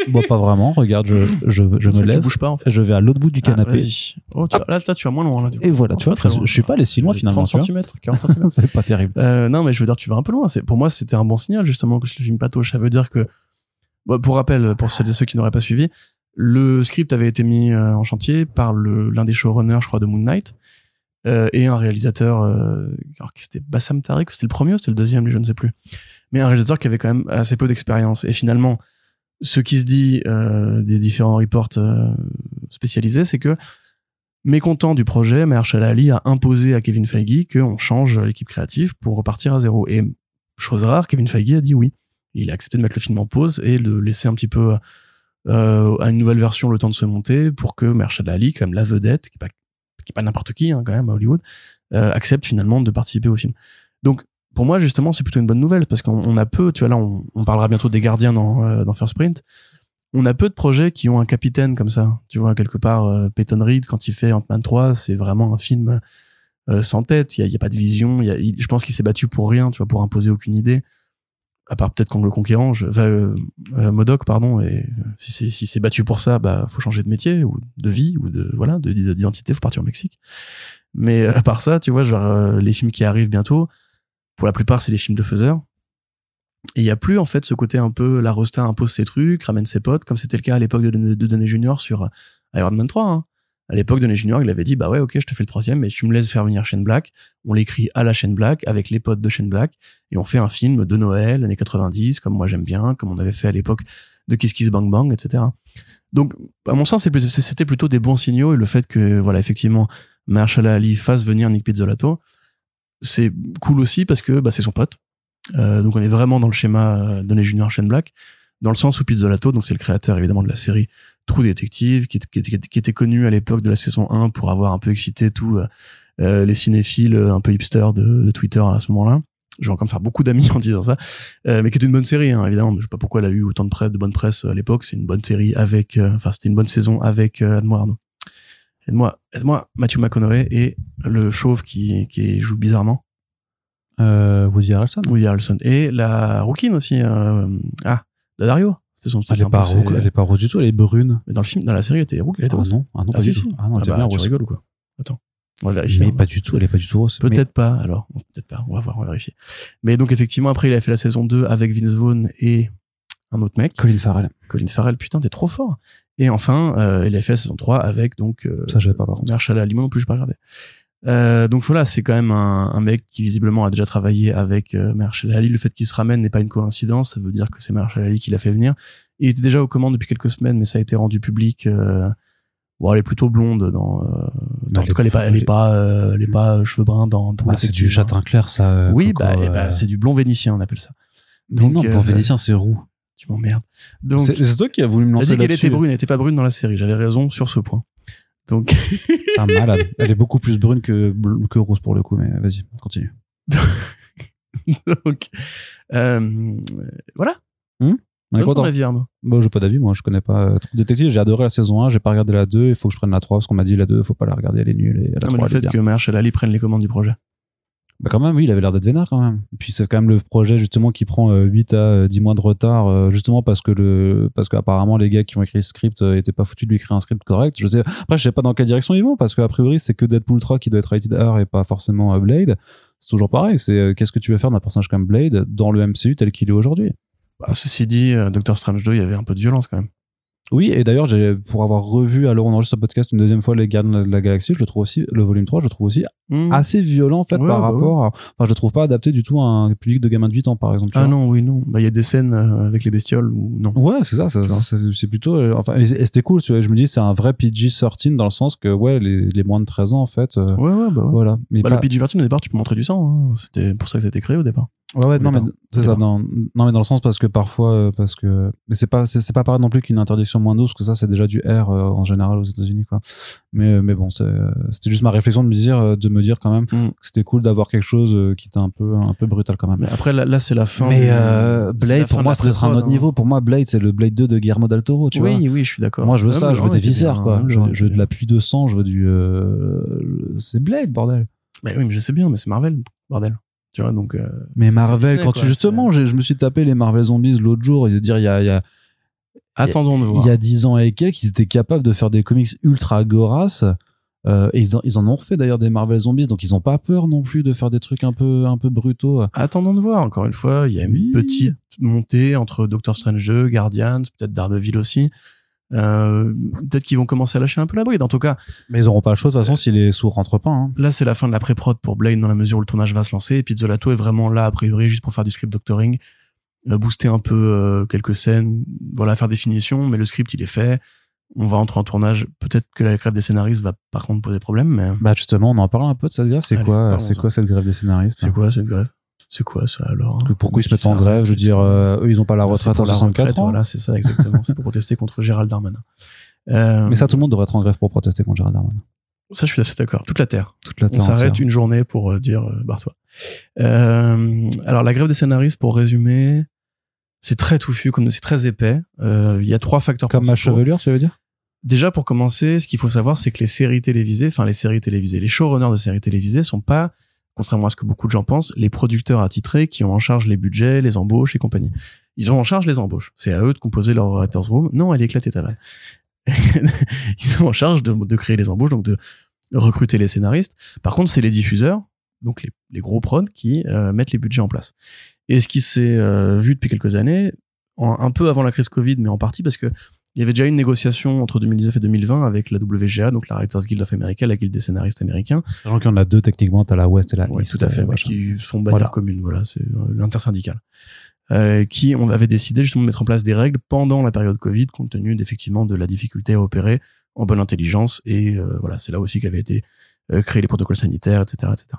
S1: Bon, pas vraiment, regarde, je, je, je me
S2: Tu
S1: lève,
S2: bouges pas, en fait.
S1: je vais à l'autre bout du
S2: Ah,
S1: canapé.
S2: vas-y. Oh, tu vas- là, là, tu vas moins loin. Là, du coup.
S1: et voilà, tu vois,
S2: très
S1: je,
S2: loin.
S1: je suis pas allé si loin finalement.
S2: 30
S1: tu vois.
S2: cm, 40 cm.
S1: c'est pas terrible.
S2: Euh, non, mais je veux dire, tu vas un peu loin. Pour moi, c'était un bon signal, justement, que le film patoche. Ça veut dire que, pour rappel, pour celles et ceux qui n'auraient pas suivi, le script avait été mis euh, en chantier par l'un des showrunners, je crois, de Moon Knight, euh, et un réalisateur, euh, alors que c'était Bassam Tariq, c'était le premier ou c'était le deuxième, je ne sais plus. Mais un réalisateur qui avait quand même assez peu d'expérience. Et finalement, ce qui se dit euh, des différents reports spécialisés, c'est que mécontent du projet, Mahershala Ali a imposé à Kevin Feige qu'on change l'équipe créative pour repartir à zéro. Et chose rare, Kevin Feige a dit oui. Il a accepté de mettre le film en pause et de laisser un petit peu euh, à une nouvelle version le temps de se monter pour que Mahershala Ali, même la vedette, qui est pas, pas n'importe qui hein, quand même à Hollywood, euh, accepte finalement de participer au film. Donc pour moi justement c'est plutôt une bonne nouvelle parce qu'on on a peu, tu vois là on, parlera bientôt des Gardiens dans, euh, dans First Print. on a peu de projets qui ont un capitaine comme ça. Tu vois, quelque part, Peyton Reed, quand il fait Ant-Man 3, c'est vraiment un film sans tête. Il y a, pas de vision. Y a, je pense qu'il s'est battu pour rien, tu vois, pour imposer aucune idée. À part peut-être contre le conquérant, je, enfin, euh, euh, Modoc, pardon. Et euh, si c'est si c'est battu pour ça, bah faut changer de métier ou de vie ou de voilà de d'identité. Faut partir au Mexique. Mais euh, à part ça, tu vois, genre les films qui arrivent bientôt, pour la plupart, c'est des films de faiseurs. Et il y a plus en fait ce côté un peu la Rosta impose ses trucs, ramène ses potes, comme c'était le cas à l'époque de, de, de Junior sur Iron Man 3. Hein. À l'époque, Downey Junior, il avait dit bah ouais, ok, je te fais le troisième, mais tu me laisses faire venir Shane Black. On l'écrit à la Shane Black avec les potes de Shane Black et on fait un film de Noël années 90, comme moi j'aime bien, comme on avait fait à l'époque de Kiss Kiss Bang Bang, etc. Donc, à mon sens, c'était plutôt des bons signaux et le fait que voilà, effectivement, Mahershala Ali fasse venir Nick Pizzolatto, c'est cool aussi parce que bah, c'est son pote. Euh, donc on est vraiment dans le schéma euh, Downey Junior Shane Black, dans le sens où Pizzolatto, donc c'est le créateur évidemment de la série True Detective, qui, était- qui était connu à l'époque de la saison 1 pour avoir un peu excité tous euh, euh, les cinéphiles euh, un peu hipsters de, de Twitter à ce moment-là. Je vais encore me faire beaucoup d'amis en disant ça, euh, mais qui était une bonne série, hein, évidemment. Je sais pas pourquoi elle a eu autant de presse, de bonne presse à l'époque. C'est une bonne série avec, euh, enfin c'était une bonne saison avec Aide-moi Arnaud. Aide-moi, aide-moi, Matthew McConaughey et le chauve qui, qui joue bizarrement.
S1: Woody Harrelson.
S2: Woody Harrelson. Et la rouquine aussi. ah, Dadario.
S1: Elle est, pas rouge- elle est pas rose du tout, elle est brune.
S2: Mais dans le film, dans la série, elle était rouge. Elle était
S1: Ah
S2: rose.
S1: non, ah non,
S2: Ah, si, si.
S1: Ah non,
S2: Ah
S1: elle était
S2: bah, tu rigoles ou quoi Attends. On va vérifier.
S1: Mais
S2: hein.
S1: pas du tout, elle est pas du tout rose. Mais-
S2: Peut-être pas, alors. Peut-être pas. On va voir, on va vérifier. Mais donc, effectivement, après, il a fait la saison 2 avec Vince Vaughn et un autre mec.
S1: Colin Farrell.
S2: Colin Farrell, putain, t'es trop fort. Et enfin, euh, il a fait la saison 3 avec, donc, euh,
S1: Ça, je pas, par contre.
S2: Mahershala Ali. Moi non plus, je pas regardé. Euh, donc voilà, c'est quand même un, un mec qui visiblement a déjà travaillé avec euh, Mahershala Ali. Le fait qu'il se ramène n'est pas une coïncidence, ça veut dire que c'est Mahershala Ali qui l'a fait venir. Il était déjà aux commandes depuis quelques semaines, mais ça a été rendu public. Euh, bon, elle est plutôt blonde dans. euh, dans- en
S1: elle
S2: tout cas, elle est pas, elle est pas, euh, elle est pas cheveux bruns dans. dans
S1: Ah, c'est du châtain clair, ça.
S2: Oui, bah, eh ben, c'est du blond vénitien, on appelle ça. Donc,
S1: non, pour Vénitien, c'est roux.
S2: Tu m'emmerdes. Donc,
S1: C'est toi qui as voulu me
S2: elle a
S1: lancer
S2: dit qu'elle
S1: là-dessus.
S2: était brune, elle était pas brune dans la série. J'avais raison sur ce point. Donc, *laughs*
S1: Ah, malade. Elle est beaucoup plus brune que, que rose pour le coup, mais vas-y, continue. *laughs*
S2: donc, euh, voilà.
S1: On est content.
S2: avis, Arnaud.
S1: Bon, j'ai pas d'avis, moi, je connais pas euh, True Detective. J'ai adoré la saison 1, j'ai pas regardé la 2, il faut que je prenne la 3 parce qu'on m'a dit la 2, faut pas la regarder, elle est nulle et la
S2: Non, mais
S1: 3,
S2: le
S1: elle est
S2: fait que Mahershala Ali prenne les commandes du projet.
S1: Bah quand même, oui, il avait l'air d'être vénère quand même. Puis c'est quand même le projet justement qui prend euh, 8 à euh, 10 mois de retard euh, justement parce que le parce qu'apparemment les gars qui ont écrit le script euh, étaient pas foutus de lui écrire un script correct. Je sais après je sais pas dans quelle direction ils vont parce qu'a priori c'est que Deadpool 3 qui doit être rated R et pas forcément euh, Blade. C'est toujours pareil, c'est euh, qu'est-ce que tu veux faire d'un personnage comme Blade dans le MCU tel qu'il est aujourd'hui?
S2: Bah, ceci dit, euh, Doctor Strange 2, il y avait un peu de violence quand même.
S1: Oui, et d'ailleurs, pour avoir revu alors on enregistre ce podcast une deuxième fois les Gardiens de la Galaxie, je le trouve aussi le volume 3, je le trouve aussi
S2: Hmm.
S1: assez violent en fait
S2: Ouais,
S1: par
S2: bah
S1: rapport à... enfin je le trouve pas adapté du tout à un public de gamins de 8 ans par exemple.
S2: Ah non, oui, non. Bah, il y a des scènes euh, avec les bestioles ou non.
S1: Ouais, c'est ça, c'est plutôt. euh, enfin, et c'était cool, tu vois, je me dis, c'est un vrai PG-13 dans le sens que, ouais, les, les moins de 13 ans, en fait. euh,
S2: Ouais, ouais, bah ouais.
S1: Voilà. Mais
S2: Bah,
S1: pas-
S2: le PG-13 au départ, tu peux montrer du sang. hein. C'était pour ça que ça a été créé au départ.
S1: Ouais, ouais, non, mais c'est ça,
S2: départ.
S1: non, mais dans le sens parce que parfois, euh, parce que, mais c'est pas, c'est c'est pas pareil non plus qu'une interdiction moins 12, parce que ça, c'est déjà du R euh, en général aux États-Unis, quoi. Mais, euh, mais bon, c'est, c'était juste ma réflexion de me dire, de me dire quand même
S2: Mm.
S1: que c'était cool d'avoir quelque chose qui était un peu, un peu brutal quand même.
S2: Mais après, là, là, c'est la fin.
S1: Mais euh,
S2: c'est la
S1: Blade, pour moi, être un autre
S2: hein.
S1: niveau. Pour moi, Blade, c'est le Blade 2 de Guillermo del Toro, tu vois.
S2: Oui, oui, je suis d'accord.
S1: Moi, je veux ça, je veux des viscères, quoi.
S2: le
S1: Je, veux de la pluie de sang, je veux du. euh, C'est Blade, bordel.
S2: Bah oui, mais je sais bien, mais c'est Marvel, bordel. Tu vois, donc. euh,
S1: Mais Marvel, quand
S2: quoi,
S1: tu justement, je me suis tapé les Marvel Zombies l'autre jour, et de dire, il y a, y a,
S2: Attendons de voir.
S1: il y a 10 ans et quelques, ils étaient capables de faire des comics ultra goraces. Euh, et ils, en, ils en ont refait d'ailleurs des Marvel Zombies, donc ils ont pas peur non plus de faire des trucs un peu, un peu brutaux.
S2: Attendons de voir. Encore une fois, il y a une
S1: Oui.
S2: petite montée entre Doctor Strange 2, Guardians, peut-être Daredevil aussi. Euh, peut-être qu'ils vont commencer à lâcher un peu la bride. En tout cas,
S1: Mais ils auront pas le choix de toute façon si les sourds rentrent pas. Hein.
S2: là, c'est la fin de la pré-prod pour Blade dans la mesure où le tournage va se lancer. Et Pizzolato est vraiment là, a priori, juste pour faire du script doctoring, euh, booster un peu euh, quelques scènes, voilà, faire des finitions. Mais le script, il est fait. On va entrer en tournage. Peut-être que la grève des scénaristes va par contre poser problème, mais
S1: Bah justement, on en parle un peu de cette grève. C'est quoi, c'est quoi cette grève des scénaristes
S2: c'est quoi cette grève? C'est quoi ça alors
S1: Que Pourquoi ils se mettent en grève Je veux dire, euh, eux, ils ont pas la
S2: c'est
S1: retraite
S2: la
S1: 64
S2: retraite,
S1: ans?
S2: Voilà, c'est ça exactement. c'est pour protester contre Gérald Darmanin. Euh,
S1: Mais ça, tout le monde devrait être en grève pour protester contre Gérald Darmanin.
S2: ça, je suis assez d'accord. Toute la terre.
S1: Toute la
S2: On
S1: terre
S2: s'arrête
S1: entière.
S2: une journée pour euh, dire euh, barre-toi. Euh, alors la grève des scénaristes, pour résumer, C'est très touffu, comme c'est très épais. Il y a trois facteurs
S1: Comme ma chevelure, tu veux dire?
S2: Déjà, pour commencer, ce qu'il faut savoir, c'est que les séries télévisées, enfin les séries télévisées, les showrunners de séries télévisées sont pas, contrairement à ce que beaucoup de gens pensent, les producteurs attitrés qui ont en charge les budgets, les embauches et compagnie. Ils ont en charge les embauches. C'est à eux de composer leur writers room. Non, elle est éclatée ta vanne. *laughs* Ils sont en charge de, créer les embauches, donc de recruter les scénaristes. Par contre, c'est les diffuseurs, donc les, gros prods, qui euh, mettent les budgets en place. Et ce qui s'est euh, vu depuis quelques années, un peu avant la crise Covid, mais en partie parce que il y avait déjà une négociation entre 2019 et 2020 avec la WGA, donc la Writers Guild of America, la guilde des scénaristes américains,
S1: Sachant qu'il y en a deux techniquement, t'as la Ouest et la
S2: Ouais,
S1: East.
S2: tout à fait,
S1: euh,
S2: bah, qui font bannière
S1: Voilà.
S2: commune, voilà, c'est euh, l'intersyndical, euh, qui on avait décidé justement de mettre en place des règles pendant la période Covid, compte tenu d'effectivement de la difficulté à opérer en bonne intelligence, et euh, voilà, c'est là aussi qu'avaient été euh, créés les protocoles sanitaires, etc., etc.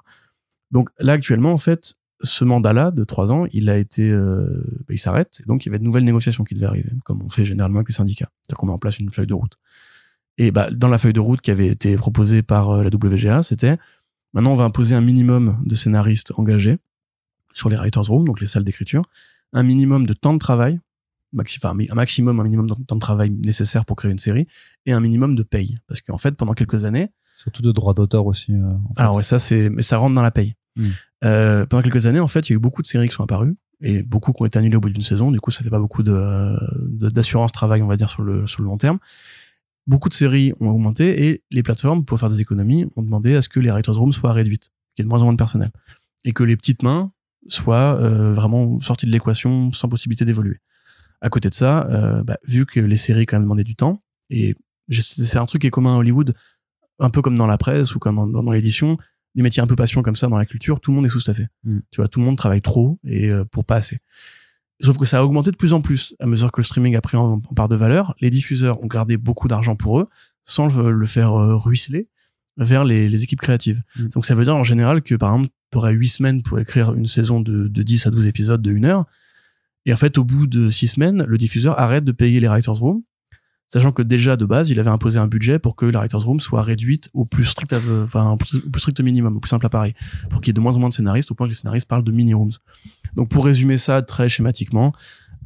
S2: Donc là actuellement, en fait, ce mandat-là de trois ans, il a été, euh, bah, il s'arrête, et donc il y avait de nouvelles négociations qui devaient arriver, comme on fait généralement avec les syndicats, c'est-à-dire qu'on met en place une feuille de route. Et bah, dans la feuille de route qui avait été proposée par euh, la WGA, c'était Maintenant, on va imposer un minimum de scénaristes engagés sur les writers' rooms, donc les salles d'écriture, un minimum de temps de travail, maxi, enfin, un maximum, un minimum de temps de travail nécessaire pour créer une série, et un minimum de paye. Parce qu'en fait, pendant quelques années,
S1: Surtout de droits d'auteur aussi. euh, en fait.
S2: alors ouais, ça c'est, mais ça rentre dans la paye.
S1: Mm.
S2: Euh, pendant quelques années, en fait, il y a eu beaucoup de séries qui sont apparues et beaucoup qui ont été annulées au bout d'une saison. Du coup, ça fait pas beaucoup de, d'assurance travail, on va dire, sur le, sur le long terme. Beaucoup de séries ont augmenté et les plateformes, pour faire des économies, ont demandé à ce que les writers' rooms soient réduites, qu'il y ait de moins en moins de personnel. Et que les petites mains soient euh, vraiment sorties de l'équation sans possibilité d'évoluer. À côté de ça, euh, bah, vu que les séries quand même demandaient du temps, et c'est un truc qui est commun à Hollywood, un peu comme dans la presse ou comme dans, dans l'édition, des métiers un peu passion comme ça dans la culture, tout le monde est sous-staffé.
S1: Mm.
S2: Tu vois, tout le monde travaille trop et euh, pour pas assez. Sauf que ça a augmenté de plus en plus à mesure que le streaming a pris en, en part de valeur. Les diffuseurs ont gardé beaucoup d'argent pour eux sans le, le faire euh, ruisseler vers les, les équipes créatives.
S1: Mm.
S2: Donc ça veut dire en général que par exemple, tu aurais 8 semaines pour écrire une saison de, de 10 à 12 épisodes de 1 heure. Et en fait, au bout de 6 semaines, le diffuseur arrête de payer les writers' room sachant que déjà de base il avait imposé un budget pour que la writers room soit réduite au plus strict enfin au plus, strict minimum au plus simple appareil pour qu'il y ait de moins en moins de scénaristes au point que les scénaristes parlent de mini rooms donc pour résumer ça très schématiquement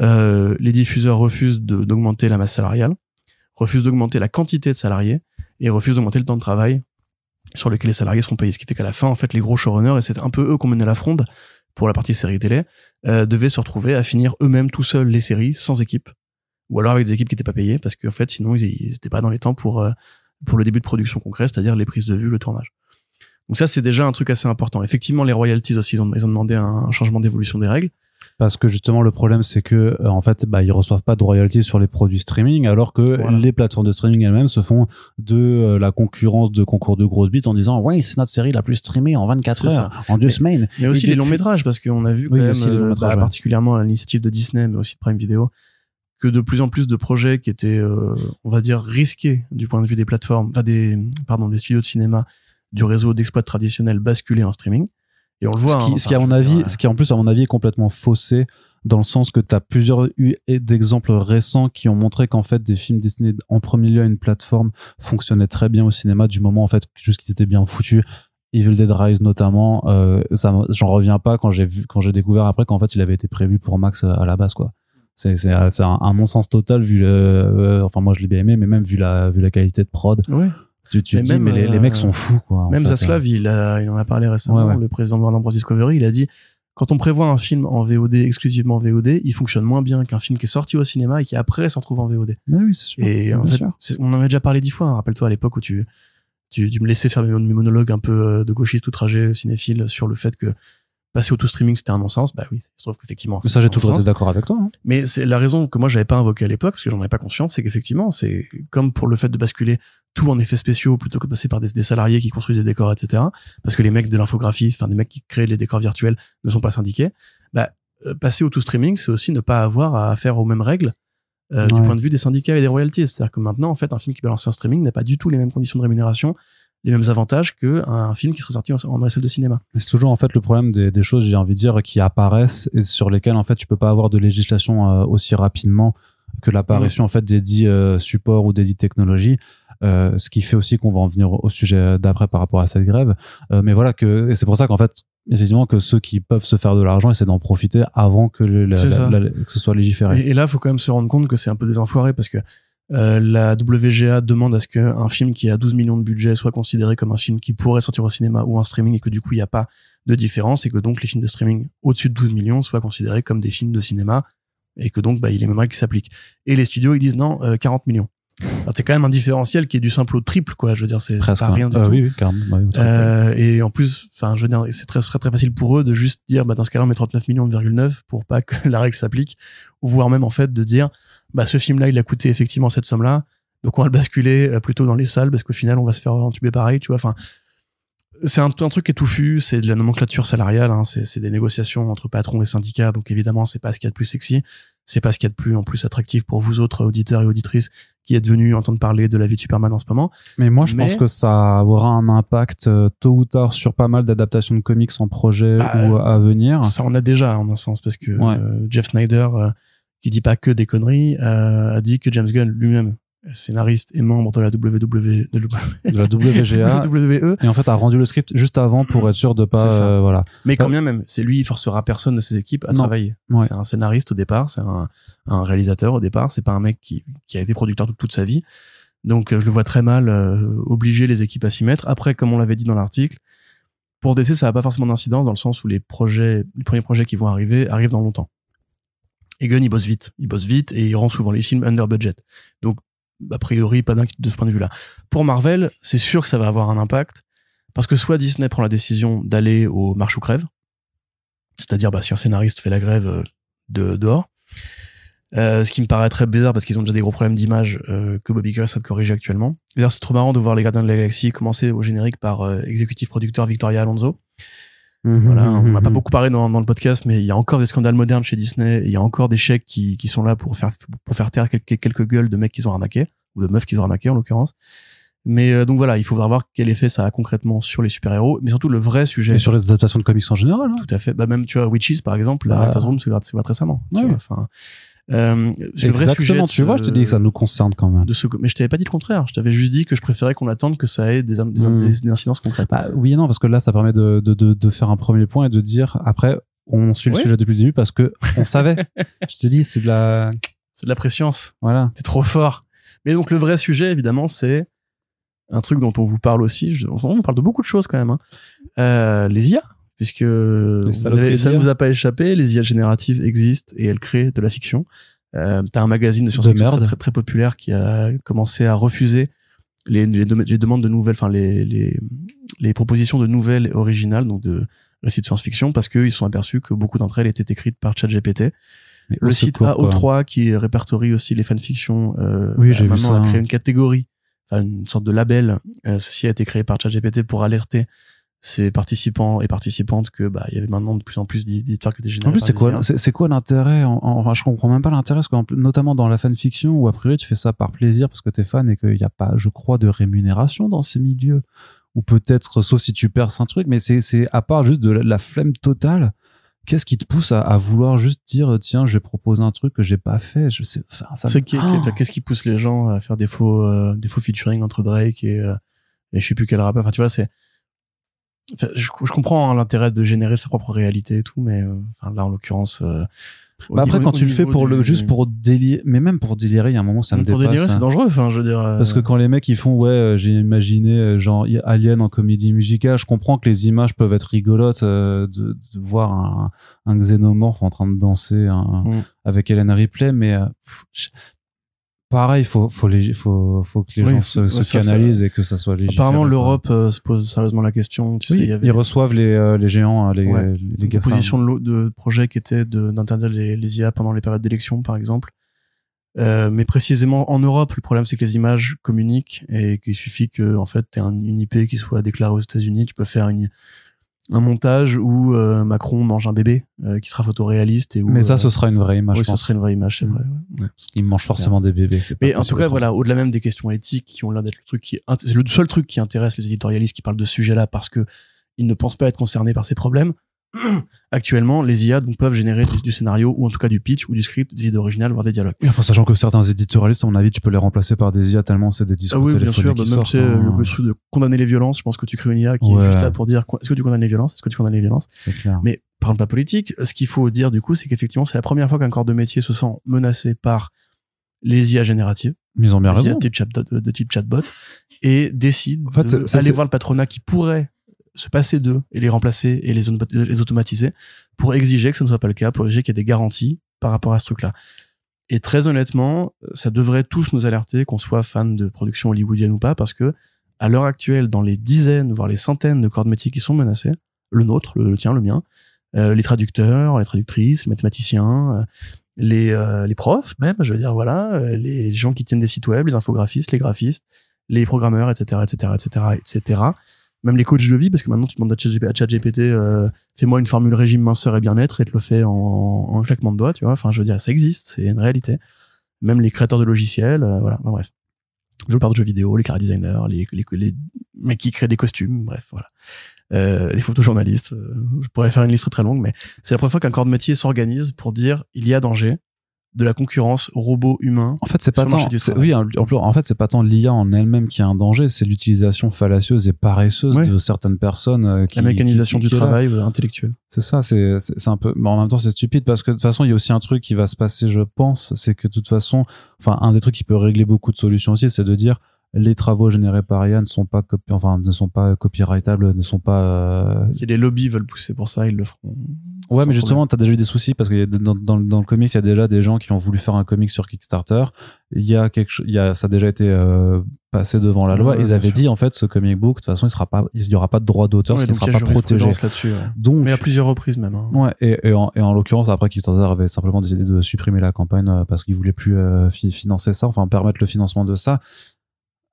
S2: euh, les diffuseurs refusent d'augmenter la masse salariale refusent d'augmenter la quantité de salariés et refusent d'augmenter le temps de travail sur lequel les salariés seront payés. Ce qui fait qu'à la fin en fait les gros showrunners et c'est un peu eux qu'on menait la fronde pour la partie série télé euh, devaient se retrouver à finir eux-mêmes tout seuls les séries sans équipe ou alors avec des équipes qui n'étaient pas payées parce qu'en fait sinon ils n'étaient pas dans les temps pour euh, pour le début de production concret c'est-à-dire les prises de vue le tournage donc ça c'est déjà un truc assez important effectivement les royalties aussi ils ont, ils ont demandé un changement d'évolution des règles
S1: Parce que justement, le problème, c'est que euh, en fait, bah, ils reçoivent pas de royalties sur les produits streaming, alors que
S2: Voilà.
S1: les plateformes de streaming elles-mêmes se font de euh, la concurrence de concours de grosses bits en disant ouais, c'est notre série la plus streamée en 24
S2: C'est
S1: heures, en deux
S2: Mais-
S1: semaines.
S2: mais aussi
S1: Et
S2: les
S1: depuis-
S2: longs métrages parce qu'on a vu quand
S1: Oui,
S2: même
S1: aussi les
S2: euh, bah,
S1: ouais.
S2: particulièrement à l'initiative de Disney mais aussi de Prime Video que de plus en plus de projets qui étaient euh, on va dire risqués du point de vue des plateformes enfin des pardon des studios de cinéma du réseau d'exploit traditionnel basculés en streaming et on le voit
S1: ce qui,
S2: hein,
S1: ce qui à mon avis, ce qui en plus à mon avis est complètement faussé dans le sens que tu as plusieurs eu d'exemples récents qui ont montré qu'en fait des films destinés en premier lieu à une plateforme fonctionnaient très bien au cinéma du moment en fait juste qu'ils étaient bien foutus. Evil Dead Rise notamment, euh, ça, j'en reviens pas quand j'ai vu, quand j'ai découvert après qu'en fait il avait été prévu pour Max euh, à la base quoi. C'est c'est c'est un, un non-sens total vu le, euh, enfin moi je l'ai bien aimé mais même vu la vu la qualité de prod,
S2: ouais.
S1: tu, tu
S2: Mais
S1: dis
S2: même,
S1: mais les, les
S2: euh,
S1: mecs sont fous quoi.
S2: Même
S1: fait.
S2: Zaslav, il, a, il en a parlé récemment,
S1: Ouais, ouais.
S2: le président de Warner Bros. Discovery, il a dit quand on prévoit un film en VOD, exclusivement VOD, il fonctionne moins bien qu'un film qui est sorti au cinéma et qui après se retrouve en VOD.
S1: Mais oui sûr.
S2: Et en fait, on en avait déjà parlé dix fois. hein. Rappelle-toi à l'époque où tu, tu, tu me laissais faire mes, monologues un peu euh, de gauchiste outragé cinéphile sur le fait que passer au tout streaming c'était un non-sens. Bah oui, il se trouve qu'effectivement.
S1: Mais ça j'ai toujours été d'accord avec toi. hein.
S2: Mais c'est la raison que moi j'avais pas invoqué à l'époque, parce que j'en avais pas conscience, c'est qu'effectivement, c'est comme pour le fait de basculer tout en effets spéciaux plutôt que de passer par des, des salariés qui construisent des décors, etc. Parce que les mecs de l'infographie, enfin des mecs qui créent les décors virtuels ne sont pas syndiqués. Bah, euh, passer au tout streaming, c'est aussi ne pas avoir à faire aux mêmes règles euh, du point de vue des syndicats et des royalties. C'est-à-dire que maintenant, en fait, un film qui balance en streaming n'a pas du tout les mêmes conditions de rémunération, les mêmes avantages qu'un film qui serait sorti en, en dans les salles de cinéma.
S1: C'est toujours en fait le problème des, des choses, j'ai envie de dire, qui apparaissent et sur lesquelles en fait tu peux pas avoir de législation euh, aussi rapidement que l'apparition en fait des dits euh, supports ou des dits technologies. Euh, ce qui fait aussi qu'on va en venir au sujet d'après par rapport à cette grève. Mais voilà que et c'est pour ça qu'en fait effectivement que ceux qui peuvent se faire de l'argent essaient d'en profiter avant que, le- la-
S2: C'est
S1: la-
S2: ça.
S1: la- que ce soit légiféré.
S2: Et, et là, faut quand même se rendre compte que c'est un peu des enfoirés parce que euh, la WGA demande à ce qu'un film qui a 12 millions de budget soit considéré comme un film qui pourrait sortir au cinéma ou en streaming et que du coup, il n'y a pas de différence et que donc les films de streaming au-dessus de 12 millions soient considérés comme des films de cinéma et que donc bah, il les mêmes règles qui s'appliquent. Et les studios, ils disent non, euh, 40 millions. C'est quand même un différentiel qui est du simple au triple, quoi. Je veux dire, c'est pas rien du
S1: Euh,
S2: tout.
S1: Oui, oui, carrément. Bah, oui.
S2: Euh, et en plus, enfin, je veux dire, c'est très, ce serait très facile pour eux de juste dire, bah, dans ce cas-là, on met 39 millions, 9 pour pas que *laughs* la règle s'applique, ou voire même, en fait, de dire, bah, ce film-là, il a coûté effectivement cette somme-là, donc on va le basculer euh, plutôt dans les salles, parce qu'au final, on va se faire entuber pareil, tu vois, enfin, c'est un, un truc étouffu, c'est de la nomenclature salariale, hein, c'est des négociations entre patrons et syndicats, donc évidemment, c'est pas ce qu'il y a de plus sexy, c'est pas ce qu'il y a de plus, en plus, attractif pour vous autres auditeurs et auditrices qui êtes venus entendre parler de la vie de Superman en ce moment.
S1: Mais moi, je
S2: Mais-
S1: pense que ça aura un impact euh, tôt ou tard sur pas mal d'adaptations de comics en projet
S2: Bah,
S1: ou à venir.
S2: Ça, on a déjà, en un sens, parce que
S1: Ouais.
S2: euh, Jeff Snyder, euh, qui dit pas que des conneries, euh, a dit que James Gunn lui-même, scénariste et membre de la WWE, de
S1: de la WGA
S2: WWE,
S1: et en fait a rendu le script juste avant pour être sûr de pas euh, voilà
S2: mais quand bien même, c'est lui, il forcera personne de ses équipes à
S1: Non.
S2: travailler.
S1: Ouais.
S2: C'est un scénariste au départ, c'est un, un réalisateur au départ, c'est pas un mec qui, qui a été producteur toute, toute sa vie. Donc euh, je le vois très mal euh, obliger les équipes à s'y mettre. Après, comme on l'avait dit dans l'article, pour DC, ça n'a pas forcément d'incidence dans le sens où les projets, les premiers projets qui vont arriver arrivent dans longtemps. Et Gunn, il bosse vite. Il bosse vite et il rend souvent les films under budget. Donc, a priori, pas d'inquiétude de ce point de vue-là. Pour Marvel, c'est sûr que ça va avoir un impact parce que soit Disney prend la décision d'aller au marche ou crève, c'est-à-dire bah, si un scénariste fait la grève euh, de dehors, euh, ce qui me paraît très bizarre parce qu'ils ont déjà des gros problèmes d'image euh, que Bobby Iger essaie de corriger actuellement. D'ailleurs, c'est trop marrant de voir les Gardiens de la Galaxie commencer au générique par euh, exécutif producteur Victoria Alonso. Voilà, on n'a pas beaucoup parlé dans, dans le podcast, mais il y a encore des scandales modernes chez Disney. Il y a encore des chèques qui, qui sont là pour faire pour faire taire quelques, quelques gueules de mecs qu'ils ont arnaqués ou de meufs qu'ils ont arnaqués en l'occurrence. Mais euh, donc voilà, il faudra voir quel effet ça a concrètement sur les super héros, mais surtout le vrai sujet.
S1: et sur les adaptations de comics en général hein.
S2: Tout à fait. Bah même tu vois Witches par exemple, la. Writers Room c'est c'est très récemment. tu
S1: Ouais.
S2: vois, Euh, le vrai sujet.
S1: tu vois je te dis que ça nous concerne quand même
S2: de ce, mais je t'avais pas dit le contraire. Je t'avais juste dit que je préférais qu'on attende que ça ait des, in- des, des- des incidences concrètes.
S1: Bah, oui et non parce que là ça permet de, de, de, de faire un premier point et de dire après on suit le sujet depuis le début parce que on *laughs* savait je te dis c'est de la
S2: C'est de la préscience.
S1: voilà
S2: T'es trop fort. Mais donc le vrai sujet, évidemment, c'est un truc dont on vous parle aussi. Je- on parle de beaucoup de choses quand même. hein. Euh, les IA, puisque avez- ça ne vous a pas échappé, les IA génératives existent et elles créent de la fiction. Euh, T'as un magazine de science-fiction
S1: merde.
S2: très, très, très populaire qui a commencé à refuser les, les, les demandes de nouvelles, enfin les, les, les propositions de nouvelles originales, donc de récits de science-fiction, parce qu'ils se sont aperçus que beaucoup d'entre elles étaient écrites par ChatGPT.
S1: Mais
S2: Le site
S1: secours, quoi.
S2: AO3 qui répertorie aussi les fanfictions, euh,
S1: Oui, vu
S2: maintenant
S1: ça.
S2: a créé une catégorie, une sorte de label. Euh, ceci a été créé par ChatGPT pour alerter ses participants et participantes que bah il y avait maintenant de plus en plus d'histoires qui étaient générées
S1: En plus, c'est
S2: des
S1: quoi, c'est quoi l'intérêt en- en- Enfin, je comprends même pas l'intérêt, parce notamment dans la fanfiction, où a priori tu fais ça par plaisir parce que t'es fan et qu'il n'y a pas, je crois, de rémunération dans ces milieux. Ou peut-être, sauf si tu perds un truc, mais c'est c'est à part juste de la, la flemme totale. Qu'est-ce qui te pousse à, à vouloir juste dire tiens, je vais proposer un truc que j'ai pas fait? Je sais, enfin, ça.
S2: C'est
S1: me-
S2: qui-
S1: Oh
S2: qu'est-ce qui pousse les gens à faire des faux euh, des faux featuring entre Drake et euh, et je sais plus quel rappeur. Enfin tu vois c'est Enfin, je, je comprends hein, l'intérêt de générer sa propre réalité et tout, mais euh, enfin, là en l'occurrence. euh,
S1: Bah après, quand tu le fais pour le
S2: du-
S1: juste pour délirer, mais même pour délirer, il y a un moment ça me
S2: pour
S1: dépasse.
S2: délirer,
S1: hein.
S2: c'est dangereux. Enfin, je veux dire. euh,
S1: Parce que quand les mecs ils font ouais euh, j'ai imaginé euh, genre Alien en comédie musicale, je comprends que les images peuvent être rigolotes euh, de, de voir un, un xénomorphe en train de danser un-
S2: Mm.
S1: avec Hélène Ripley, mais euh, je- pareil faut faut les faut faut que les
S2: Oui,
S1: gens se, se
S2: ça-
S1: canalisent et que ça soit légiféré.
S2: Apparemment, l'Europe euh, se pose sérieusement la question. Tu sais, il y avait
S1: ils reçoivent les euh, les géants, euh, les
S2: Ouais.
S1: les
S2: des
S1: GAFAM.
S2: propositions de, de projets qui étaient de- d'interdire les, les IA pendant les périodes d'élection, par exemple. Euh, mais précisément en Europe, le problème c'est que les images communiquent et qu'il suffit que en fait t'aies un, une IP qui soit déclarée aux États-Unis, tu peux faire une, un montage où euh, Macron mange un bébé euh, qui sera photoréaliste et où
S1: Mais ça
S2: euh,
S1: ce sera une vraie image.
S2: oui, ça serait une vraie image, c'est
S1: Mm.
S2: vrai. ouais. Ouais.
S1: Ils mangent forcément des bébés. c'est pas
S2: Mais en tout cas, voilà, au-delà même des questions éthiques qui ont l'air d'être le truc qui, c'est le seul truc qui intéresse les éditorialistes qui parlent de ce sujet-là parce que ils ne pensent pas être concernés par ces problèmes. *clears throat* actuellement, les IA donc, peuvent générer du, du scénario ou en tout cas du pitch ou du script, des idées originales, voire des dialogues.
S1: Et enfin, sachant que certains éditorialistes, à mon avis, tu peux les remplacer par des IA tellement c'est des discours
S2: Ah oui, bien sûr. Bah, même
S1: sortent, hein.
S2: le, truc de condamner les violences. Je pense que tu crées une IA qui
S1: Ouais.
S2: est juste là pour dire est-ce que tu condamnes les violences, est-ce que tu condamnes les violences?
S1: Clair.
S2: Mais parlons pas politique. Ce qu'il faut dire du coup, c'est qu'effectivement, c'est la première fois qu'un corps de métier se sent menacé par les IA génératives,
S1: ils ont bien raison.
S2: chatbot, de, type chatbot, et décide
S1: En fait,
S2: de
S1: c'est- c'est-
S2: aller
S1: c'est-
S2: voir le patronat qui pourrait se passer d'eux et les remplacer et les, auto- les automatiser pour exiger que ce ne soit pas le cas, pour exiger qu'il y ait des garanties par rapport à ce truc-là. Et très honnêtement, ça devrait tous nous alerter, qu'on soit fan de production hollywoodienne ou pas, parce que à l'heure actuelle, dans les dizaines, voire les centaines de corps de métier qui sont menacés, le nôtre, le, tien, le mien, euh, les traducteurs, les traductrices, les mathématiciens, euh, les, euh, les profs même, je veux dire, voilà, les gens qui tiennent des sites web, les infographistes, les graphistes, les programmeurs, etc., etc., etc., etc., même les coachs de vie, parce que maintenant tu demandes à ChatGPT, euh, fais-moi une formule régime minceur et bien-être et te le fait en, en claquement de doigts, tu vois. Enfin, je veux dire, ça existe, c'est une réalité. Même les créateurs de logiciels, euh, voilà, Enfin, bref. Je parle de jeux vidéo, les cara designers, les, les, les mecs qui créent des costumes, bref, voilà. Euh, les photojournalistes, euh, je pourrais faire une liste très longue, mais c'est la première fois qu'un corps de métier s'organise pour dire il y a danger de la concurrence robot-humain.
S1: En fait, c'est pas tant. Oui, en, fait, c'est pas tant l'IA en elle-même qui est un danger, c'est l'utilisation fallacieuse et paresseuse
S2: Ouais.
S1: de certaines personnes. euh, Qui,
S2: La mécanisation
S1: qui-
S2: du
S1: qui
S2: travail euh, intellectuel.
S1: C'est ça, c'est un peu. Mais en même temps, c'est stupide parce que de toute façon, il y a aussi un truc qui va se passer, je pense, c'est que de toute façon, enfin, un des trucs qui peut régler beaucoup de solutions aussi, c'est de dire les travaux générés par IA ne sont pas enfin ne sont pas copyrightables, ne sont pas. euh,
S2: Si les lobbies veulent pousser pour ça, ils le feront.
S1: Ouais, mais justement, t'as déjà eu des soucis parce que dans, dans, dans le comics, il y a déjà des gens qui ont voulu faire un comic sur Kickstarter. Il y a quelque chose, il y a, ça a déjà été euh, passé devant la loi.
S2: Ouais,
S1: Ils avaient
S2: sûr.
S1: dit en fait, ce comic book, de toute façon, il sera pas, il y aura pas de droit d'auteur, sera
S2: il y a
S1: pas protégé.
S2: là-dessus. ouais.
S1: Donc,
S2: Mais à plusieurs reprises même. hein.
S1: Ouais, et, et en, l'occurrence, après, Kickstarter avait simplement décidé de supprimer la campagne euh, parce qu'il voulait plus euh, fi- financer ça, enfin permettre le financement de ça.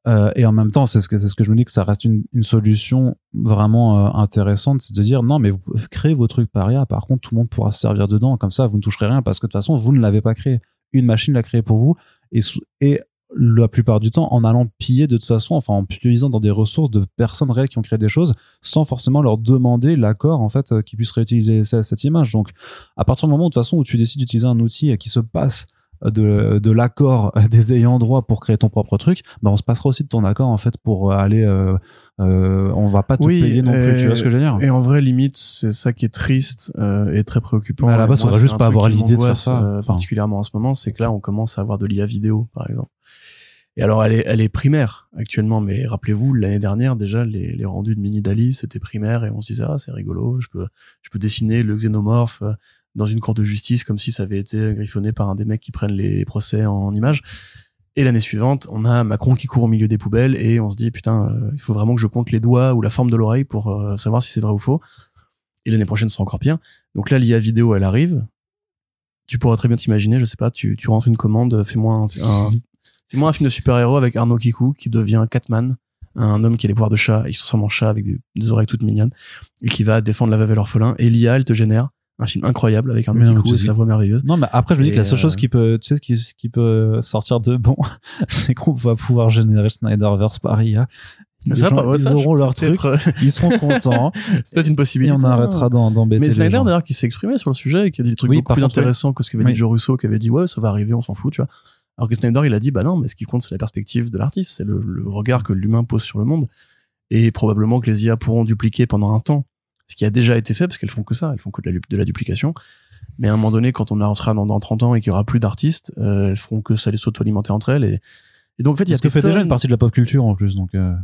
S1: Euh, et en même temps, c'est ce que c'est ce que je me dis que ça reste une, une solution vraiment euh, intéressante, c'est de dire non, mais vous créez vos trucs par IA. Par contre, tout le monde pourra se servir dedans. Comme ça, vous ne toucherez rien parce que de toute façon, vous ne l'avez pas créé. Une machine l'a créé pour vous et et la plupart du temps en allant piller de toute façon, enfin en puisant dans des ressources de personnes réelles qui ont créé des choses sans forcément leur demander l'accord en fait euh, qu'ils puissent réutiliser ce- cette image. Donc à partir du moment de toute façon où tu décides d'utiliser un outil qui se passe de, de l'accord *laughs* des ayants droit pour créer ton propre truc, bah on se passera aussi de ton accord en fait pour aller. Euh, euh, on va pas te
S2: Oui,
S1: payer non plus.
S2: et-
S1: Tu vois ce que je veux dire?
S2: Et en vrai, limite, c'est ça qui est triste euh, et très préoccupant.
S1: Mais à la base, faudrait
S2: c'est
S1: juste pas avoir l'idée de faire ça.
S2: euh,
S1: Enfin.
S2: particulièrement en ce moment, c'est que là, on commence à avoir de l'IA vidéo, par exemple. Et alors, elle est, elle est primaire actuellement, mais rappelez-vous, l'année dernière, déjà, les, les rendus de Mini Dali, c'était primaire et on se disait, ah, c'est rigolo, je peux, je peux dessiner le xénomorphe euh, dans une cour de justice comme si ça avait été griffonné par un des mecs qui prennent les procès en images. Et l'année suivante, on a Macron qui court au milieu des poubelles et on se dit, putain, euh, il faut vraiment que je compte les doigts ou la forme de l'oreille pour euh, savoir si c'est vrai ou faux. Et l'année prochaine, ce sera encore pire. Donc là, l'IA vidéo, elle arrive. Tu pourras très bien t'imaginer, je sais pas, tu, tu rentres une commande, fais-moi un, un- fais-moi un film de super-héros avec Arnaud Kikou qui devient Catman, un homme qui a les pouvoirs de chat, il se ressemble en chat avec des, des oreilles toutes mignonnes, et qui va défendre la veuve et l'orphelin. Et l'IA, elle te génère un film incroyable avec
S1: non,
S2: Kikou
S1: tu
S2: et sa voix merveilleuse.
S1: Non, mais après, je me dis
S2: Et,
S1: que la seule
S2: euh,
S1: chose qui peut, tu sais, ce qui, ce qui peut sortir de bon, *laughs* c'est qu'on va pouvoir générer Snyderverse par IA. Les
S2: Ça,
S1: gens,
S2: pas- ouais,
S1: ils
S2: ça,
S1: auront leur truc,
S2: euh,
S1: ils seront *laughs* contents,
S2: c'est peut-être une
S1: et
S2: possibilité.
S1: on arrêtera d'embêter
S2: Mais Snyder d'ailleurs qui s'est exprimé sur le sujet et qui a dit des trucs
S1: Oui,
S2: beaucoup plus
S1: contre, oui.
S2: intéressants que ce qu'avait
S1: Oui.
S2: dit Joe Russo qui avait dit ouais ça va arriver on s'en fout tu vois alors que Snyder il a dit bah non mais ce qui compte c'est la perspective de l'artiste c'est le, le regard que l'humain pose sur le monde et probablement que les IA pourront dupliquer pendant un temps ce qui a déjà été fait parce qu'elles font que ça elles font que de la, de la duplication mais à un moment donné quand on en sera dans, dans 30 ans et qu'il y aura plus d'artistes euh, elles feront que ça les s'auto-alimenter entre elles et, et donc en fait il y a
S1: Ce que fait déjà une partie de la pop culture en plus, donc euh,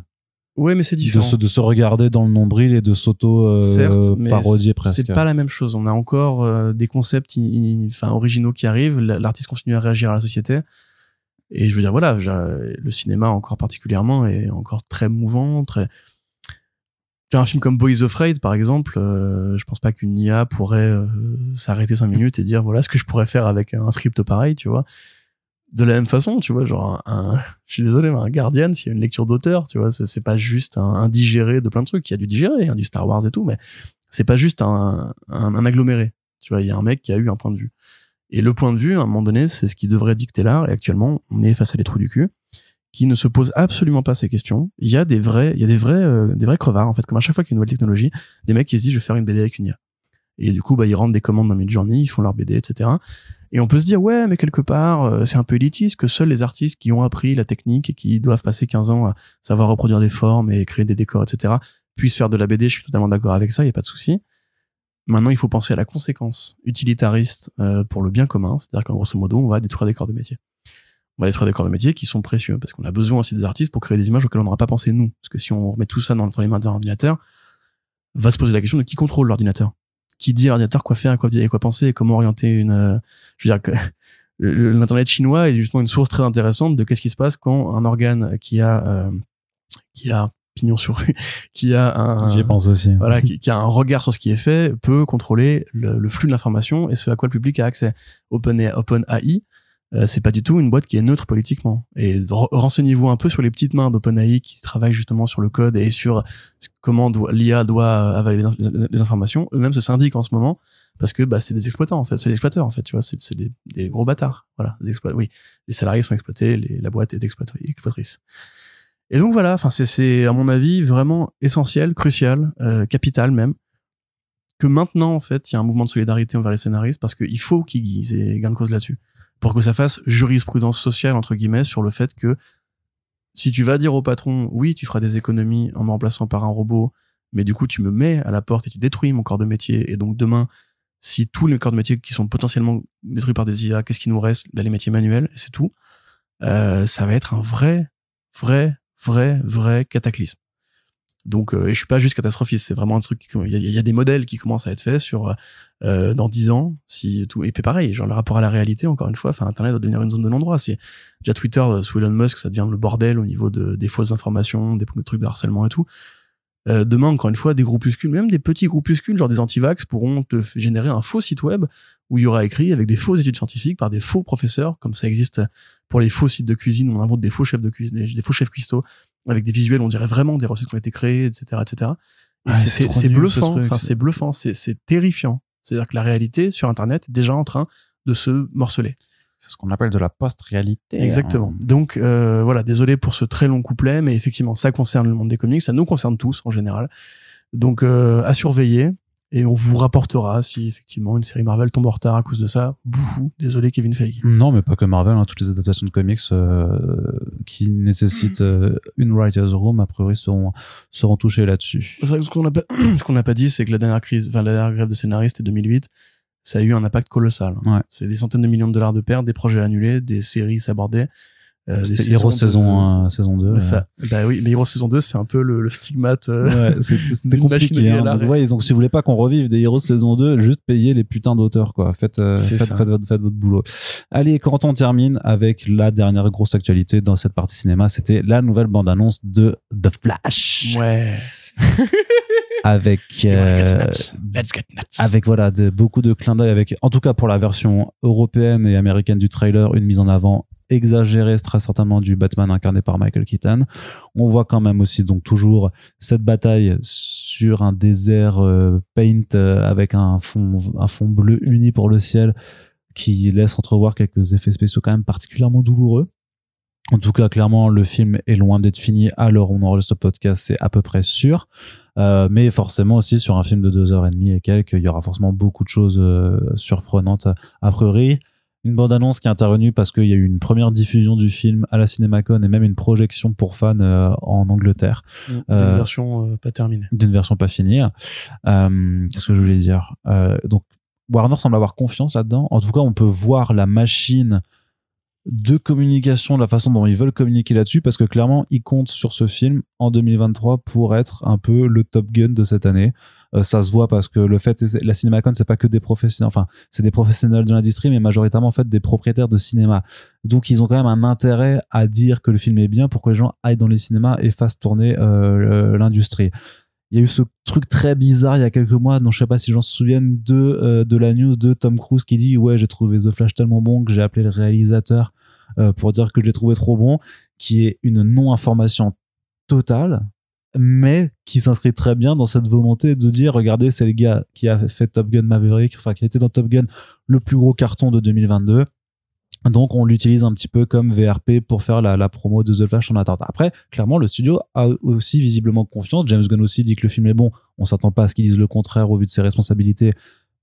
S2: ouais mais c'est
S1: de
S2: différent
S1: se, de se regarder dans le nombril et de s'auto euh, presque.
S2: C'est pas la même chose. On a encore euh, des concepts in- originaux qui arrivent. L'artiste continue à réagir à la société. Et je veux dire, voilà, le cinéma encore particulièrement est encore très mouvant, très. Tu un film comme Boys Afraid, par exemple, euh, je pense pas qu'une IA pourrait euh, s'arrêter cinq minutes et dire voilà ce que je pourrais faire avec un script pareil, tu vois. De la même façon, tu vois, genre un, un- *laughs* je suis désolé, mais un Guardian, s'il y a une lecture d'auteur, tu vois, c'est pas juste un, un digéré de plein de trucs. Il y a du digéré, hein, du Star Wars et tout, mais c'est pas juste un, un, un aggloméré. Tu vois, il y a un mec qui a eu un point de vue. Et le point de vue, à un moment donné, c'est ce qui devrait dicter l'art. Et actuellement, on est face à des trous du cul qui ne se posent absolument pas ces questions. Il y a des vrais, il y a des vrais, euh, des vrais crevards en fait, comme à chaque fois qu'il y a une nouvelle technologie, des mecs qui se disent je vais faire une BD avec une IA. Et du coup, bah, ils rentrent des commandes dans Midjourney, ils font leur BD, etc. Et on peut se dire, ouais, mais quelque part, euh, c'est un peu élitiste que seuls les artistes qui ont appris la technique et qui doivent passer 15 ans à savoir reproduire des formes et créer des décors, etc., puissent faire de la BD. Je suis totalement d'accord avec ça, il n'y a pas de souci. Maintenant, il faut penser à la conséquence utilitariste euh, pour le bien commun. C'est-à-dire qu'en grosso modo, on va détruire des corps de métier. On va détruire des corps de métier qui sont précieux parce qu'on a besoin aussi des artistes pour créer des images auxquelles on n'aura pas pensé nous. Parce que si on remet tout ça dans, les mains d'un ordinateur, va se poser la question de qui contrôle l'ordinateur? Qui dit à l'ordinateur quoi faire, quoi dire, et quoi penser, et comment orienter une. Euh, je veux dire que *laughs* l'internet chinois est justement une source très intéressante de qu'est-ce qui se passe quand un organe qui a euh, qui a pignon sur rue, *laughs* qui a un,
S1: j'y pense aussi,
S2: voilà, qui, *laughs* qui, a un regard sur ce qui est fait, peut contrôler le, le flux de l'information et ce à quoi le public a accès. Open, Open AI, euh, c'est pas du tout une boîte qui est neutre politiquement. Et renseignez-vous un peu sur les petites mains d'OpenAI qui travaillent justement sur le code et sur comment l'IA doit avaler les, informations. Eux-mêmes se syndiquent en ce moment parce que bah, c'est des exploitants en fait, c'est des exploiteurs en fait, tu vois, c'est des, gros bâtards. Voilà, oui, les salariés sont exploités, la boîte est exploitrice. Et donc voilà, enfin c'est à mon avis vraiment essentiel, crucial, euh, capital même que maintenant en fait il y a un mouvement de solidarité envers les scénaristes parce qu'il faut qu'ils aient gain de cause là-dessus pour que ça fasse jurisprudence sociale entre guillemets sur le fait que si tu vas dire au patron oui tu feras des économies en me remplaçant par un robot mais du coup tu me mets à la porte et tu détruis mon corps de métier. Et donc demain si tous les corps de métier qui sont potentiellement détruits par des IA qu'est-ce qui nous reste? Ben, les métiers manuels c'est tout. Euh, ça va être un vrai vrai vrai, vrai cataclysme. Donc, euh, et je suis pas juste catastrophiste, c'est vraiment un truc. Il y, a, des modèles qui commencent à être faits sur euh, dans dix ans, si tout. Et puis pareil, genre le rapport à la réalité, encore une fois, enfin Internet va devenir une zone de non-droit. Si déjà Twitter euh, sous Elon Musk, ça devient le bordel au niveau de des fausses informations, des trucs de harcèlement et tout. Euh, demain, encore une fois, des groupuscules, même des petits groupuscules, genre des antivax, pourront te générer un faux site web où il y aura écrit avec des fausses études scientifiques par des faux professeurs, comme ça existe pour les faux sites de cuisine, on invente des faux chefs de cuisine, des faux chefs cuistots, avec des visuels, on dirait vraiment des recettes qui ont été créées, etc., etc. Et c'est bluffant, enfin c'est bluffant, c'est terrifiant. C'est-à-dire que la réalité sur Internet est déjà en train de se morceler.
S1: C'est ce qu'on appelle de la post-réalité.
S2: Hein. Exactement. Donc euh, voilà, désolé pour ce très long couplet, mais effectivement, ça concerne le monde des comics, ça nous concerne tous en général. Donc euh, à surveiller et on vous rapportera si effectivement une série Marvel tombe en retard à cause de ça. Bouhou, désolé Kevin Feige.
S1: Non, mais pas que Marvel, hein, toutes les adaptations de comics euh, qui nécessitent euh, une writers room a priori seront seront touchées là-dessus.
S2: Ce qu'on n'a pas *clears throat* ce qu'on n'a pas dit, c'est que la dernière crise, enfin la dernière grève de scénaristes c'était 2008 ça a eu un impact colossal.
S1: Ouais.
S2: C'est des centaines de millions de dollars de pertes, des projets annulés, des séries s'abordées.
S1: Euh, C'était Hero saison 1, saison 2.
S2: Ça, bah oui, mais Hero saison 2, c'est un peu le, le stigmate.
S1: Euh, ouais, *laughs* c'était compliqué. Hein. Donc, ouais, donc si vous voulez pas qu'on revive des Heroes saison 2, juste payez les putains d'auteurs, quoi. Faites, euh, faites, faites, votre, faites, votre, boulot. Allez, quand on termine avec la dernière grosse actualité dans cette partie cinéma, c'était la nouvelle bande-annonce de The Flash.
S2: Ouais. *laughs*
S1: avec
S2: euh, Let's get nuts.
S1: avec voilà de, beaucoup de clins d'œil avec en tout cas pour la version européenne et américaine du trailer une mise en avant exagérée très certainement du Batman incarné par Michael Keaton on voit quand même aussi donc toujours cette bataille sur un désert euh, paint euh, avec un fond un fond bleu uni pour le ciel qui laisse entrevoir quelques effets spéciaux quand même particulièrement douloureux en tout cas, clairement, le film est loin d'être fini. Alors, on enregistre ce podcast, c'est à peu près sûr. Euh, mais forcément aussi sur un film de deux heures et demie et quelques, il y aura forcément beaucoup de choses euh, surprenantes. A priori, une bande annonce qui est intervenue parce qu'il y a eu une première diffusion du film à la CinemaCon et même une projection pour fans euh, en Angleterre.
S2: Mmh, d'une version pas terminée.
S1: D'une version pas finie. Qu'est-ce que je voulais dire? Donc Warner semble avoir confiance là-dedans. En tout cas, on peut voir la machine de communication, la façon dont ils veulent communiquer là-dessus, parce que clairement, ils comptent sur ce film en 2023 pour être un peu le Top Gun de cette année. Euh, ça se voit parce que le fait, la CinemaCon, c'est pas que des professionnels, enfin, c'est des professionnels de l'industrie, mais majoritairement en fait des propriétaires de cinéma. Donc, ils ont quand même un intérêt à dire que le film est bien pour que les gens aillent dans les cinémas et fassent tourner euh, l'industrie il y a eu ce truc très bizarre il y a quelques mois dont je sais pas si j'en se souvienne de euh, de la news de Tom Cruise qui dit ouais j'ai trouvé The Flash tellement bon que j'ai appelé le réalisateur euh, pour dire que je l'ai trouvé trop bon qui est une non information totale mais qui s'inscrit très bien dans cette volonté de dire regardez c'est le gars qui a fait Top Gun Maverick enfin qui était dans Top Gun le plus gros carton de 2022 donc on l'utilise un petit peu comme VRP pour faire la, promo de The Flash en attente. Après, clairement, le studio a aussi visiblement confiance. James Gunn aussi dit que le film est bon. On s'attend pas à ce qu'il dise le contraire au vu de ses responsabilités.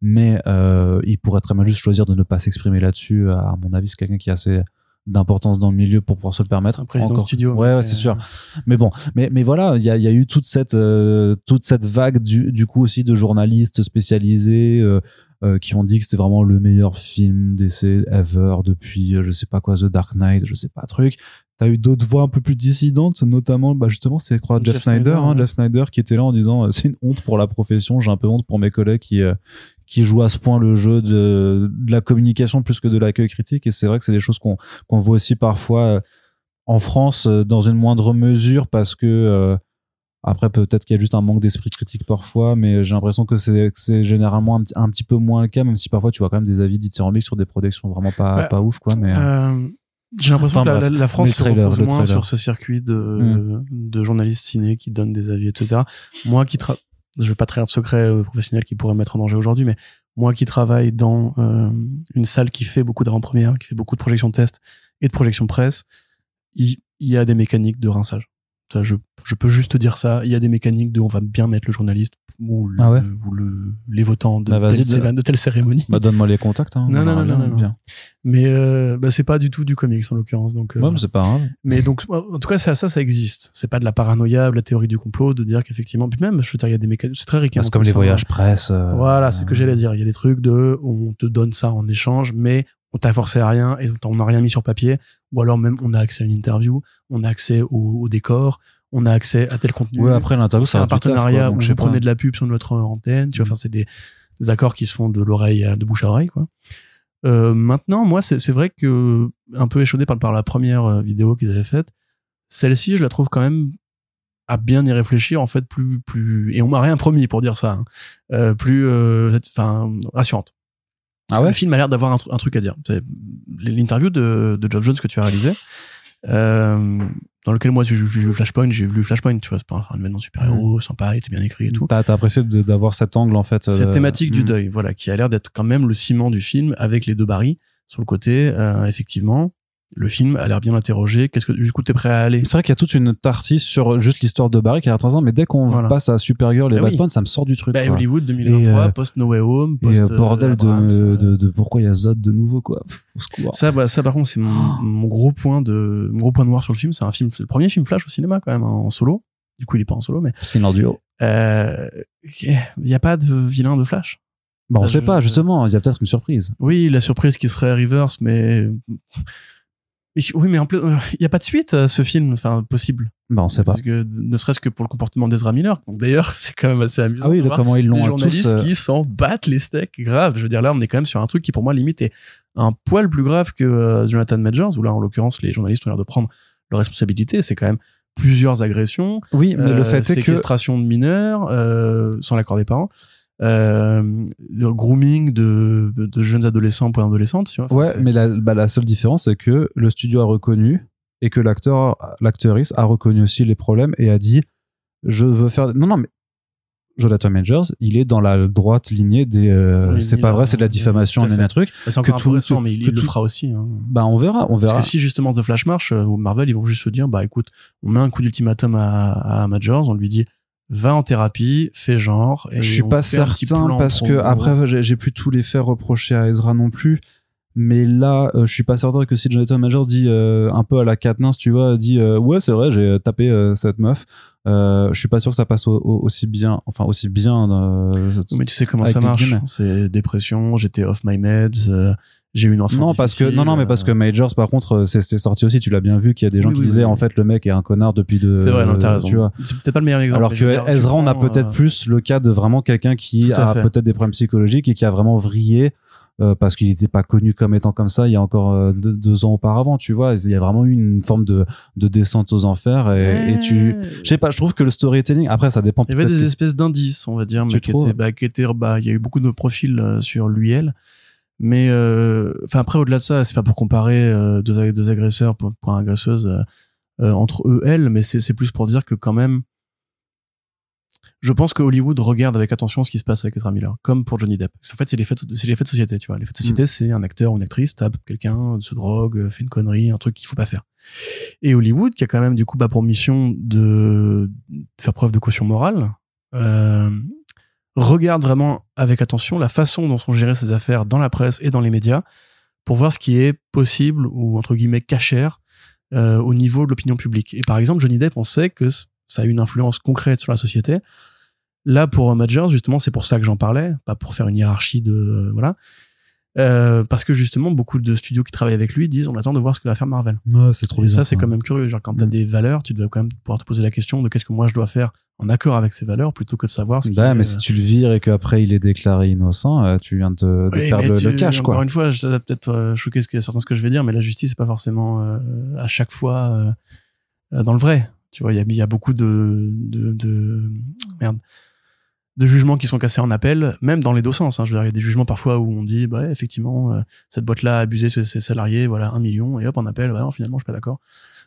S1: mais euh, il pourrait très bien juste choisir de ne pas s'exprimer là-dessus. À mon avis, c'est quelqu'un qui a assez d'importance dans le milieu pour pouvoir se le permettre.
S2: Un président
S1: Encore-
S2: studio.
S1: Ouais, c'est
S2: euh,
S1: sûr. Mais bon, mais mais voilà, il y a, y a eu toute cette euh, toute cette vague du du coup aussi de journalistes spécialisés euh, euh, qui ont dit que c'était vraiment le meilleur film d'essai ever depuis euh, je sais pas quoi The Dark Knight, je sais pas truc. T'as eu d'autres voix un peu plus dissidentes, notamment bah justement c'est quoi Jeff,
S2: Jeff
S1: Snyder,
S2: Snyder,
S1: hein,
S2: ouais.
S1: Jeff Snyder qui était là en disant euh, c'est une honte pour la profession, j'ai un peu honte pour mes collègues qui euh, qui jouent à ce point le jeu de, de la communication plus que de l'accueil critique et c'est vrai que c'est des choses qu'on qu'on voit aussi parfois euh, en France euh, dans une moindre mesure parce que euh, après peut-être qu'il y a juste un manque d'esprit critique parfois mais j'ai l'impression que c'est généralement un, petit- un petit peu moins le cas même si parfois tu vois quand même des avis dithyrambiques sur des productions vraiment pas
S2: Ouais.
S1: pas ouf quoi mais euh,
S2: j'ai l'impression
S1: Enfin,
S2: que la,
S1: bref.
S2: la- la France se repose moins sur ce circuit de,
S1: Mm.
S2: de journalistes ciné qui donnent des avis, etc. Moi qui tra... je veux pas trahir de secret euh, professionnel qui pourrait me mettre en danger aujourd'hui, mais moi qui travaille dans euh, une salle qui fait beaucoup d'avant-première, qui fait beaucoup de projections test et de projections presse, il, y a des mécaniques de rinçage. Ça, je, peux juste te dire ça. Il y a des mécaniques de on va bien mettre le journaliste ou, le,
S1: Ah ouais
S2: ou le, les votants de,
S1: Bah,
S2: telle,
S1: de-
S2: cé- de telle cérémonie.
S1: bah donne-moi les contacts hein,
S2: Non,
S1: on
S2: non, non, non, non,
S1: bien.
S2: Mais euh, bah, c'est pas du tout du comics en l'occurrence. Donc, euh,
S1: Ouais, mais c'est pas grave
S2: mais donc, en tout cas, ça, ça, ça existe. C'est pas de la paranoïa, la théorie du complot, de dire qu'effectivement, puis même, je veux dire, il y a des mécanismes, c'est très ricain.
S1: c'est comme les voyages presse euh,
S2: Voilà, c'est ce que j'allais dire. Il y a des trucs de, on te donne ça en échange, mais on t'a forcé à rien et on n'a rien mis sur papier. Ou alors même, on a accès à une interview, on a accès au, au décor, on a accès à tel contenu.
S1: ouais après l'interview
S2: c'est
S1: ça
S2: un
S1: taf,
S2: partenariat
S1: quoi,
S2: où
S1: je
S2: vous prenez de la pub sur notre antenne. Tu vois, enfin, c'est des, des accords qui se font de l'oreille à de bouche à oreille, quoi. Euh, maintenant, moi, c'est vrai que un peu échaudé par, par la première euh, vidéo qu'ils avaient faite, celle-ci, je la trouve quand même à bien y réfléchir, en fait, plus, plus, et on m'a rien promis pour dire ça, hein. Euh, plus, euh, enfin, rassurante.
S1: ah ouais?
S2: Le film a l'air d'avoir un, tru- un truc à dire. C'est L'interview de, de Jones que tu as réalisé, euh, dans lequel moi j'ai vu Flashpoint, j'ai vu Flashpoint, tu vois, c'est pas un événement super-héros, sympa, il était bien écrit et tout.
S1: t'as apprécié d'avoir cet angle en fait
S2: Cette
S1: euh,
S2: thématique du
S1: hmm.
S2: deuil, voilà, qui a l'air d'être quand même le ciment du film avec les deux Barry sur le côté, euh, effectivement. Le film a l'air bien interrogé. Qu'est-ce que du coup t'es prêt à aller?
S1: C'est vrai qu'il y a toute une partie sur juste l'histoire de Barry qui a l'air intéressant, mais dès qu'on
S2: Voilà.
S1: passe à Supergirl et
S2: Bah oui.
S1: Batman, ça me sort du truc.
S2: bah. Hollywood 2023,
S1: Et, euh,
S2: post No Way Home,
S1: Et
S2: post
S1: euh, bordel
S2: euh,
S1: de,
S2: Abrams, euh,
S1: de, de pourquoi il y a Zod de nouveau quoi. Pff.
S2: Ça, bah, ça par contre, c'est mon, mon gros point de, mon gros point noir sur le film. C'est un film, c'est le premier film Flash au cinéma quand même hein, en solo. Du coup, il est pas en solo, mais
S1: Parce qu'il est en duo.
S2: euh, il y a pas de vilain de Flash.
S1: Bah, on
S2: Bah,
S1: sait
S2: je-
S1: pas justement. Il y a peut-être une surprise.
S2: Oui, la surprise qui serait Reverse, mais Mais- oui, mais en plus, il y a pas de suite à ce film, enfin possible.
S1: Bah, on sait pas.
S2: Parce que, ne serait-ce que pour le comportement d'Ezra Miller. D'ailleurs, *laughs* c'est quand même assez amusant.
S1: Ah oui,
S2: de voir
S1: comment ils l'ont tous.
S2: journalistes
S1: euh,
S2: qui s'en battent les steaks grave. Je veux dire, là, on est quand même sur un truc qui, pour moi, limite est un poil plus grave que euh, Jonathan Majors, où là, en l'occurrence, les journalistes ont l'air de prendre leurs responsabilités. C'est quand même plusieurs agressions,
S1: Oui, mais le
S2: euh,
S1: fait est que
S2: séquestration de mineurs euh, sans l'accord des parents, euh, grooming de, de jeunes adolescents pour adolescentes. Tu vois, Enfin,
S1: Ouais, mais la, bah, la seule différence, c'est que le studio a reconnu et que l'acteur, l'actrice a reconnu aussi les problèmes et a dit je veux faire. Non, non, mais Jonathan Majors, il est dans la droite lignée des. euh,
S2: Oui,
S1: c'est pas
S2: a-
S1: vrai, c'est de la diffamation,
S2: fait.
S1: un truc.
S2: c'est encore
S1: que tout-
S2: récent, mais il, le fera aussi. Hein.
S1: Bah, on verra, on verra.
S2: Parce que si justement The Flash marche, euh, ou Marvel, ils vont juste se dire, bah écoute, on met un coup d'ultimatum à, à Majors, on lui dit, va en thérapie, fais genre. Et
S1: je suis pas certain parce que après j'ai pu tous les faire reprocher à Ezra non plus mais là euh, je suis pas certain que si Jonathan Major dit euh, un peu à la Katniss tu vois dit euh, ouais c'est vrai j'ai tapé euh, cette meuf je suis pas sûr que ça passe au- au- aussi bien enfin aussi bien
S2: Mais tu sais comment ça marche. C'est dépression, j'étais off my meds, j'ai eu une enfance.
S1: non parce que non non mais parce que
S2: euh,
S1: Majors par contre euh, c'est c'est sorti aussi tu l'as bien vu qu'il y a des gens
S2: Oui,
S1: qui
S2: oui,
S1: disaient
S2: oui.
S1: en fait le mec est un connard depuis de
S2: C'est vrai, non, t'as
S1: euh,
S2: raison.
S1: tu vois
S2: C'est peut-être pas le meilleur exemple.
S1: alors que
S2: dire,
S1: Ezra, on a
S2: prends,
S1: peut-être
S2: euh,
S1: plus le cas de vraiment quelqu'un qui a peut-être des problèmes psychologiques et qui a vraiment vrillé euh, parce qu'il n'était pas connu comme étant comme ça il y a encore euh, deux, deux ans auparavant, tu vois. Il y a vraiment eu une forme de, de descente aux enfers et, et tu, je sais pas, je trouve que le storytelling, après ça dépend
S2: Il y avait
S1: peut-être
S2: des
S1: que-
S2: espèces d'indices, on va dire, mais qui étaient, bah, qui étaient, bah, il y a eu beaucoup de profils euh, sur lui, elle. Mais, euh, enfin, après, au-delà de ça, c'est pas pour comparer euh, deux, deux agresseurs pour, pour une agresseuse euh, entre eux, elle, mais c'est c'est plus pour dire que quand même, je pense que Hollywood regarde avec attention ce qui se passe avec Ezra Miller, comme pour Johnny Depp. En fait, c'est les faits, c'est les faits de société, tu vois. Les faits de société,
S1: Mm.
S2: c'est un acteur ou une actrice tape quelqu'un, se drogue, fait une connerie, un truc qu'il faut pas faire. Et Hollywood, qui a quand même du coup bah, pour mission de, de faire preuve de caution morale, euh, regarde vraiment avec attention la façon dont sont gérées ces affaires dans la presse et dans les médias pour voir ce qui est possible ou entre guillemets cachère euh, au niveau de l'opinion publique. Et par exemple, Johnny Depp, on sait que ça a une influence concrète sur la société. Là, pour Majors, justement, c'est pour ça que j'en parlais, pas pour faire une hiérarchie de euh, voilà, euh, parce que justement, beaucoup de studios qui travaillent avec lui disent on attend de voir ce que va faire Marvel.
S1: Ouais, c'est trop
S2: Et
S1: bizarre.
S2: ça, c'est quand même curieux. Genre, quand t'as
S1: Mm.
S2: des valeurs, tu dois quand même pouvoir te poser la question de qu'est-ce que moi je dois faire en accord avec ces valeurs plutôt que de savoir ce qui
S1: Bah, mais
S2: euh,
S1: si tu le vires et qu'après il est déclaré innocent, euh, tu viens de, de
S2: Oui,
S1: perdre
S2: tu-
S1: le cash,
S2: Encore
S1: quoi.
S2: une fois, ça va peut-être euh, choquer ce que certains ce que je vais dire, mais la justice c'est pas forcément euh, à chaque fois euh, euh, dans le vrai. Tu vois, il y a, y a beaucoup de, de, de merde de jugements qui sont cassés en appel, même dans les deux sens. Hein. Je veux dire, il y a des jugements parfois où on dit, bah, effectivement, euh, cette boîte-là a abusé sur ses salariés, voilà, un million, et hop, en appel, bah, non, finalement, je suis pas d'accord.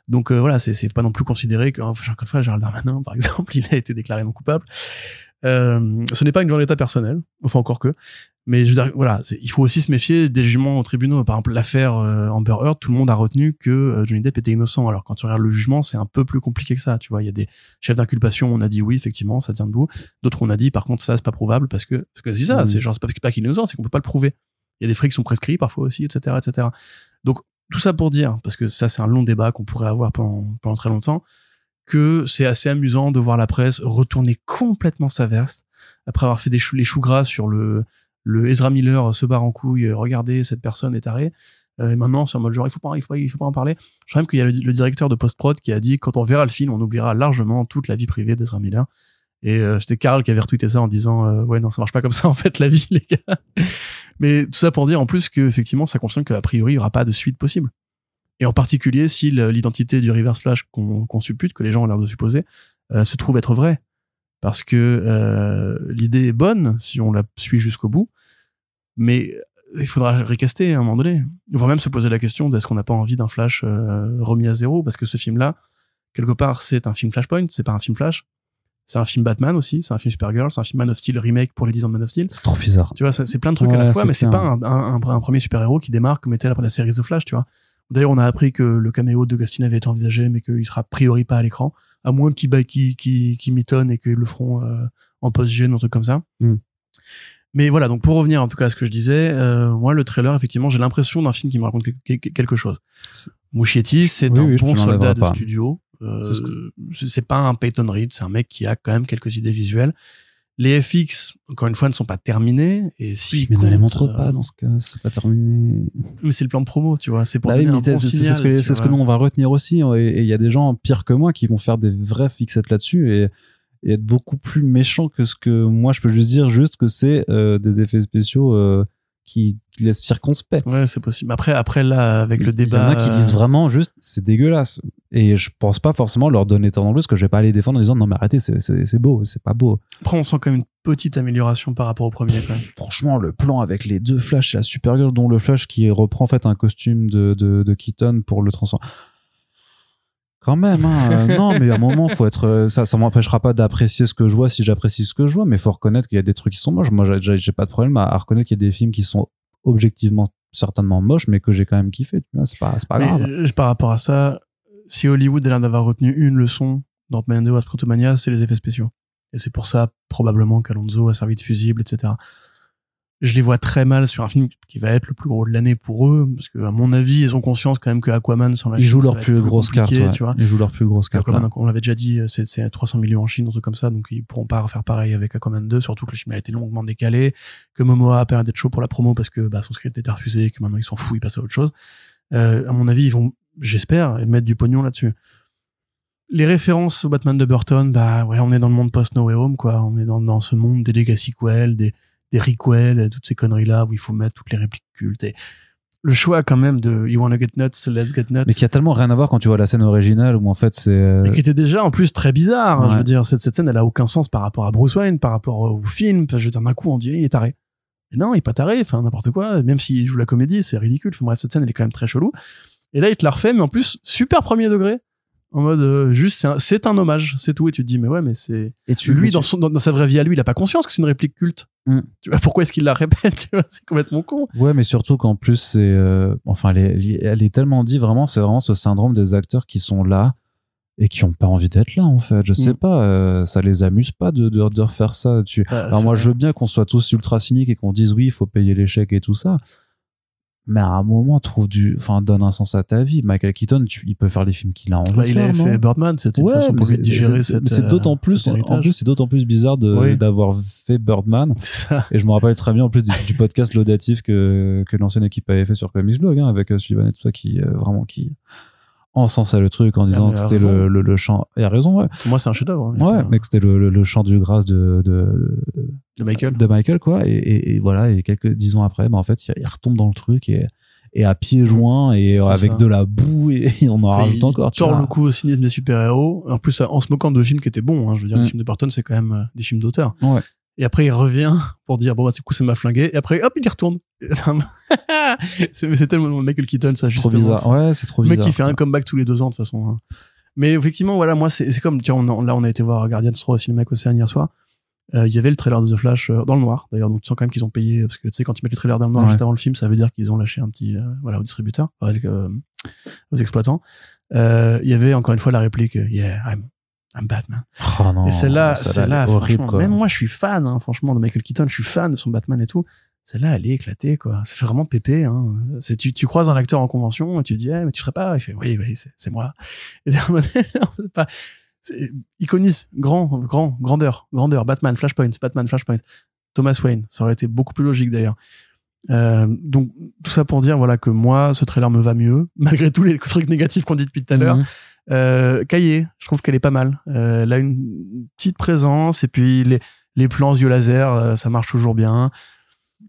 S2: Donc euh, voilà, c'est pas non plus considéré que, enfin, encore une fois, Gérald Darmanin, par *laughs* exemple, il a été déclaré non coupable. Euh, ce n'est pas une vendetta personnelle, enfin encore que. Mais je veux dire, voilà, il faut aussi se méfier des jugements aux tribunaux. Par exemple, l'affaire euh, Amber Heard, tout le monde a retenu que euh, Johnny Depp était innocent. Alors quand tu regardes le jugement, c'est un peu plus compliqué que ça. Tu vois, il y a des chefs d'inculpation, on a dit oui, effectivement, ça tient debout. D'autres, on a dit par contre, ça c'est pas prouvable parce que parce que c'est ça,
S1: Mhm.
S2: c'est genre c'est pas, pas qu'il est innocent, c'est qu'on peut pas le prouver. Il y a des faits qui sont prescrits parfois aussi, etc., etc. Donc tout ça pour dire, parce que ça c'est un long débat qu'on pourrait avoir pendant pendant très longtemps, que c'est assez amusant de voir la presse retourner complètement sa veste après avoir fait des choux, les choux gras sur le le Ezra Miller se barre en couille, regardez cette personne est tarée. Euh, et maintenant c'est en mode genre il faut pas il faut pas il faut pas en parler. Je crois même qu'il y a le, le directeur de post prod qui a dit quand on verra le film on oubliera largement toute la vie privée d'Ezra Miller. Et euh, c'était Karl qui avait retweeté ça en disant euh, ouais non ça marche pas comme ça en fait la vie *laughs* les gars. Mais tout ça pour dire en plus que effectivement ça confirme qu'a priori il y aura pas de suite possible. Et en particulier si l'identité du Reverse Flash qu'on qu'on suppute que les gens ont l'air de supposer euh, se trouve être vraie parce que euh, l'idée est bonne si on la suit jusqu'au bout, mais il faudra recaster à un moment donné. Voire même se poser la question est-ce qu'on n'a pas envie d'un Flash euh, remis à zéro? Parce que ce film-là, quelque part, c'est un film Flashpoint, c'est pas un film Flash. C'est un film Batman aussi, c'est un film Supergirl, c'est un film Man of Steel remake pour les 10 ans de Man of Steel.
S1: C'est trop bizarre.
S2: Tu vois, c'est plein de trucs à la fois, mais c'est pas un, un- un- un premier super-héros qui démarre comme était après la série The Flash, tu vois. D'ailleurs, on a appris que le caméo de Gustin avait été envisagé, mais qu'il sera a priori pas à l'écran, à moins qu'ils bah, qu'ils- qu'ils- qu'ils mitonnent et qu'ils le feront euh, en post-gène ou un truc comme ça.
S1: Mm.
S2: Mais voilà, donc pour revenir en tout cas à ce que je disais, euh, moi le trailer, effectivement, j'ai l'impression d'un film qui me raconte que- que- quelque chose. Muschietti, c'est
S1: Oui,
S2: un
S1: oui,
S2: bon soldat de
S1: pas.
S2: studio. Euh,
S1: C'est ce
S2: c'est c'est pas un Peyton Reed, c'est un mec qui a quand même quelques idées visuelles. Les FX, encore une fois, ne sont pas terminés. Et si
S1: mais ne les montre
S2: euh,
S1: pas dans ce cas, c'est pas terminé.
S2: Mais c'est le plan de promo, tu vois. C'est pour
S1: Bah oui,
S2: bon
S1: c'est- ce que, ce que nous on va retenir aussi. Et et il y a des gens pires que moi qui vont faire des vraies fixettes là-dessus et, et être beaucoup plus méchants que ce que moi je peux juste dire, juste que c'est euh, des effets spéciaux euh, qui, qui laissent circonspect.
S2: Ouais, c'est possible. Après, après là, avec le
S1: Il y
S2: débat.
S1: en a qui disent vraiment juste c'est dégueulasse. Et je pense pas forcément leur donner tort non plus, parce que je vais pas aller défendre en disant non mais arrêtez, c'est- beau, c'est pas beau.
S2: Après, on sent quand même une petite amélioration par rapport au premier, quand même.
S1: Franchement, le plan avec les deux Flash et la Supergirl, dont le Flash qui reprend en fait un costume de, de, de Keaton pour le transformer. Quand même, hein, euh, *laughs* non, mais à un moment, faut être, euh, ça, ça m'empêchera pas d'apprécier ce que je vois si j'apprécie ce que je vois, mais faut reconnaître qu'il y a des trucs qui sont moches. Moi, j'ai- pas de problème à, à reconnaître qu'il y a des films qui sont objectivement certainement moches, mais que j'ai quand même kiffé. Tu vois, c'est pas, c'est pas
S2: Mais
S1: grave.
S2: euh, par rapport à ça, si Hollywood a l'air d'avoir retenu une leçon dans Man 2 à Quantumania, c'est les effets spéciaux. Et c'est pour ça, probablement, qu'Alonso a servi de fusible, etc. Je les vois très mal sur un film qui va être le plus gros de l'année pour eux, parce que, à mon avis, ils ont conscience quand même que Aquaman sans la
S1: Ils
S2: Chine,
S1: jouent leur plus grosse carte. ouais.
S2: tu vois.
S1: Ils jouent leur plus grosse carte.
S2: Aquaman, on l'avait déjà dit, c'est c'est 300 millions en Chine, un truc comme ça, donc ils pourront pas refaire pareil avec Aquaman 2, surtout que le film a été longuement décalé, que Momoa a peur d'être chaud pour la promo parce que bah, son script était refusé, et que maintenant ils s'en foutent, ils passent à autre chose. Euh, à mon avis, ils vont, j'espère, mettre du pognon là-dessus. Les références au Batman de Burton, bah ouais, on est dans le monde post No Way Home, quoi. On est dans, dans ce monde des legacy quels, des, des requels, toutes ces conneries-là où il faut mettre toutes les répliques cultes. Et le choix quand même de You Wanna Get Nuts, Let's Get Nuts.
S1: Mais qui a tellement rien à voir quand tu vois la scène originale où en fait c'est. euh,
S2: Et qui était déjà en plus très bizarre. hein. Je veux dire, cette, cette scène, elle a aucun sens par rapport à Bruce Wayne, par rapport au film. Enfin, je veux dire, d'un coup, on dit, il est taré. Mais non, il est pas taré. Enfin, n'importe quoi. Même s'il joue la comédie, c'est ridicule. Enfin, bref, cette scène, elle est quand même très chelou. Et là, il te la refait, mais en plus, super premier degré. En mode, euh, juste, c'est un, hommage, c'est tout. Et tu te dis, mais ouais, mais c'est.
S1: Et tu
S2: Lui, dans,
S1: tu-
S2: son, dans, dans sa vraie vie à lui, il a pas conscience que c'est une réplique culte.
S1: Mm.
S2: Tu vois, pourquoi est-ce qu'il la répète *laughs* c'est complètement con.
S1: Ouais, mais surtout qu'en plus, c'est. euh, enfin, elle est, elle est tellement dit, vraiment, c'est vraiment ce syndrome des acteurs qui sont là et qui ont pas envie d'être là en fait je sais
S2: Mm.
S1: pas euh, ça les amuse pas de, de, de refaire ça tu
S2: Ah,
S1: alors moi
S2: vrai.
S1: je veux bien qu'on soit tous ultra cyniques et qu'on dise oui il faut payer l'échec et tout ça mais à un moment trouve du enfin donne un sens à ta vie. Michael Keaton tu, il peut faire les films qu'il a envie
S2: Bah, il
S1: non
S2: fait Birdman, c'était une
S1: Ouais,
S2: façon pour lui
S1: c'est-
S2: digérer
S1: c'est- c'est
S2: euh,
S1: d'autant plus en plus c'est d'autant plus bizarre
S2: Oui.
S1: d'avoir fait Birdman. *laughs* Et je me rappelle très bien en plus du, du podcast laudatif que que l'ancienne équipe avait fait sur Comics Blog hein, avec euh, Sullivan et tout ça qui euh, vraiment qui encensait le truc en disant
S2: mais
S1: que
S2: il
S1: c'était le, le, le chant et a raison ouais
S2: Pour moi, c'est un chef-d'œuvre. hein, il
S1: ouais
S2: pas-
S1: mais que c'était le, le, le chant du grâce de, de
S2: De Michael.
S1: de Michael quoi et, et, et voilà et quelques dix ans après bah, en fait il, il retombe dans le truc et et à pieds joints et
S2: C'est
S1: avec
S2: ça.
S1: de la boue et, *laughs* on en rajoute
S2: il
S1: encore tu
S2: le coup au cynisme des super-héros. En plus, en se moquant de films qui étaient bons. hein. Je veux dire,
S1: Mm.
S2: les films de Burton, c'est quand même euh, des films d'auteur.
S1: Ouais.
S2: Et après, il revient pour dire, bon, bah, du coup, ça m'a flingué. Et après, hop, il y retourne. *laughs* c'est c'est tellement Michael Keaton, ça,
S1: c'est trop
S2: justement.
S1: bizarre ouais c'est trop
S2: Le
S1: bizarre
S2: mec qui fait un comeback tous les deux ans, de toute façon. hein. Mais effectivement, voilà, moi, c'est c'est comme, tiens, on, là, on a été voir Guardians 3 au cinéma avec Océane hier soir. Euh, Il y avait le trailer de The Flash euh, dans le noir, d'ailleurs, donc tu sens quand même qu'ils ont payé, parce que tu sais, quand ils mettent le trailer dans le noir
S1: Ouais.
S2: juste avant le film, ça veut dire qu'ils ont lâché un petit, euh, voilà, au distributeur, aux exploitants. Il y avait encore une fois la réplique, Yeah, I'm, I'm Batman.
S1: Oh non,
S2: et celle-là,
S1: celle-là,
S2: celle-là,
S1: horrible, quoi.
S2: même moi, je suis fan, hein, franchement, de Michael Keaton, je suis fan de son Batman et tout. Celle-là, elle est éclatée, quoi. C'est vraiment pépé, hein. C'est, tu, tu croises un acteur en convention et tu dis, eh, mais tu serais pas, il fait, oui, oui, c'est, c'est moi. *laughs* Et pas, c'est iconis, grand, grand, grandeur, grandeur, Batman, Flashpoint, Batman, Flashpoint. Thomas Wayne, ça aurait été beaucoup plus logique d'ailleurs. Euh, donc tout ça pour dire voilà que moi ce trailer me va mieux malgré tous les trucs négatifs qu'on dit depuis tout à l'heure
S1: Mhm.
S2: Euh, Cahier, je trouve qu'elle est pas mal. Euh, elle a une petite présence et puis les, les plans yeux laser, euh, ça marche toujours bien.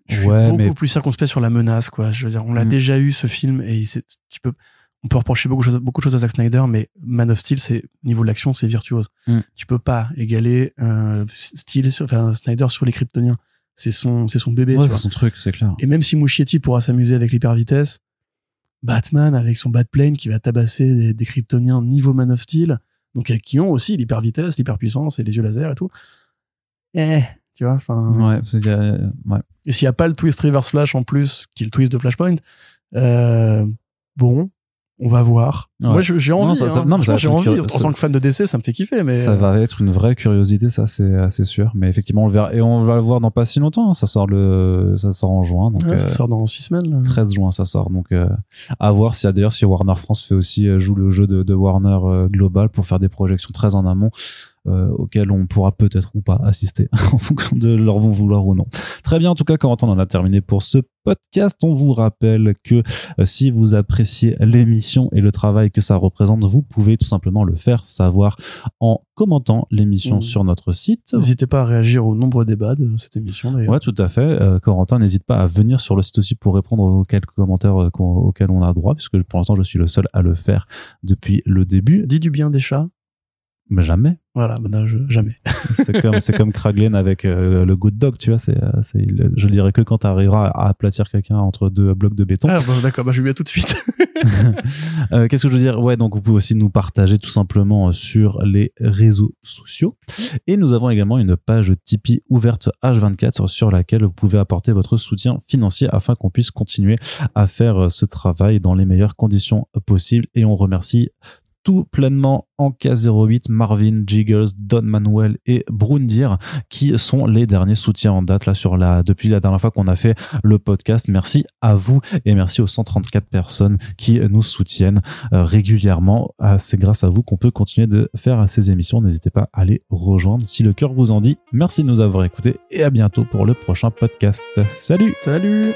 S2: Je suis
S1: Ouais,
S2: beaucoup
S1: mais-
S2: plus circonspect sur la menace, quoi. Je veux dire, on l'a
S1: Mm.
S2: déjà eu ce film et c'est- tu peux, on peut reprocher beaucoup, de choses- beaucoup de choses à Zack Snyder, mais Man of Steel, c'est niveau de l'action, c'est virtuose.
S1: Mm.
S2: Tu peux pas égaler euh, Steel, sur- enfin Snyder sur les Kryptoniens. C'est son, c'est son bébé.
S1: Ouais, c'est son truc, c'est clair.
S2: Et même si Muschietti pourra s'amuser avec l'hyper vitesse, Batman avec son Batplane qui va tabasser des, des Kryptoniens niveau Man of Steel, donc euh, qui ont aussi l'hyper vitesse, l'hyper puissance et les yeux laser et tout. Eh, tu vois, enfin.
S1: Ouais, euh, ouais.
S2: Et s'il n'y a pas le twist reverse flash en plus, qui est le twist de Flashpoint, euh, bon, on va voir.
S1: Ouais.
S2: Moi, j'ai envie.
S1: Non, ça- ça-
S2: hein.
S1: non, ça
S2: j'ai envie.
S1: curi-
S2: En tant que fan de DC, ça me fait kiffer, mais.
S1: Ça va être une vraie curiosité, ça c'est assez sûr. Mais effectivement, on le verra et on va le voir dans pas si longtemps. hein. Ça sort le, ça sort en juin, donc
S2: Ouais, ça
S1: euh,
S2: sort dans six semaines. là.
S1: 13 juin, ça sort. Donc euh, à voir si d'ailleurs si Warner France fait aussi euh, joue le jeu de, de Warner Global pour faire des projections très en amont. Euh, auxquelles on pourra peut-être ou pas assister *laughs* en fonction de leur bon vouloir ou non. Très bien, en tout cas, Corentin, on en a terminé pour ce podcast. On vous rappelle que euh, si vous appréciez l'émission et le travail que ça représente, vous pouvez tout simplement le faire savoir en commentant l'émission
S2: Mhm.
S1: sur notre site.
S2: N'hésitez pas à réagir aux nombreux débats de cette émission.
S1: Ouais, tout à fait. Euh, Corentin, n'hésite pas à venir sur le site aussi pour répondre aux quelques commentaires euh, auxquels on a droit, puisque pour l'instant, je suis le seul à le faire depuis le début.
S2: Dis du bien des chats.
S1: Mais jamais.
S2: Voilà, bah non, je- jamais.
S1: C'est comme, c'est comme Kraglin avec euh, le Good Dog, tu vois. C'est, euh, c'est, je dirais que quand tu arriveras à aplatir quelqu'un entre deux blocs de béton.
S2: Ah, bah, d'accord, bah, je vais bien tout de suite. *laughs*
S1: Euh, qu'est-ce que je veux dire? Ouais, donc vous pouvez aussi nous partager tout simplement sur les réseaux sociaux. Et nous avons également une page Tipeee ouverte H24 sur laquelle vous pouvez apporter votre soutien financier afin qu'on puisse continuer à faire ce travail dans les meilleures conditions possibles. Et on remercie tout pleinement en K08, Marvin, Jiggles, Don Manuel et Brundir, qui sont les derniers soutiens en date depuis la dernière fois qu'on a fait le podcast. Merci à vous et merci aux 134 personnes qui nous soutiennent euh, régulièrement. Ah, C'est grâce à vous qu'on peut continuer de faire ces émissions. N'hésitez pas à les rejoindre si le cœur vous en dit. Merci de nous avoir écoutés et à bientôt pour le prochain podcast. Salut
S2: Salut